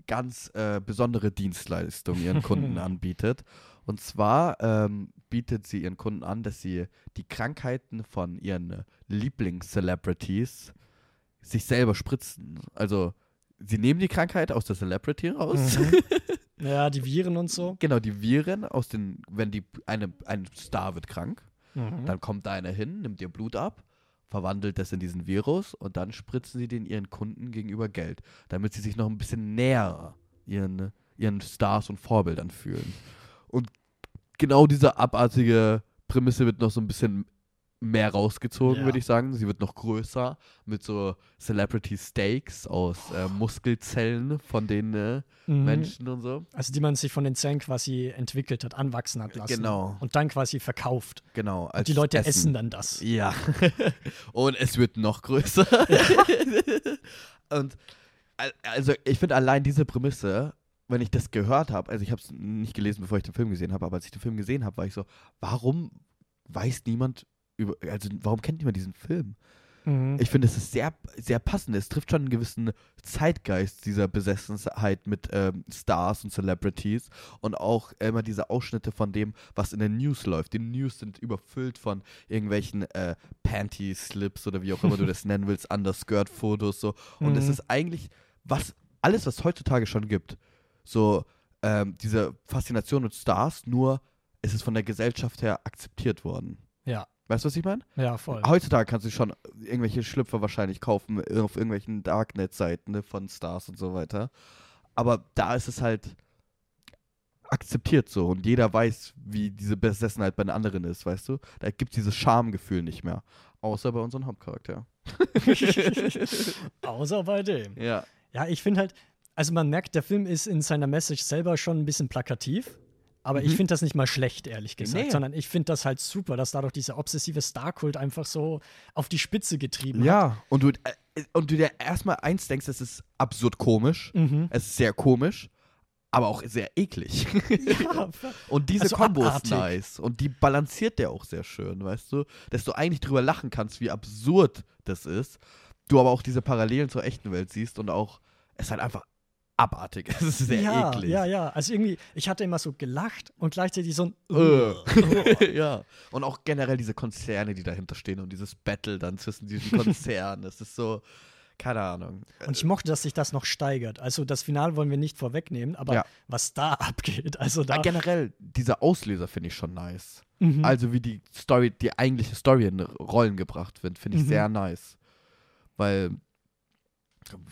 ganz äh, besondere Dienstleistung ihren <laughs> Kunden anbietet. Und zwar ähm, bietet sie ihren Kunden an, dass sie die Krankheiten von ihren Lieblings-Celebrities sich selber spritzen. Also, sie nehmen die Krankheit aus der Celebrity raus. Mhm. <laughs> ja, die Viren und so. Genau, die Viren aus den, wenn die eine, ein Star wird krank, Mhm. dann kommt da einer hin, nimmt ihr Blut ab, verwandelt das in diesen Virus und dann spritzen sie den ihren Kunden gegenüber Geld, damit sie sich noch ein bisschen näher ihren, ihren Stars und Vorbildern fühlen. Und genau diese abartige Prämisse wird noch so ein bisschen mehr rausgezogen, Ja. würde ich sagen. Sie wird noch größer mit so Celebrity Steaks aus äh, Muskelzellen von den äh, Mhm. Menschen und so. Also die man sich von den Zellen quasi entwickelt hat, anwachsen hat lassen. Genau. Und dann quasi verkauft. Genau. Und die Leute essen, Essen dann das. Ja. <laughs> Und es wird noch größer. <laughs> Und al- also ich finde allein diese Prämisse, wenn ich das gehört habe, also ich habe es nicht gelesen, bevor ich den Film gesehen habe, aber als ich den Film gesehen habe, war ich so, warum weiß niemand über, also warum kennt niemand diesen Film? Mhm. Ich finde, es ist sehr, sehr passend. Es trifft schon einen gewissen Zeitgeist dieser Besessenheit mit ähm, Stars und Celebrities und auch immer diese Ausschnitte von dem, was in den News läuft. Die News sind überfüllt von irgendwelchen äh, Panty-Slips oder wie auch immer du das <laughs> nennen willst, Underskirt-Fotos so. Und es Mhm. ist eigentlich was, alles, was heutzutage schon gibt. So, ähm, diese Faszination mit Stars, nur es ist von der Gesellschaft her akzeptiert worden. ja, Weißt du, was ich meine? ja, voll. Heutzutage kannst du schon irgendwelche Schlüpfer wahrscheinlich kaufen auf irgendwelchen Darknet-Seiten ne, von Stars und so weiter. Aber da ist es halt akzeptiert so und jeder weiß, wie diese Besessenheit bei den anderen ist, weißt du? Da gibt es dieses Schamgefühl nicht mehr. Außer bei unserem Hauptcharakter. <laughs> Außer bei dem. Ja. Ja, ich finde halt, also man merkt, der Film ist in seiner Message selber schon ein bisschen plakativ. Aber ich Mhm. finde das nicht mal schlecht, ehrlich gesagt, Nee. sondern ich finde das halt super, dass dadurch dieser obsessive Star-Kult einfach so auf die Spitze getrieben hat. Ja. Und du, äh, und du dir erstmal eins denkst, es ist absurd komisch. Mhm. Es ist sehr komisch, aber auch sehr eklig. <laughs> Ja, Und diese Also Kombo ist nice. Und die balanciert der auch sehr schön, weißt du? Dass du eigentlich drüber lachen kannst, wie absurd das ist. Du aber auch diese Parallelen zur echten Welt siehst und auch, es ist halt einfach abartig. <laughs> Es ist sehr ja, eklig. ja, ja. Also irgendwie, ich hatte immer so gelacht und gleichzeitig so ein. Äh. <laughs> ja. Und auch generell diese Konzerne, die dahinter stehen und dieses Battle dann zwischen diesen <laughs> Konzernen. Das ist so, keine Ahnung. Und ich mochte, dass sich das noch steigert. Also das Finale wollen wir nicht vorwegnehmen, aber Ja. was da abgeht, also da. Ja, generell, dieser Auslöser finde ich schon nice. Mhm. Also wie die Story, die eigentliche Story in Rollen gebracht wird, finde ich Mhm. sehr nice. Weil,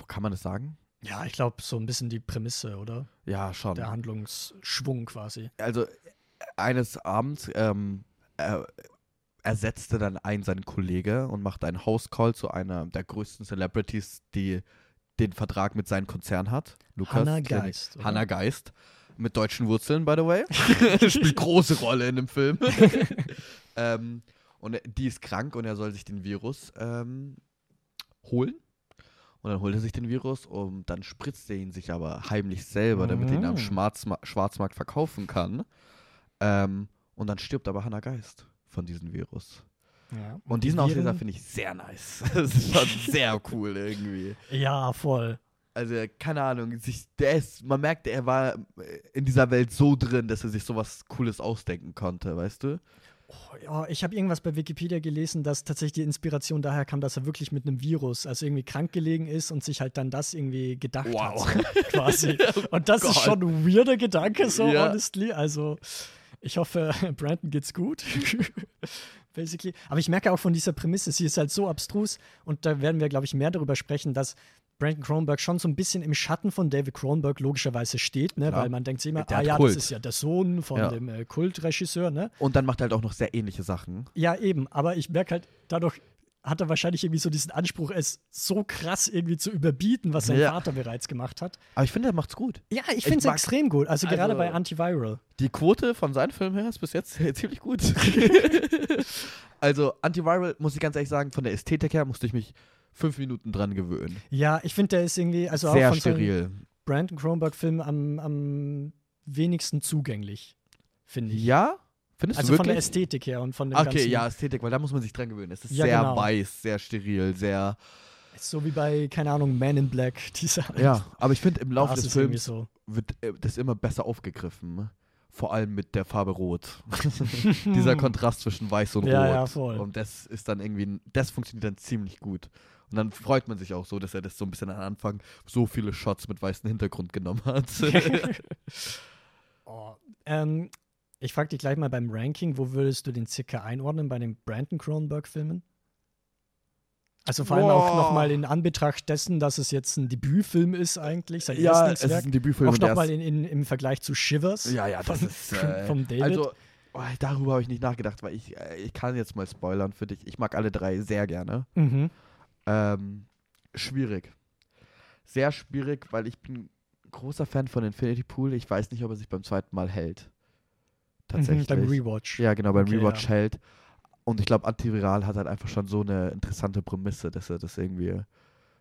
kann man das sagen? Ja, ich glaube, so ein bisschen die Prämisse, oder? Ja, schon. Der Handlungsschwung quasi. Also eines Abends ähm, er, ersetzte dann ein sein Kollege und machte einen House-Call zu einer der größten Celebrities, die den Vertrag mit seinem Konzern hat. Lukas Hannah. Geist. oder? Hannah Geist. Mit deutschen Wurzeln, by the way. <laughs> <laughs> Spielt große Rolle in dem Film. <laughs> ähm, und die ist krank und er soll sich den Virus ähm, holen. Und dann holt er sich den Virus und dann spritzt er ihn sich aber heimlich selber, damit er ihn am Mm. Schwarzma Schwarzmarkt verkaufen kann. Ähm, und dann stirbt aber Hannah Geist von diesem Virus. Ja. Und diesen die Auslöser Viren- finde ich sehr nice. <laughs> Das ist schon sehr cool irgendwie. Ja, voll. Also, keine Ahnung, sich, der ist, man merkt, er war in dieser Welt so drin, dass er sich sowas Cooles ausdenken konnte, weißt du? Oh, ja, ich habe irgendwas bei Wikipedia gelesen, dass tatsächlich die Inspiration daher kam, dass er wirklich mit einem Virus, also irgendwie krank gelegen ist und sich halt dann das irgendwie gedacht Wow. hat. So, quasi. <laughs> Und das ist schon ein weirder Gedanke, so Ja. honestly. Also, ich hoffe, <laughs> Brandon geht's gut. <laughs> Basically. Aber ich merke auch von dieser Prämisse, sie ist halt so abstrus und da werden wir, glaube ich, mehr darüber sprechen, dass Brandon Cronenberg schon so ein bisschen im Schatten von David Cronenberg logischerweise steht, ne? Klar. weil man denkt sich immer, Der ah ja, Kult. das ist ja der Sohn von Ja. dem äh, Kultregisseur, ne? Und dann macht er halt auch noch sehr ähnliche Sachen. Ja, eben, aber ich merke halt, dadurch hat er wahrscheinlich irgendwie so diesen Anspruch, es so krass irgendwie zu überbieten, was sein Ja. Vater bereits gemacht hat. Aber ich finde, er macht's gut. Ja, ich finde es extrem gut. Also, gerade Also- bei Antiviral. Die Quote von seinem Film her ist bis jetzt <laughs> ziemlich gut. <laughs> also, Antiviral, muss ich ganz ehrlich sagen, von der Ästhetik her musste ich mich fünf Minuten dran gewöhnen. Ja, ich finde, der ist irgendwie, also Sehr auch von steril. Brandon Cronenberg-Filmen am, am wenigsten zugänglich, finde ich. Ja? Findest also du von der wirklich? Ästhetik her und von dem Okay, ja, Ästhetik, weil da muss man sich dran gewöhnen. Es ist Ja, sehr genau. weiß, sehr steril, sehr. So wie bei, keine Ahnung, Man in Black, <laughs> dieser. Ja, aber ich finde, im Laufe des Films so. wird äh, das immer besser aufgegriffen. Vor allem mit der Farbe Rot. <laughs> Dieser Kontrast zwischen Weiß und. Ja, Rot. ja, voll. Und das ist dann irgendwie, das funktioniert dann ziemlich gut. Und dann freut man sich auch so, dass er das so ein bisschen am Anfang so viele Shots mit weißem Hintergrund genommen hat. <laughs> oh, ähm, ich frage dich gleich mal beim Ranking, wo würdest du den circa einordnen bei den Brandon Cronenberg-Filmen? Also vor allem auch Boah. nochmal in Anbetracht dessen, dass es jetzt ein Debütfilm ist eigentlich, sein ja, es erstes ist Werk. ein Debütfilm. Auch nochmal ist- in, in, im Vergleich zu Shivers. Ja, ja, das von, ist. Äh, vom David. Also, oh, darüber habe ich nicht nachgedacht, weil ich, äh, ich kann jetzt mal spoilern für dich. Ich mag alle drei sehr gerne. mhm. Ähm, schwierig. Sehr schwierig, weil ich bin großer Fan von Infinity Pool. Ich weiß nicht, ob er sich beim zweiten Mal hält. Tatsächlich. Mhm, beim Rewatch. Ja, genau, beim Okay, Rewatch ja. hält. Und ich glaube, Antiviral hat halt einfach schon so eine interessante Prämisse, dass er das irgendwie,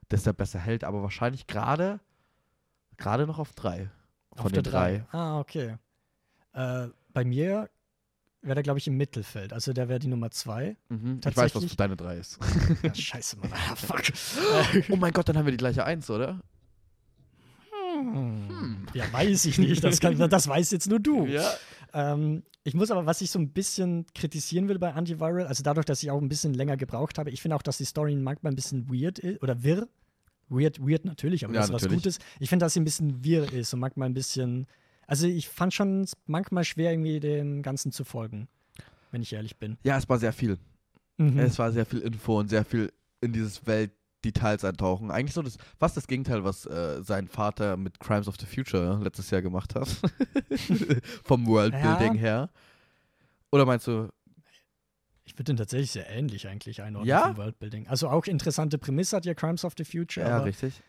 dass er besser hält. Aber wahrscheinlich gerade, gerade noch auf drei. Von Auf den der drei. Ah, okay. Äh, bei mir wäre der, glaube ich, im Mittelfeld. Also der wäre die Nummer zwei. Mhm. Ich weiß, was für deine drei ist. <laughs> Ja, scheiße, Mann. Ah, fuck. oh mein Gott, dann haben wir die gleiche Eins, oder? Hm. Ja, weiß ich nicht. Das, kann, das weiß jetzt nur du. Ja. Ähm, ich muss aber, was ich so ein bisschen kritisieren will bei Antiviral, also dadurch, dass ich auch ein bisschen länger gebraucht habe, ich finde auch, dass die Story manchmal ein bisschen weird ist oder wirr. Weird, weird natürlich, aber Ja, das ist was. Gutes. Ich finde, dass sie ein bisschen wirr ist und manchmal ein bisschen. Also ich fand schon manchmal schwer, irgendwie dem Ganzen zu folgen, wenn ich ehrlich bin. Ja, es war sehr viel. Mhm. Es war sehr viel Info und sehr viel in dieses Weltdetails eintauchen. Eigentlich so das, fast das Gegenteil, was äh, sein Vater mit Crimes of the Future letztes Jahr gemacht hat. <laughs> Vom Worldbuilding Ja. her. Oder meinst du, Ich würde den tatsächlich sehr ähnlich eigentlich einordnen Ja? vom Worldbuilding. Also auch interessante Prämisse hat ja Crimes of the Future, ja, richtig.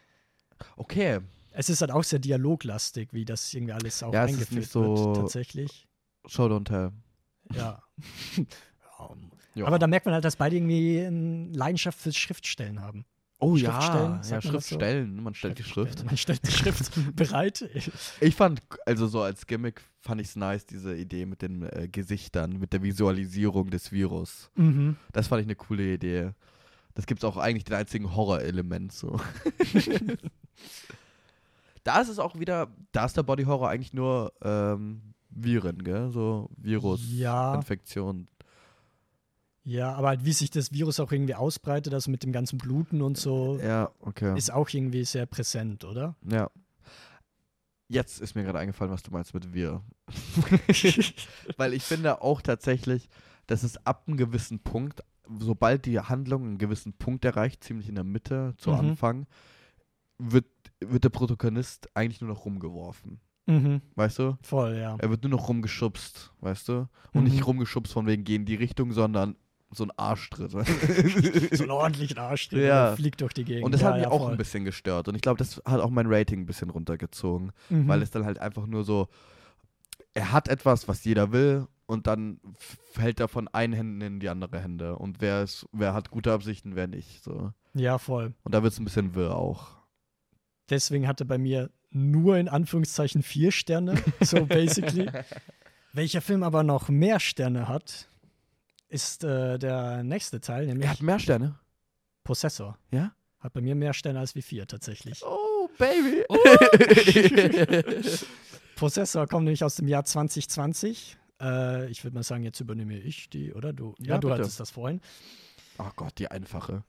Okay, es ist halt auch sehr dialoglastig, wie das irgendwie alles auch Ja, es ist eingeführt nicht so- wird, tatsächlich. Show don't tell. Ja. <laughs> Ja. Ja. Aber da merkt man halt, dass beide irgendwie eine Leidenschaft fürs Schriftstellen haben. oh Schriftstellen, ja, ja, man das so? Schriftstellen. Man stellt die Schrift. Man stellt die Schrift <laughs> bereit. Ich fand, also so als Gimmick fand ich es nice, diese Idee mit den äh, Gesichtern, mit der Visualisierung des Virus. mhm. Das fand ich eine coole Idee. Das gibt es auch eigentlich den einzigen Horrorelement so. <laughs> da ist es auch wieder, da ist der Body Horror eigentlich nur ähm, Viren, gell? So Virus, Ja. Infektion. Ja, aber halt, wie sich das Virus auch irgendwie ausbreitet, also mit dem ganzen Bluten und so, Ja, okay. ist auch irgendwie sehr präsent, oder? ja. Jetzt ist mir gerade eingefallen, was du meinst mit wir. <laughs> Weil ich finde auch tatsächlich, dass es ab einem gewissen Punkt, sobald die Handlung einen gewissen Punkt erreicht, ziemlich in der Mitte zu Mhm. Anfang, wird, wird der Protagonist eigentlich nur noch rumgeworfen. mhm. Weißt du? Voll, ja. Er wird nur noch rumgeschubst, weißt du? Und Mhm. nicht rumgeschubst von wegen geh in die Richtung, sondern so ein Arschtritt. <laughs> so einen ordentlichen Arsch drin, Ja. fliegt durch die Gegend. Und das ja, hat mich ja, auch voll. ein bisschen gestört. Und ich glaube, das hat auch mein Rating ein bisschen runtergezogen. Mhm. Weil es dann halt einfach nur so, er hat etwas, was jeder will, und dann fällt er von einen Händen in die andere Hände. Und wer ist, wer hat gute Absichten, wer nicht. So. Ja, voll. Und da wird es ein bisschen wirr auch. Deswegen hatte bei mir nur in Anführungszeichen vier Sterne, so <laughs> basically. Welcher Film aber noch mehr Sterne hat, ist äh, der nächste Teil, nämlich Er hat mehr Sterne. Possessor. Ja? Hat bei mir mehr Sterne als wie vier tatsächlich. Oh, Baby. <laughs> Possessor kommt nämlich aus dem Jahr 2020. Äh, ich würde mal sagen, jetzt übernehme ich die, oder? Du, ja, Ja, du bitte. hattest das vorhin. Oh Gott, die einfache.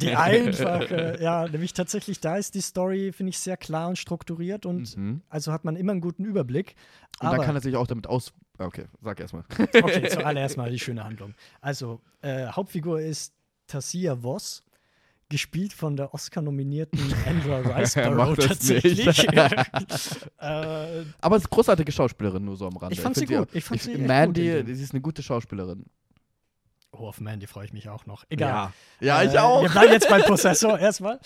Die <laughs> einfache, ja, nämlich tatsächlich, da ist die Story, finde ich, sehr klar und strukturiert und Mhm. also hat man immer einen guten Überblick. Und Aber dann kann er sich auch damit aus. Okay, sag erstmal. <laughs> Okay, <laughs> zuallererst mal die schöne Handlung. Also, äh, Hauptfigur ist Tassia Voss, gespielt von der Oscar-nominierten Andra Riceborough das tatsächlich. äh, Aber es ist eine großartige Schauspielerin, nur so am Rande. Ich fand sie find gut. Ich fand sie echt Mandy, gut sie ist eine gute Schauspielerin. Oh, auf Mandy freue ich mich auch noch. Egal. Ja, ja ich Äh, auch. Wir bleiben jetzt beim <laughs> Prozessor erstmal.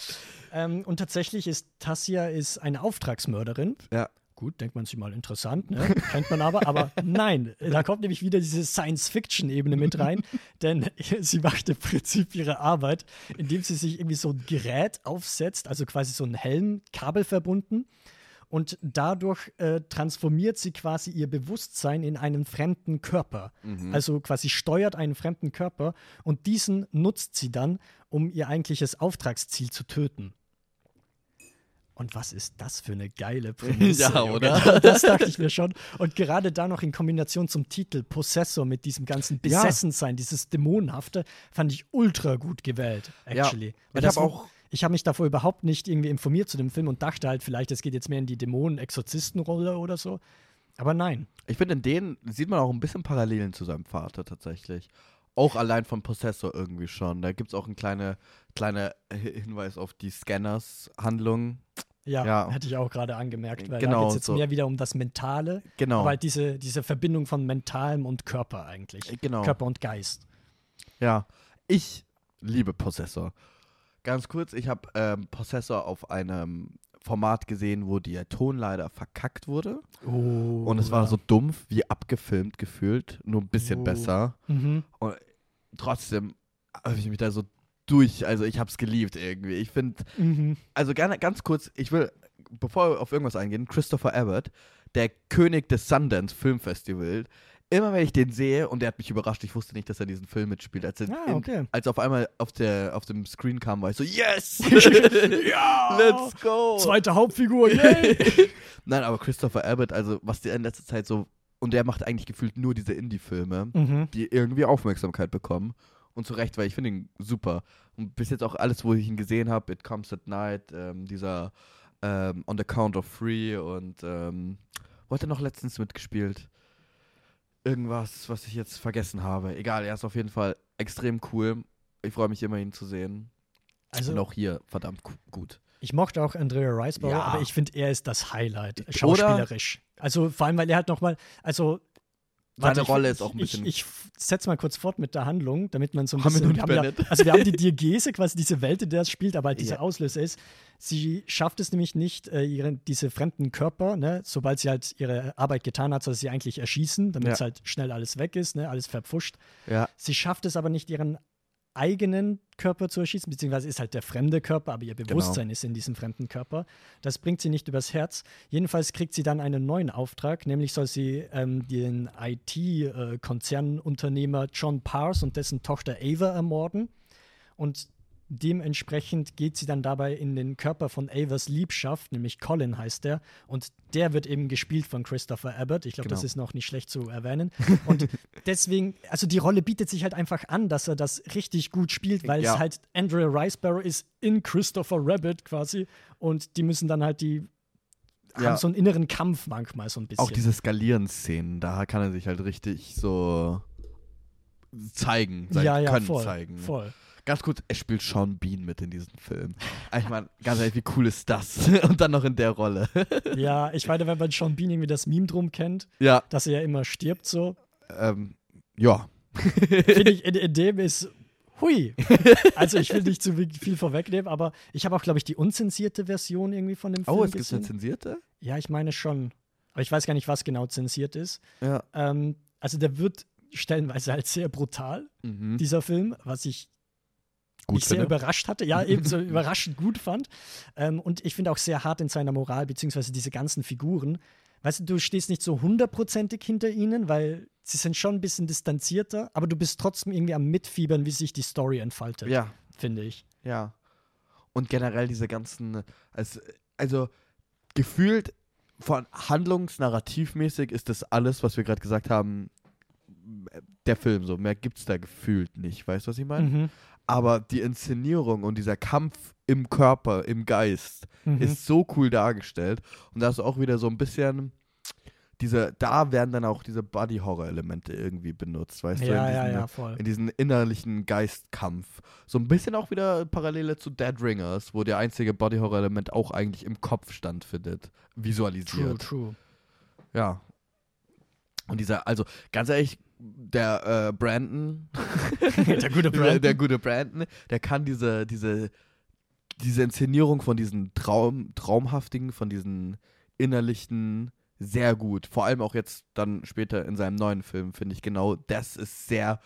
Ähm, und tatsächlich ist Tassia ist eine Auftragsmörderin. Ja. gut, denkt man sich mal interessant, ne? kennt man aber, aber <laughs> nein, da kommt nämlich wieder diese Science-Fiction-Ebene mit rein, <laughs> denn sie macht im Prinzip ihre Arbeit, indem sie sich irgendwie so ein Gerät aufsetzt, also quasi so ein Helm, kabelverbunden und dadurch äh, transformiert sie quasi ihr Bewusstsein in einen fremden Körper. Mhm. Also quasi steuert einen fremden Körper und diesen nutzt sie dann, um ihr eigentliches Auftragsziel zu töten. Und was ist das für eine geile <laughs> Prämisse? ja, oder? <laughs> Das dachte ich mir schon. Und gerade da noch in Kombination zum Titel Possessor mit diesem ganzen Besessensein, ja. dieses Dämonenhafte, fand ich ultra gut gewählt, actually. Ja, ich habe auch. Ich habe mich davor überhaupt nicht irgendwie informiert zu dem Film und dachte halt vielleicht, es geht jetzt mehr in die Dämonen-Exorzistenrolle oder so. Aber nein. Ich finde, in denen sieht man auch ein bisschen Parallelen zu seinem Vater tatsächlich. Auch allein von Possessor irgendwie schon. Da gibt es auch einen kleinen kleine Hinweis auf die Scanners-Handlung. Ja, ja, hätte ich auch gerade angemerkt, weil genau, da geht es jetzt so. mehr wieder um das Mentale. Genau. Weil diese, diese Verbindung von Mentalem und Körper eigentlich. Genau. Körper und Geist. Ja, ich liebe Possessor. Ganz kurz, ich habe ähm, Possessor auf einem Format gesehen, wo der Ton leider verkackt wurde. Oh, und es war so dumpf wie abgefilmt gefühlt, nur ein bisschen oh. besser. Mhm. Und trotzdem habe ich mich da so durch. Also ich habe es geliebt irgendwie. Ich finde, mhm. also gerne ganz kurz, ich will, bevor wir auf irgendwas eingehen, Christopher Abbott, der König des Sundance Filmfestival. Immer wenn ich den sehe, und der hat mich überrascht, ich wusste nicht, dass er diesen Film mitspielt. Als, er ah, okay. in, als auf einmal auf, der, auf dem Screen kam, war ich so, yes! <laughs> ja! Let's go! Zweite Hauptfigur, yay! <laughs> Nein, aber Christopher Abbott, also was der in letzter Zeit so, und der macht eigentlich gefühlt nur diese Indie-Filme, mhm. die irgendwie Aufmerksamkeit bekommen. Und zu Recht, weil ich finde ihn super. Und bis jetzt auch alles, wo ich ihn gesehen habe, It Comes at Night, ähm, dieser ähm, On the Count of Three und ähm, wo hat er noch letztens mitgespielt? Irgendwas, was ich jetzt vergessen habe. Egal, er ist auf jeden Fall extrem cool. Ich freue mich immer, ihn zu sehen. Also, und auch hier verdammt gut. Ich mochte auch Andrea Riseborough, ja. aber ich finde, er ist das Highlight, schauspielerisch. Oder? Also vor allem, weil er hat nochmal, also seine Rolle ist auch ein bisschen. Ich, ich setze mal kurz fort mit der Handlung, damit man so ein bisschen. Wir haben ja, also, wir haben die <laughs> Diegese, quasi diese Welt, in der es spielt, aber halt dieser ja. Auslöser ist. Sie schafft es nämlich nicht, äh, ihre, diese fremden Körper, ne, sobald sie halt ihre Arbeit getan hat, soll sie eigentlich erschießen, damit es halt schnell alles weg ist, ne, alles verpfuscht. Ja. Sie schafft es aber nicht, ihren eigenen Körper zu erschießen, beziehungsweise ist halt der fremde Körper, aber ihr genau. Bewusstsein genau. ist in diesem fremden Körper. Das bringt sie nicht übers Herz. Jedenfalls kriegt sie dann einen neuen Auftrag, nämlich soll sie ähm, den IT-Konzernunternehmer John Pars und dessen Tochter Ava ermorden. Und Dementsprechend geht sie dann dabei in den Körper von Avers Liebschaft, nämlich Colin heißt der. Und der wird eben gespielt von Christopher Abbott. Ich glaube, genau. das ist noch nicht schlecht zu erwähnen. Und <laughs> deswegen, also die Rolle bietet sich halt einfach an, dass er das richtig gut spielt, weil ja. es halt Andrea Ricebarrow ist in Christopher Rabbit quasi. Und die müssen dann halt die ja. haben so einen inneren Kampf manchmal so ein bisschen. Auch diese Skalieren-Szenen, da kann er sich halt richtig so zeigen, sein ja, ja, Können voll, zeigen. Voll. Ganz kurz, es spielt Sean Bean mit in diesem Film. Ich meine, ganz ehrlich, wie cool ist das? <laughs> Und dann noch in der Rolle. <laughs> ja, ich meine, wenn man Sean Bean irgendwie das Meme drum kennt, ja. dass er ja immer stirbt so. Ähm, ja. <laughs> Finde ich, in, in dem ist Hui. Also ich will nicht zu viel vorwegnehmen, aber ich habe auch, glaube ich, die unzensierte Version irgendwie von dem oh, Film. Oh, es gibt eine zensierte? Ja, ich meine schon. Aber ich weiß gar nicht, was genau zensiert ist. Ja. Ähm, also der wird stellenweise halt sehr brutal, mhm. dieser Film, was ich gut sehr finde. überrascht hatte, ja, eben so <laughs> überraschend gut fand. Ähm, und ich finde auch sehr hart in seiner Moral, beziehungsweise diese ganzen Figuren. Weißt du, du stehst nicht so hundertprozentig hinter ihnen, weil sie sind schon ein bisschen distanzierter, aber du bist trotzdem irgendwie am Mitfiebern, wie sich die Story entfaltet. Ja. Finde ich. Ja. Und generell diese ganzen, also, also gefühlt von handlungsnarrativmäßig ist das alles, was wir gerade gesagt haben, der Film so. Mehr gibt es da gefühlt nicht. Weißt du, was ich meine? Mhm aber die Inszenierung und dieser Kampf im Körper, im Geist mhm. ist so cool dargestellt. Und da ist auch wieder so ein bisschen diese, da werden dann auch diese Body-Horror-Elemente irgendwie benutzt, weißt ja, du? In diesen, ja, ja, voll. in diesen innerlichen Geistkampf. So ein bisschen auch wieder Parallele zu Dead Ringers, wo der einzige Body-Horror-Element auch eigentlich im Kopf stattfindet, visualisiert. True, true. Ja. Und dieser, also ganz ehrlich, der äh, Brandon, <laughs> der gute Brandon, <laughs> der, der, gute Brandon, der kann diese, diese, diese Inszenierung von diesen Traum, traumhaftigen, von diesen verinnerlichten sehr gut. Vor allem auch jetzt dann später in seinem neuen Film, finde ich genau, das ist sehr,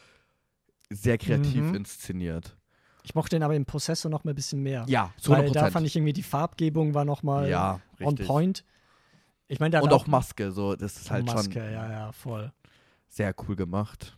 sehr kreativ Mhm. inszeniert. Ich mochte den aber im Prozessor noch mal ein bisschen mehr. Ja, zu Weil 100%. da fand ich irgendwie die Farbgebung war noch mal ja, on point. Ich meine, Und auch Maske, so, das ist halt Maske, schon ja, ja, voll. Sehr cool gemacht.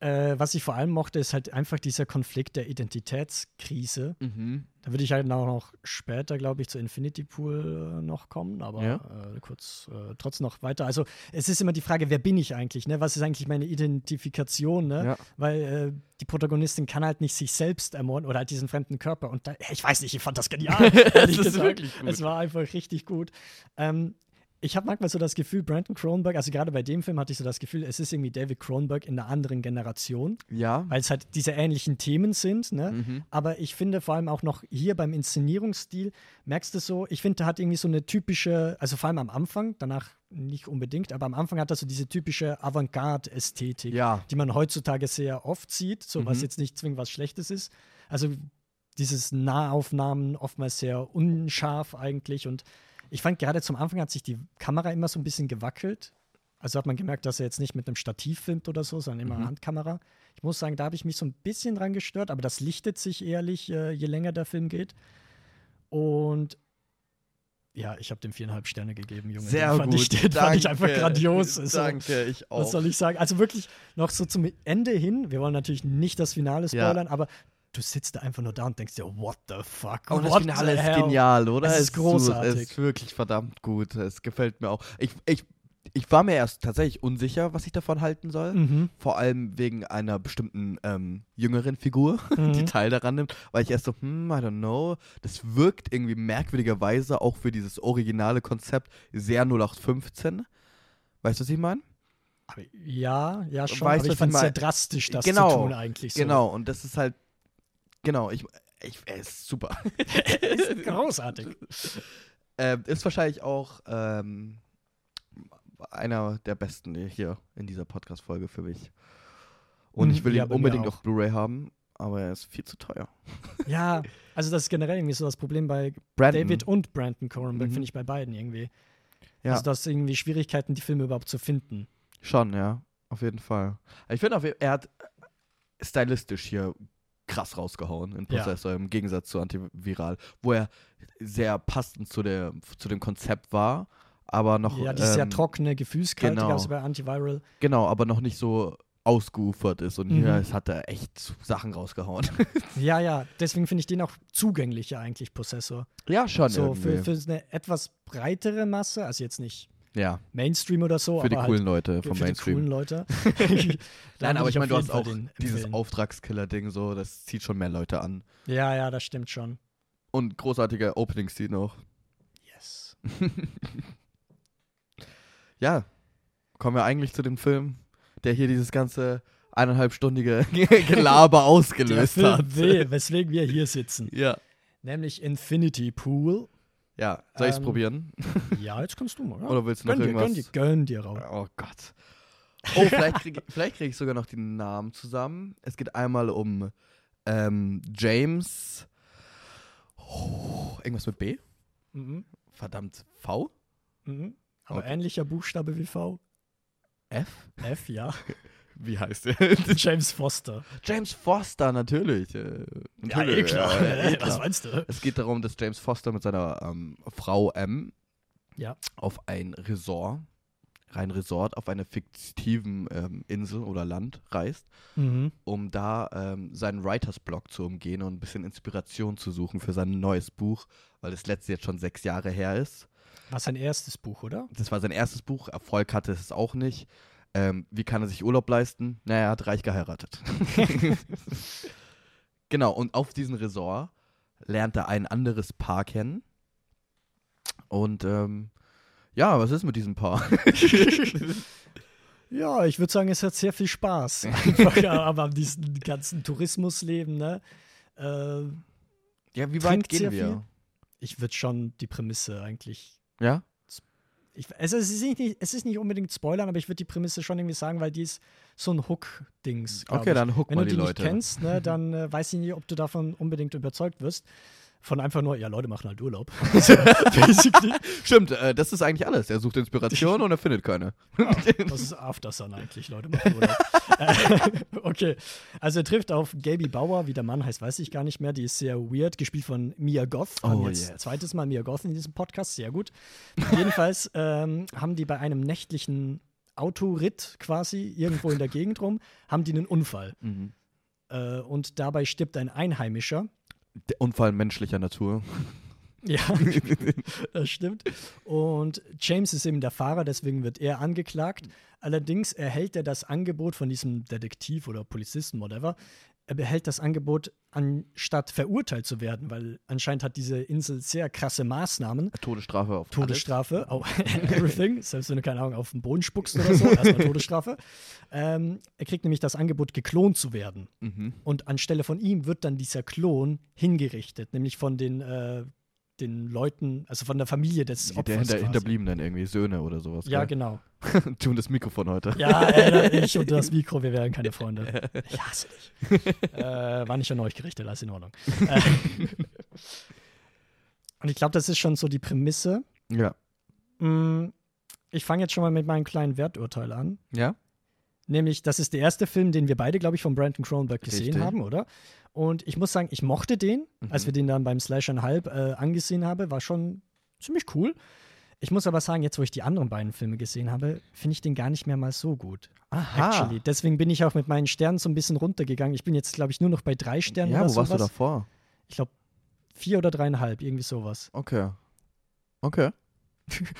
Äh, was ich vor allem mochte, ist halt einfach dieser Konflikt der Identitätskrise. Mhm. Da würde ich halt auch noch später, glaube ich, zu Infinity Pool äh, noch kommen, aber Ja. äh, kurz äh, trotzdem noch weiter. Also es ist immer die Frage, wer bin ich eigentlich? Ne? Was ist eigentlich meine Identifikation? Ne? Ja. Weil äh, die Protagonistin kann halt nicht sich selbst ermorden oder halt diesen fremden Körper. Und da, ich weiß nicht, ich fand das genial. <laughs> ehrlich ist gesagt. wirklich gut. Es war einfach richtig gut. Ähm, ich habe manchmal so das Gefühl, Brandon Cronenberg, also gerade bei dem Film hatte ich so das Gefühl, es ist irgendwie David Cronenberg in einer anderen Generation, Ja. weil es halt diese ähnlichen Themen sind. Ne? Mhm. Aber ich finde vor allem auch noch hier beim Inszenierungsstil, merkst du so, ich finde, er hat irgendwie so eine typische, also vor allem am Anfang, danach nicht unbedingt, aber am Anfang hat er so diese typische Avantgarde-Ästhetik, Ja. die man heutzutage sehr oft sieht, so was Mhm. jetzt nicht zwingend was Schlechtes ist. Also dieses Nahaufnahmen oftmals sehr unscharf eigentlich und ich fand gerade zum Anfang hat sich die Kamera immer so ein bisschen gewackelt. Also hat man gemerkt, dass er jetzt nicht mit einem Stativ filmt oder so, sondern immer Mhm. Handkamera. Ich muss sagen, da habe ich mich so ein bisschen dran gestört, aber das lichtet sich ehrlich, äh, je länger der Film geht. Und ja, ich habe dem viereinhalb Sterne gegeben, Junge. Sehr den fand gut. Ich, den fand ich einfach grandios. Also, Danke, ich auch. was soll ich sagen? Also wirklich noch so zum Ende hin. Wir wollen natürlich nicht das Finale Ja. spoilern, aber du sitzt da einfach nur da und denkst dir, what the fuck? Oh, das Finale ist genial, oder? Es ist großartig. Es ist wirklich verdammt gut. Es gefällt mir auch. Ich, ich, ich war mir erst tatsächlich unsicher, was ich davon halten soll. Mhm. Vor allem wegen einer bestimmten ähm, jüngeren Figur, <laughs> die Mhm. Teil daran nimmt. Weil ich erst so, hm, I don't know. Das wirkt irgendwie merkwürdigerweise auch für dieses originale Konzept sehr 0815. Weißt du, was ich meine? Ja, ja schon. Weißt, aber ich fand es sehr drastisch, das Genau, zu tun eigentlich. So. Genau, und das ist halt. Genau, ich. ich er ist super. ist <laughs> <laughs> großartig. Ähm, ist wahrscheinlich auch ähm, einer der besten hier in dieser Podcast-Folge für mich. Und Mhm, ich will ja, ihn unbedingt auch. auf Blu-ray haben, aber er ist viel zu teuer. <laughs> Ja, also das ist generell irgendwie so das Problem bei Brandon. David und Brandon Cronenberg, Mhm. finde ich bei beiden irgendwie. Ja. Also du hast irgendwie Schwierigkeiten, die Filme überhaupt zu finden. Schon, ja. Auf jeden Fall. Ich finde, er hat stylistisch hier krass rausgehauen in Ja. Prozessor im Gegensatz zu Antiviral, wo er sehr passend zu, der, zu dem Konzept war, aber noch. ja, die sehr ähm, trockene, gefühlskalte genau. gab es bei Antiviral. Genau, aber noch nicht so ausgeufert ist. Und hier Mhm. ist- hat er echt Sachen rausgehauen. <laughs> Ja, ja, deswegen finde ich den auch zugänglicher eigentlich, Possessor. ja, schon. So für, für eine etwas breitere Masse, also jetzt nicht ja, Mainstream oder so, für die aber coolen halt Leute für vom die Mainstream. coolen Leute. <laughs> <laughs> Nein, aber ich meine, du hast Fall auch dieses. Auftragskiller-Ding so, das zieht schon mehr Leute an. Ja, ja, das stimmt schon. Und großartiger Opening-Scene auch. Yes. <laughs> Ja, kommen wir eigentlich zu dem Film, der hier dieses ganze eineinhalbstündige Gelaber ausgelöst hat. Will, weswegen wir hier sitzen. Ja. Nämlich Infinity Pool. Ja, soll ich es Ähm, probieren? <laughs> Ja, jetzt kannst du mal. Ja. Oder willst du noch Gönn dir, irgendwas? gönn dir, gönn dir, Raul. Oh Gott. Oh, vielleicht kriege krieg ich sogar noch die Namen zusammen. Es geht einmal um ähm, James. Oh, irgendwas mit B? Mhm. Verdammt, V? Mhm. Aber Okay. ähnlicher Buchstabe wie V. F? F, ja. <laughs> Wie heißt der? <laughs> James Foster. James Foster, natürlich. Äh, natürlich Ja, eh klar. ja, eh <laughs> Was klar. meinst du? Es geht darum, dass James Foster mit seiner ähm, Frau M Ja. auf ein Resort, rein Resort, auf einer fiktiven ähm, Insel oder Land reist, Mhm. um da ähm, seinen Writers Block zu umgehen und ein bisschen Inspiration zu suchen für sein neues Buch, weil das letzte jetzt schon sechs Jahre her ist. War sein erstes Buch, oder? Das war sein erstes Buch, Erfolg hatte es auch nicht. Ähm, wie kann er sich Urlaub leisten? Naja, er hat reich geheiratet. <laughs> genau, und auf diesem Resort lernt er ein anderes Paar kennen. Und ähm, ja, was ist mit diesem Paar? <laughs> Ja, ich würde sagen, es hat sehr viel Spaß. <laughs> Einfach, aber an diesem ganzen Tourismusleben, ne? Äh, ja, wie weit gehen wir? viel? ich würde schon die Prämisse eigentlich. Ja? Ich, also es, ist nicht, es ist nicht unbedingt Spoilern, aber ich würde die Prämisse schon irgendwie sagen, weil die ist so ein Hook-Dings. Okay, ich. dann hook Wenn mal du die die Leute. nicht kennst, ne, dann äh, weiß ich nicht, ob du davon unbedingt überzeugt wirst. Von einfach nur, ja, Leute machen halt Urlaub. <laughs> Stimmt, äh, das ist eigentlich alles. Er sucht Inspiration <laughs> und er findet keine. Ja, was ist Aftersun eigentlich, Leute machen Urlaub? <laughs> Äh, okay, also er trifft auf Gaby Bauer, wie der Mann heißt, weiß ich gar nicht mehr. Die ist sehr weird, gespielt von Mia Goth. Haben Oh, jetzt yes. zweites Mal Mia Goth in diesem Podcast, sehr gut. Jedenfalls ähm, haben die bei einem nächtlichen Autoritt quasi irgendwo in der Gegend rum, haben die einen Unfall. Mhm. Äh, und dabei stirbt ein Einheimischer. Der Unfall menschlicher Natur. <laughs> Ja, <laughs> das stimmt. Und James ist eben der Fahrer, deswegen wird er angeklagt. Allerdings erhält er das Angebot von diesem Detektiv oder Polizisten, whatever, er behält das Angebot, anstatt verurteilt zu werden, weil anscheinend hat diese Insel sehr krasse Maßnahmen. Todesstrafe auf Todesstrafe, auf <laughs> everything, selbst wenn du keine Ahnung auf den Boden spuckst oder so, erstmal <laughs> Todesstrafe. Ähm, er kriegt nämlich das Angebot, geklont zu werden. alles. Mhm. Und anstelle von ihm wird dann dieser Klon hingerichtet, nämlich von den, äh, den Leuten, also von der Familie des Opfers. Der hinter. Hinterbliebenen irgendwie, Söhne oder sowas. Ja, gell? genau. <laughs> Tun das Mikrofon heute. Ja, äh, ich und das <laughs> Mikro, wir wären keine Freunde. Ich hasse dich. äh, war nicht an euch gerichtet, alles in Ordnung. <laughs> Und ich glaube, das ist schon so die Prämisse. Ja. Mm, Ich fange jetzt schon mal mit meinem kleinen Werturteil an. Ja? Nämlich, das ist der erste Film, den wir beide, glaube ich, von Brandon Cronenberg gesehen Richtig. haben, oder? Und ich muss sagen, ich mochte den, als Mhm. wir den dann beim Slash Halb äh, angesehen haben, war schon ziemlich cool. Ich muss aber sagen, jetzt wo ich die anderen beiden Filme gesehen habe, finde ich den gar nicht mehr mal so gut. Aha. Actually. Deswegen bin ich auch mit meinen Sternen so ein bisschen runtergegangen. Ich bin jetzt, glaube ich, nur noch bei drei Sternen Ja, wo warst du sowas. davor? Ich glaube, vier oder dreieinhalb, irgendwie sowas. Okay. Okay.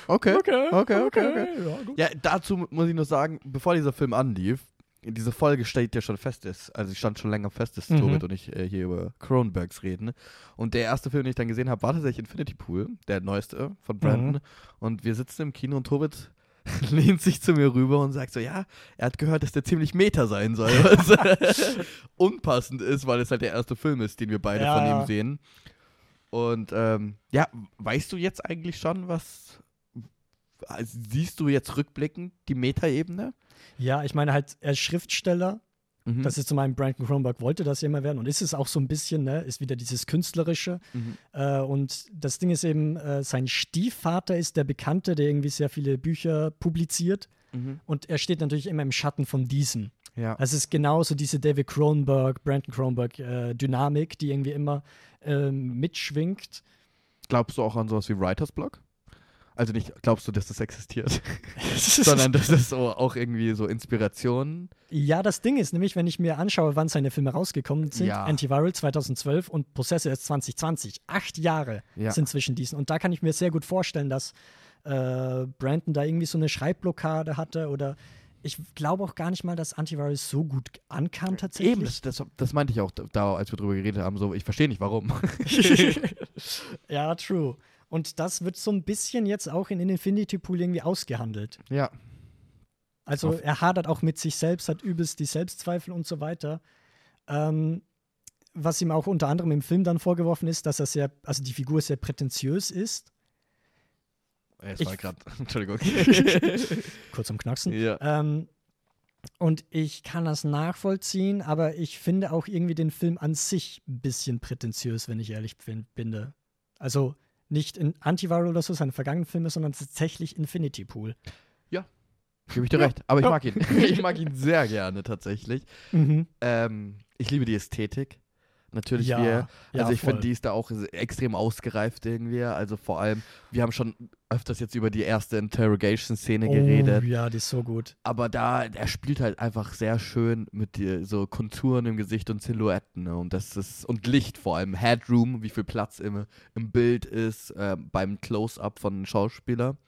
Okay. Okay, okay, okay. Ja, gut. Ja, dazu muss ich nur sagen, bevor dieser Film anlief, diese Folge steht ja schon fest ist, also ich stand schon länger fest, dass Mhm. Tobit und ich äh, hier über Cronenbergs reden. Und der erste Film, den ich dann gesehen habe, war tatsächlich Infinity Pool, der neueste von Brandon. Mhm. Und wir sitzen im Kino und Tobit <laughs> lehnt sich zu mir rüber und sagt so, ja, er hat gehört, dass der ziemlich Meta sein soll, was <laughs> <laughs> unpassend ist, weil es halt der erste Film ist, den wir beide Ja, von ja. ihm sehen. Und ähm, ja, weißt du jetzt eigentlich schon, was also siehst du jetzt rückblickend die Meta-Ebene? ja, ich meine halt, er ist Schriftsteller. Mhm. Das ist zum einen Brandon Cronenberg wollte das ja immer werden und ist es auch so ein bisschen, ne? Ist wieder dieses Künstlerische. Mhm. Äh, und das Ding ist eben, äh, sein Stiefvater ist der Bekannte, der irgendwie sehr viele Bücher publiziert. Mhm. Und er steht natürlich immer im Schatten von diesem. Ja. Es ist genauso diese David Cronenberg, Brandon Cronenberg äh, Dynamik, die irgendwie immer ähm, mitschwingt. Glaubst du auch an sowas wie Writers Block? Also nicht glaubst du, dass das existiert, <laughs> sondern dass das so auch irgendwie so Inspirationen. ja, das Ding ist nämlich, wenn ich mir anschaue, wann seine Filme rausgekommen sind, Ja. Antiviral 2012 und Possessor ist 2020. Acht Jahre Ja. sind zwischen diesen. Und da kann ich mir sehr gut vorstellen, dass äh, Brandon da irgendwie so eine Schreibblockade hatte oder ich glaube auch gar nicht mal, dass Antiviral so gut ankam tatsächlich. Eben, das, das, das meinte ich auch da, als wir drüber geredet haben. So, ich verstehe nicht warum. <laughs> <laughs> ja, true. Und das wird so ein bisschen jetzt auch in Infinity Pool irgendwie ausgehandelt. ja. Also Auf- er hadert auch mit sich selbst, hat übelst die Selbstzweifel und so weiter. Ähm, was ihm auch unter anderem im Film dann vorgeworfen ist, dass er sehr, also die Figur sehr prätentiös ist. Es Ich- war gerade. <laughs> Entschuldigung. <laughs> Kurz am Knacksen. ja. Ähm, und ich kann das nachvollziehen, aber ich finde auch irgendwie den Film an sich ein bisschen prätentiös, wenn ich ehrlich bin, bin. Also nicht in Antiviral oder so, seine vergangenen Filme, sondern tatsächlich Infinity Pool. Gebe ich dir Ja. recht. Aber ich Ja. mag ihn. <laughs> ich mag ihn sehr gerne tatsächlich. Mhm. Ähm, ich liebe die Ästhetik. Natürlich, Ja, wir, ja, also ich voll. finde, die ist da auch extrem ausgereift irgendwie. Also vor allem, wir haben schon öfters jetzt über die erste Interrogation-Szene geredet. Oh, ja, die ist so gut. Aber da, er spielt halt einfach sehr schön mit die, so Konturen im Gesicht und Silhouetten. Ne? Und das ist, und Licht vor allem, Headroom, wie viel Platz im, im Bild ist, äh, beim Close-Up von einem Schauspieler.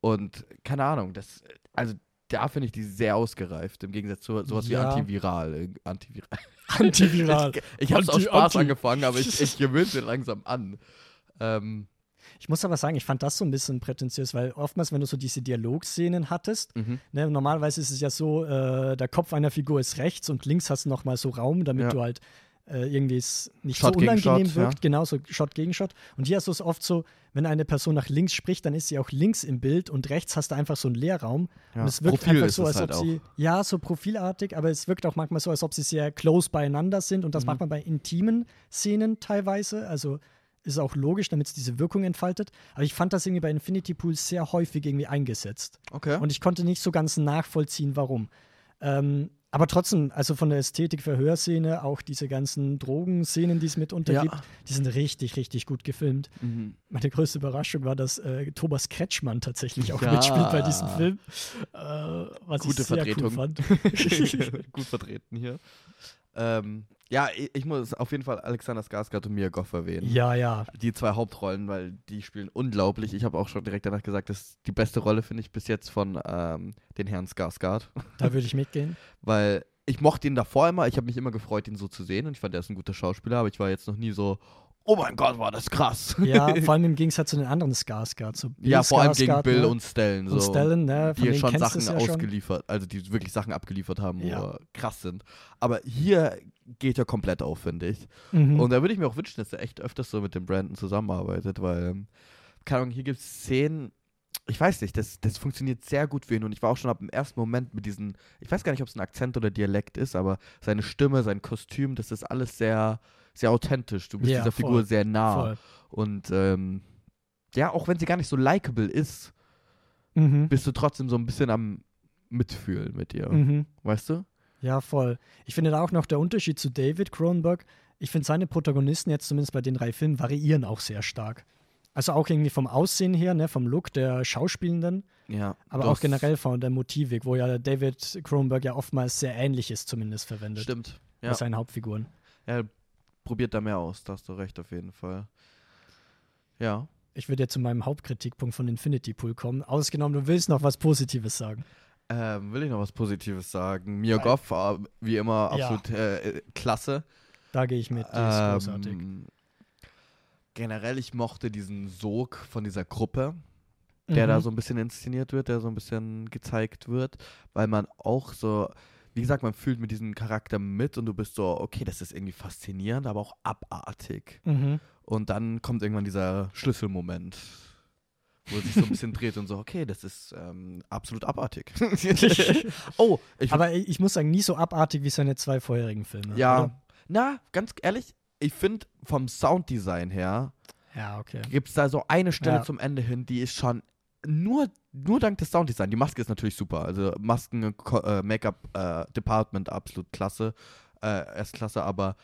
Und keine Ahnung, das, also da finde ich die sehr ausgereift, im Gegensatz zu sowas Ja. wie Antiviral. äh, Antiviral. <laughs> Antiviral. <laughs> Ich, ich habe es aus Spaß Anti. angefangen, aber ich, ich <laughs> gewöhne mir langsam an. Ähm, Ich muss aber sagen, ich fand das so ein bisschen prätentiös, weil oftmals, wenn du so diese Dialogszenen hattest, mhm. ne, normalerweise ist es ja so, äh, der Kopf einer Figur ist rechts und links hast du nochmal so Raum, damit Ja. du halt äh, irgendwie es nicht Shot so unangenehm Shot, wirkt, ja. genau so Shot gegen Shot. Und hier hast du es oft so, wenn eine Person nach links spricht, dann ist sie auch links im Bild und rechts hast du einfach so einen Leerraum. ja. Und es wirkt Profil einfach so, als halt ob auch. sie, ja, so profilartig, aber es wirkt auch manchmal so, als ob sie sehr close beieinander sind und das Mhm. macht man bei intimen Szenen teilweise. Also ist auch logisch, damit es diese Wirkung entfaltet. Aber ich fand das irgendwie bei Infinity Pool sehr häufig irgendwie eingesetzt. Okay. Und ich konnte nicht so ganz nachvollziehen, warum. Ähm, aber trotzdem, also von der Ästhetik für Hörszene, auch diese ganzen Drogenszenen, die es mitunter Ja. gibt, die sind richtig, richtig gut gefilmt. Mhm. Meine größte Überraschung war, dass äh, Thomas Kretschmann tatsächlich auch Ja. mitspielt bei diesem Film. Äh, was Gute ich sehr Vertretung. cool fand. <laughs> <laughs> Gut vertreten hier. Ähm, ja, ich, ich muss auf jeden Fall Alexander Skarsgård und Mia Goff erwähnen. ja, ja. Die zwei Hauptrollen, weil die spielen unglaublich. Ich habe auch schon direkt danach gesagt, das ist die beste Rolle, finde ich, bis jetzt von ähm, den Herrn Skarsgård. Da würde ich mitgehen. <laughs> weil ich mochte ihn davor immer. Ich habe mich immer gefreut, ihn so zu sehen. Und ich fand, er ist ein guter Schauspieler, aber ich war jetzt noch nie so, oh mein Gott, war das krass. Ja, <laughs> vor allem im Gegensatz zu den anderen Skarsgård. So Bill ja, vor allem gegen Bill ne? und Stellan. So. und Stellan, ne? Von die schon Sachen ja schon. ausgeliefert, also die wirklich Sachen abgeliefert haben, Ja. wo krass sind. Aber hier geht er komplett auf, finde ich. Mhm. Und da würde ich mir auch wünschen, dass er echt öfters so mit dem Brandon zusammenarbeitet, weil, ähm, keine Ahnung, hier gibt es Szenen, ich weiß nicht, das, das funktioniert sehr gut für ihn und ich war auch schon ab dem ersten Moment mit diesen, ich weiß gar nicht, ob es ein Akzent oder Dialekt ist, aber seine Stimme, sein Kostüm, das ist alles sehr, sehr authentisch. Du bist Ja, dieser voll, Figur sehr nah. Voll. Und ähm, ja, auch wenn sie gar nicht so likable ist, Mhm. bist du trotzdem so ein bisschen am Mitfühlen mit ihr. Mhm. Weißt du? Ja, voll. Ich finde da auch noch der Unterschied zu David Cronenberg. Ich finde seine Protagonisten jetzt zumindest bei den drei Filmen variieren auch sehr stark. Also auch irgendwie vom Aussehen her, ne, vom Look der Schauspielenden, Ja. aber auch generell von der Motivik, wo ja David Cronenberg ja oftmals sehr ähnliches zumindest verwendet Stimmt. bei Ja. seinen Hauptfiguren. ja. Probiert da mehr aus, da hast du recht auf jeden Fall. Ja. Ich würde jetzt zu meinem Hauptkritikpunkt von Infinity Pool kommen. Ausgenommen, du willst noch was Positives sagen. Ähm, will ich noch was Positives sagen? Mia Goff wie immer Ja. absolut äh, äh, klasse. Da gehe ich mit, die ist Ähm, großartig. Generell, ich mochte diesen Sog von dieser Gruppe, der da Mhm. so ein bisschen inszeniert wird, der so ein bisschen gezeigt wird, weil man auch so, wie gesagt, man fühlt mit diesem Charakter mit und du bist so, okay, das ist irgendwie faszinierend, aber auch abartig. Mhm. Und dann kommt irgendwann dieser Schlüsselmoment, wo es sich so ein bisschen dreht und so, okay, das ist ähm, absolut abartig. <laughs> oh, ich Aber ich muss sagen, nie so abartig wie seine zwei vorherigen Filme. ja, oder? na, ganz ehrlich, ich finde vom Sounddesign her Ja, okay. gibt es da so eine Stelle Ja. zum Ende hin, die ist schon nur, nur dank des Sounddesigns. Die Maske ist natürlich super. Also Masken, äh, Make-up äh, Department absolut klasse, äh, Erstklasse, aber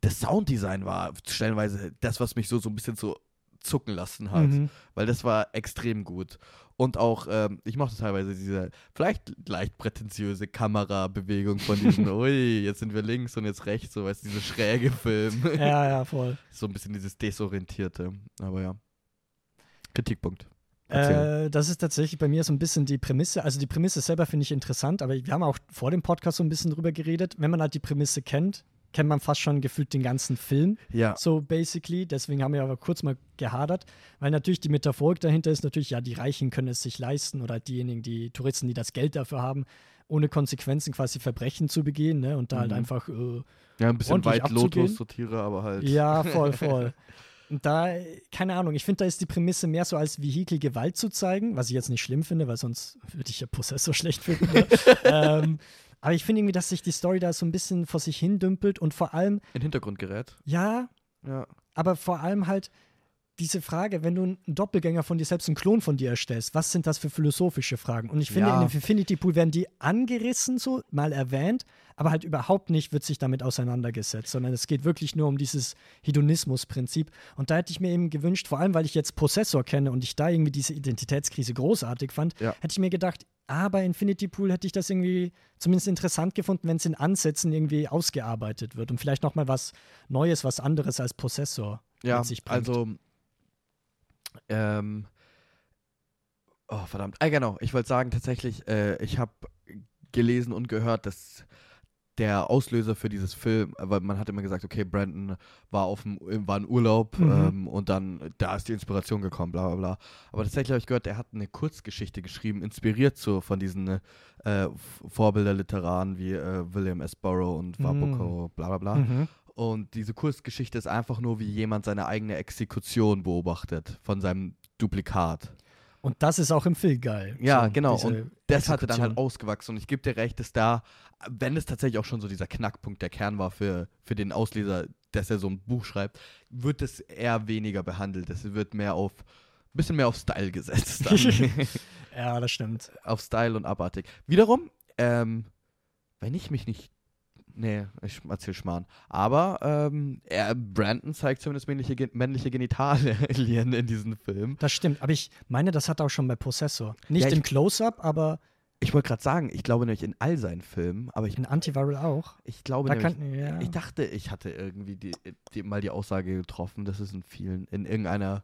das Sounddesign war stellenweise das, was mich so, so ein bisschen so zucken lassen hat. Mhm. Weil das war extrem gut. Und auch, ähm, ich mochte teilweise diese vielleicht leicht prätentiöse Kamerabewegung von diesen, <laughs> ui, jetzt sind wir links und jetzt rechts, so weißt du, diese schräge Film. Ja, ja, voll. <laughs> So ein bisschen dieses Desorientierte. Aber ja. Kritikpunkt. Äh, das ist tatsächlich bei mir so ein bisschen die Prämisse. Also die Prämisse selber finde ich interessant, aber wir haben auch vor dem Podcast so ein bisschen drüber geredet. Wenn man halt die Prämisse kennt, kennt man fast schon gefühlt den ganzen Film. ja. So basically. Deswegen haben wir aber kurz mal gehadert, weil natürlich die Metaphorik dahinter ist natürlich, ja, die Reichen können es sich leisten oder diejenigen, die Touristen, die das Geld dafür haben, ohne Konsequenzen quasi Verbrechen zu begehen, ne? Und da halt Mhm. einfach äh, Ja, ein bisschen weit abzugehen. Lotus, so Tiere, aber halt. Ja, voll, <laughs> voll. Und da, keine Ahnung, ich finde, da ist die Prämisse mehr so als Vehikel Gewalt zu zeigen, was ich jetzt nicht schlimm finde, weil sonst würde ich ja Possessor <laughs> schlecht finden. Ne? ähm, aber ich finde irgendwie, dass sich die Story da so ein bisschen vor sich hin dümpelt und vor allem, In den Hintergrund gerät. ja, Ja. aber vor allem halt diese Frage, wenn du einen Doppelgänger von dir selbst, einen Klon von dir erstellst, was sind das für philosophische Fragen? Und ich finde, Ja. in dem Infinity Pool werden die angerissen, so mal erwähnt, aber halt überhaupt nicht wird sich damit auseinandergesetzt, sondern es geht wirklich nur um dieses Hedonismus-Prinzip. Und da hätte ich mir eben gewünscht, vor allem weil ich jetzt Possessor kenne und ich da irgendwie diese Identitätskrise großartig fand, Ja. hätte ich mir gedacht, ah, bei Infinity Pool hätte ich das irgendwie zumindest interessant gefunden, wenn es in Ansätzen irgendwie ausgearbeitet wird und vielleicht nochmal was Neues, was anderes als Possessor Ja, mit sich bringt. also. Ähm. Oh, verdammt. Ah, genau. Ich wollte sagen, tatsächlich, äh, ich habe gelesen und gehört, dass der Auslöser für dieses Film, weil man hat immer gesagt, okay, Brandon war auf dem, war in Urlaub Mhm. ähm, und dann, da ist die Inspiration gekommen, bla bla bla. Aber tatsächlich habe ich gehört, er hat eine Kurzgeschichte geschrieben, inspiriert so von diesen äh, Vorbilderliteranen wie äh, William S. Burroughs und Mhm. Wabuko, bla bla bla. Mhm. Und diese Kurzgeschichte ist einfach nur, wie jemand seine eigene Exekution beobachtet von seinem Duplikat. Und das ist auch im Film geil. Ja, So, genau. Und das hatte dann halt ausgewachsen. Und ich gebe dir recht, dass da, wenn es tatsächlich auch schon so dieser Knackpunkt der Kern war für, für den Ausleser, dass er so ein Buch schreibt, wird es eher weniger behandelt. Es wird mehr auf, ein bisschen mehr auf Style gesetzt. <laughs> <laughs> Ja, das stimmt. auf Style und abartig. Wiederum, ähm, wenn ich mich nicht. Nee, ich erzähl Schmarrn. Aber ähm, er, Brandon zeigt zumindest männliche, männliche Genitalien in diesem Film. Das stimmt. Aber ich meine, das hat er auch schon bei Possessor. Nicht Ja, ich- im Close-Up, aber Ich wollte gerade sagen, ich glaube nämlich in all seinen Filmen, aber ich, in Antiviral auch. ich glaube Da nämlich, kann, ja. ich dachte, ich hatte irgendwie die, die, mal die Aussage getroffen, dass es in vielen, in irgendeiner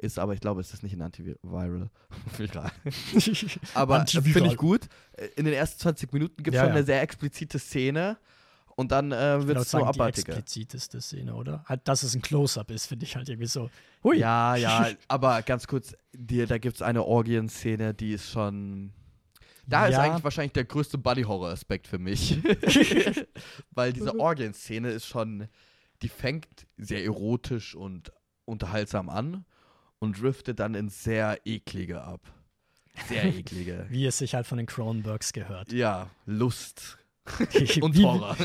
ist, aber ich glaube, es ist nicht in Antiviral. <laughs> Viral. <laughs> Aber äh, finde ich gut. Äh, In den ersten 20 Minuten gibt es Ja, schon eine sehr explizite Szene und dann äh, wird es so sagen, die abartiger. expliziteste Szene, oder? Halt, dass es ein Close-Up ist, finde ich halt irgendwie so. Hui. Ja, ja, <laughs> aber ganz kurz, die, da gibt es eine Orgien-Szene, die ist schon. Da ist Ja. eigentlich wahrscheinlich der größte Buddy-Horror-Aspekt für mich. <laughs> <laughs> Weil diese Orgien-Szene ist schon. Die fängt sehr erotisch und unterhaltsam an und driftet dann ins sehr eklige ab. Sehr eklige. Wie es sich halt von den Cronenbergs gehört. ja, Lust <laughs> und wie, Horror.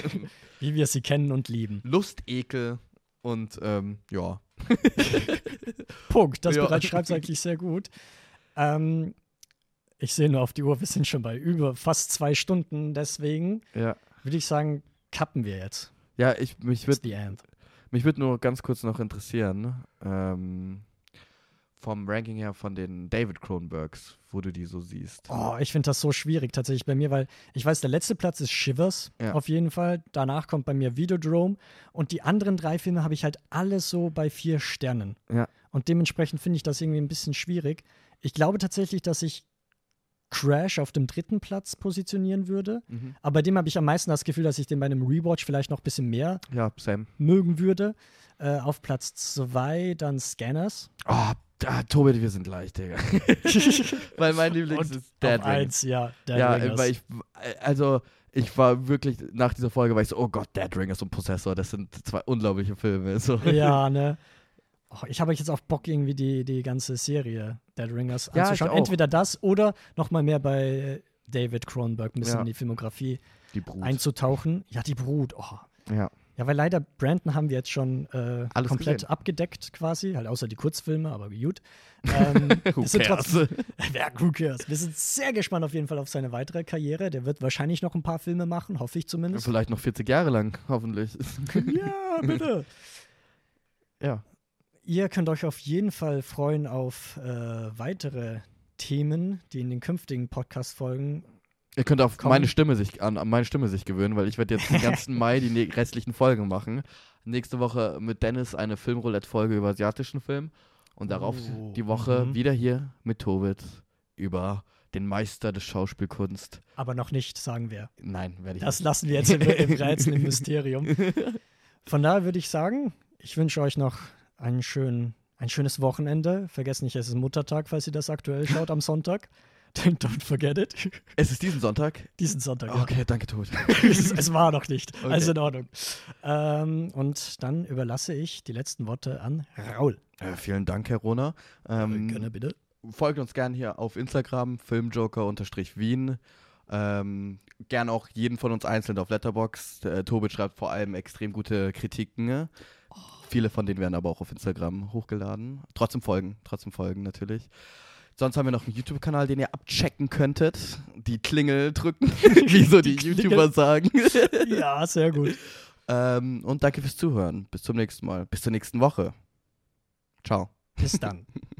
wie wir sie kennen und lieben. Lust, Ekel und ähm, ja. <laughs> Punkt. Das Ja. bereits schreibt es eigentlich sehr gut. Ähm, ich sehe nur auf die Uhr, wir sind schon bei über fast zwei Stunden. Deswegen Ja. würde ich sagen, kappen wir jetzt. Ja, ich, mich würde. Mich würde nur ganz kurz noch interessieren, ähm, vom Ranking her von den David Cronenbergs, wo du die so siehst. Oh, ich finde das so schwierig tatsächlich bei mir, weil ich weiß, der letzte Platz ist Shivers Ja. auf jeden Fall. Danach kommt bei mir Videodrome und die anderen drei Filme habe ich halt alles so bei vier Sternen. Ja. Und dementsprechend finde ich das irgendwie ein bisschen schwierig. Ich glaube tatsächlich, dass ich Crash auf dem dritten Platz positionieren würde. Mhm. Aber bei dem habe ich am meisten das Gefühl, dass ich den bei einem Rewatch vielleicht noch ein bisschen mehr Ja, mögen würde. Äh, auf Platz zwei dann Scanners. Oh, da, Tobi, wir sind leicht, Digga. <laughs> weil mein Lieblings Und ist Dead auf Ring. eins, ja. Dead Ja, Ringers. weil ich, also, ich war wirklich, nach dieser Folge war ich so, oh Gott, Dead Ringers und Possessor, das sind zwei unglaubliche Filme. So. Ja, <laughs> ne? Oh, ich habe jetzt auch Bock, irgendwie die, die ganze Serie Dead Ringers Ja, anzuschauen. Entweder das oder nochmal mehr bei David Cronenberg ein bisschen Ja. in die Filmografie einzutauchen. Ja, die Brut. Oh. ja. Ja, weil leider Brandon haben wir jetzt schon äh, Alles komplett gesehen. abgedeckt quasi, halt außer die Kurzfilme, aber gut. <laughs> Ähm, Who wir sind cares? <laughs> ja, who cares? Wir sind sehr gespannt auf jeden Fall auf seine weitere Karriere. Der wird wahrscheinlich noch ein paar Filme machen, hoffe ich zumindest. Vielleicht noch 40 Jahre lang, hoffentlich. <laughs> ja, bitte. ja. Ihr könnt euch auf jeden Fall freuen auf äh, weitere Themen, die in den künftigen Podcast-Folgen. Ihr könnt auf Komm. meine Stimme sich an, an meine Stimme sich gewöhnen, weil ich werde jetzt den ganzen <laughs> Mai die ne restlichen Folgen machen. Nächste Woche mit Dennis eine Filmroulette-Folge über asiatischen Film und darauf Oh, die Woche mhm. wieder hier mit Tobit über den Meister des Schauspielkunst. Aber noch nicht, sagen wir. Nein, werde ich Das lassen wir jetzt im, im Rätsel, im <laughs> Mysterium. Von daher würde ich sagen, ich wünsche euch noch einen schönen, ein schönes Wochenende. Vergesst nicht, es ist Muttertag, falls ihr das aktuell schaut am Sonntag. <laughs> Don't forget it. Es ist diesen Sonntag. Diesen Sonntag. ja. Okay, danke, Tobit. <laughs> es, es war noch nicht. Okay. Also in Ordnung. Ähm, und dann überlasse ich die letzten Worte an Raul. Äh, vielen Dank, Herr Rona. Ähm, Gerne bitte. folgt uns gern hier auf Instagram, filmjoker-wien. Ähm, gern auch jeden von uns einzeln auf Letterbox. Äh, Tobit schreibt vor allem extrem gute Kritiken. ne? Viele von denen werden aber auch auf Instagram hochgeladen. Trotzdem folgen, trotzdem folgen natürlich. Sonst haben wir noch einen YouTube-Kanal, den ihr abchecken könntet. Die Klingel drücken, <laughs> wie so die, Die. YouTuber sagen. <laughs> Ja, sehr gut. ähm, und danke fürs Zuhören. Bis zum nächsten Mal. Bis zur nächsten Woche. Ciao. Bis dann. <laughs>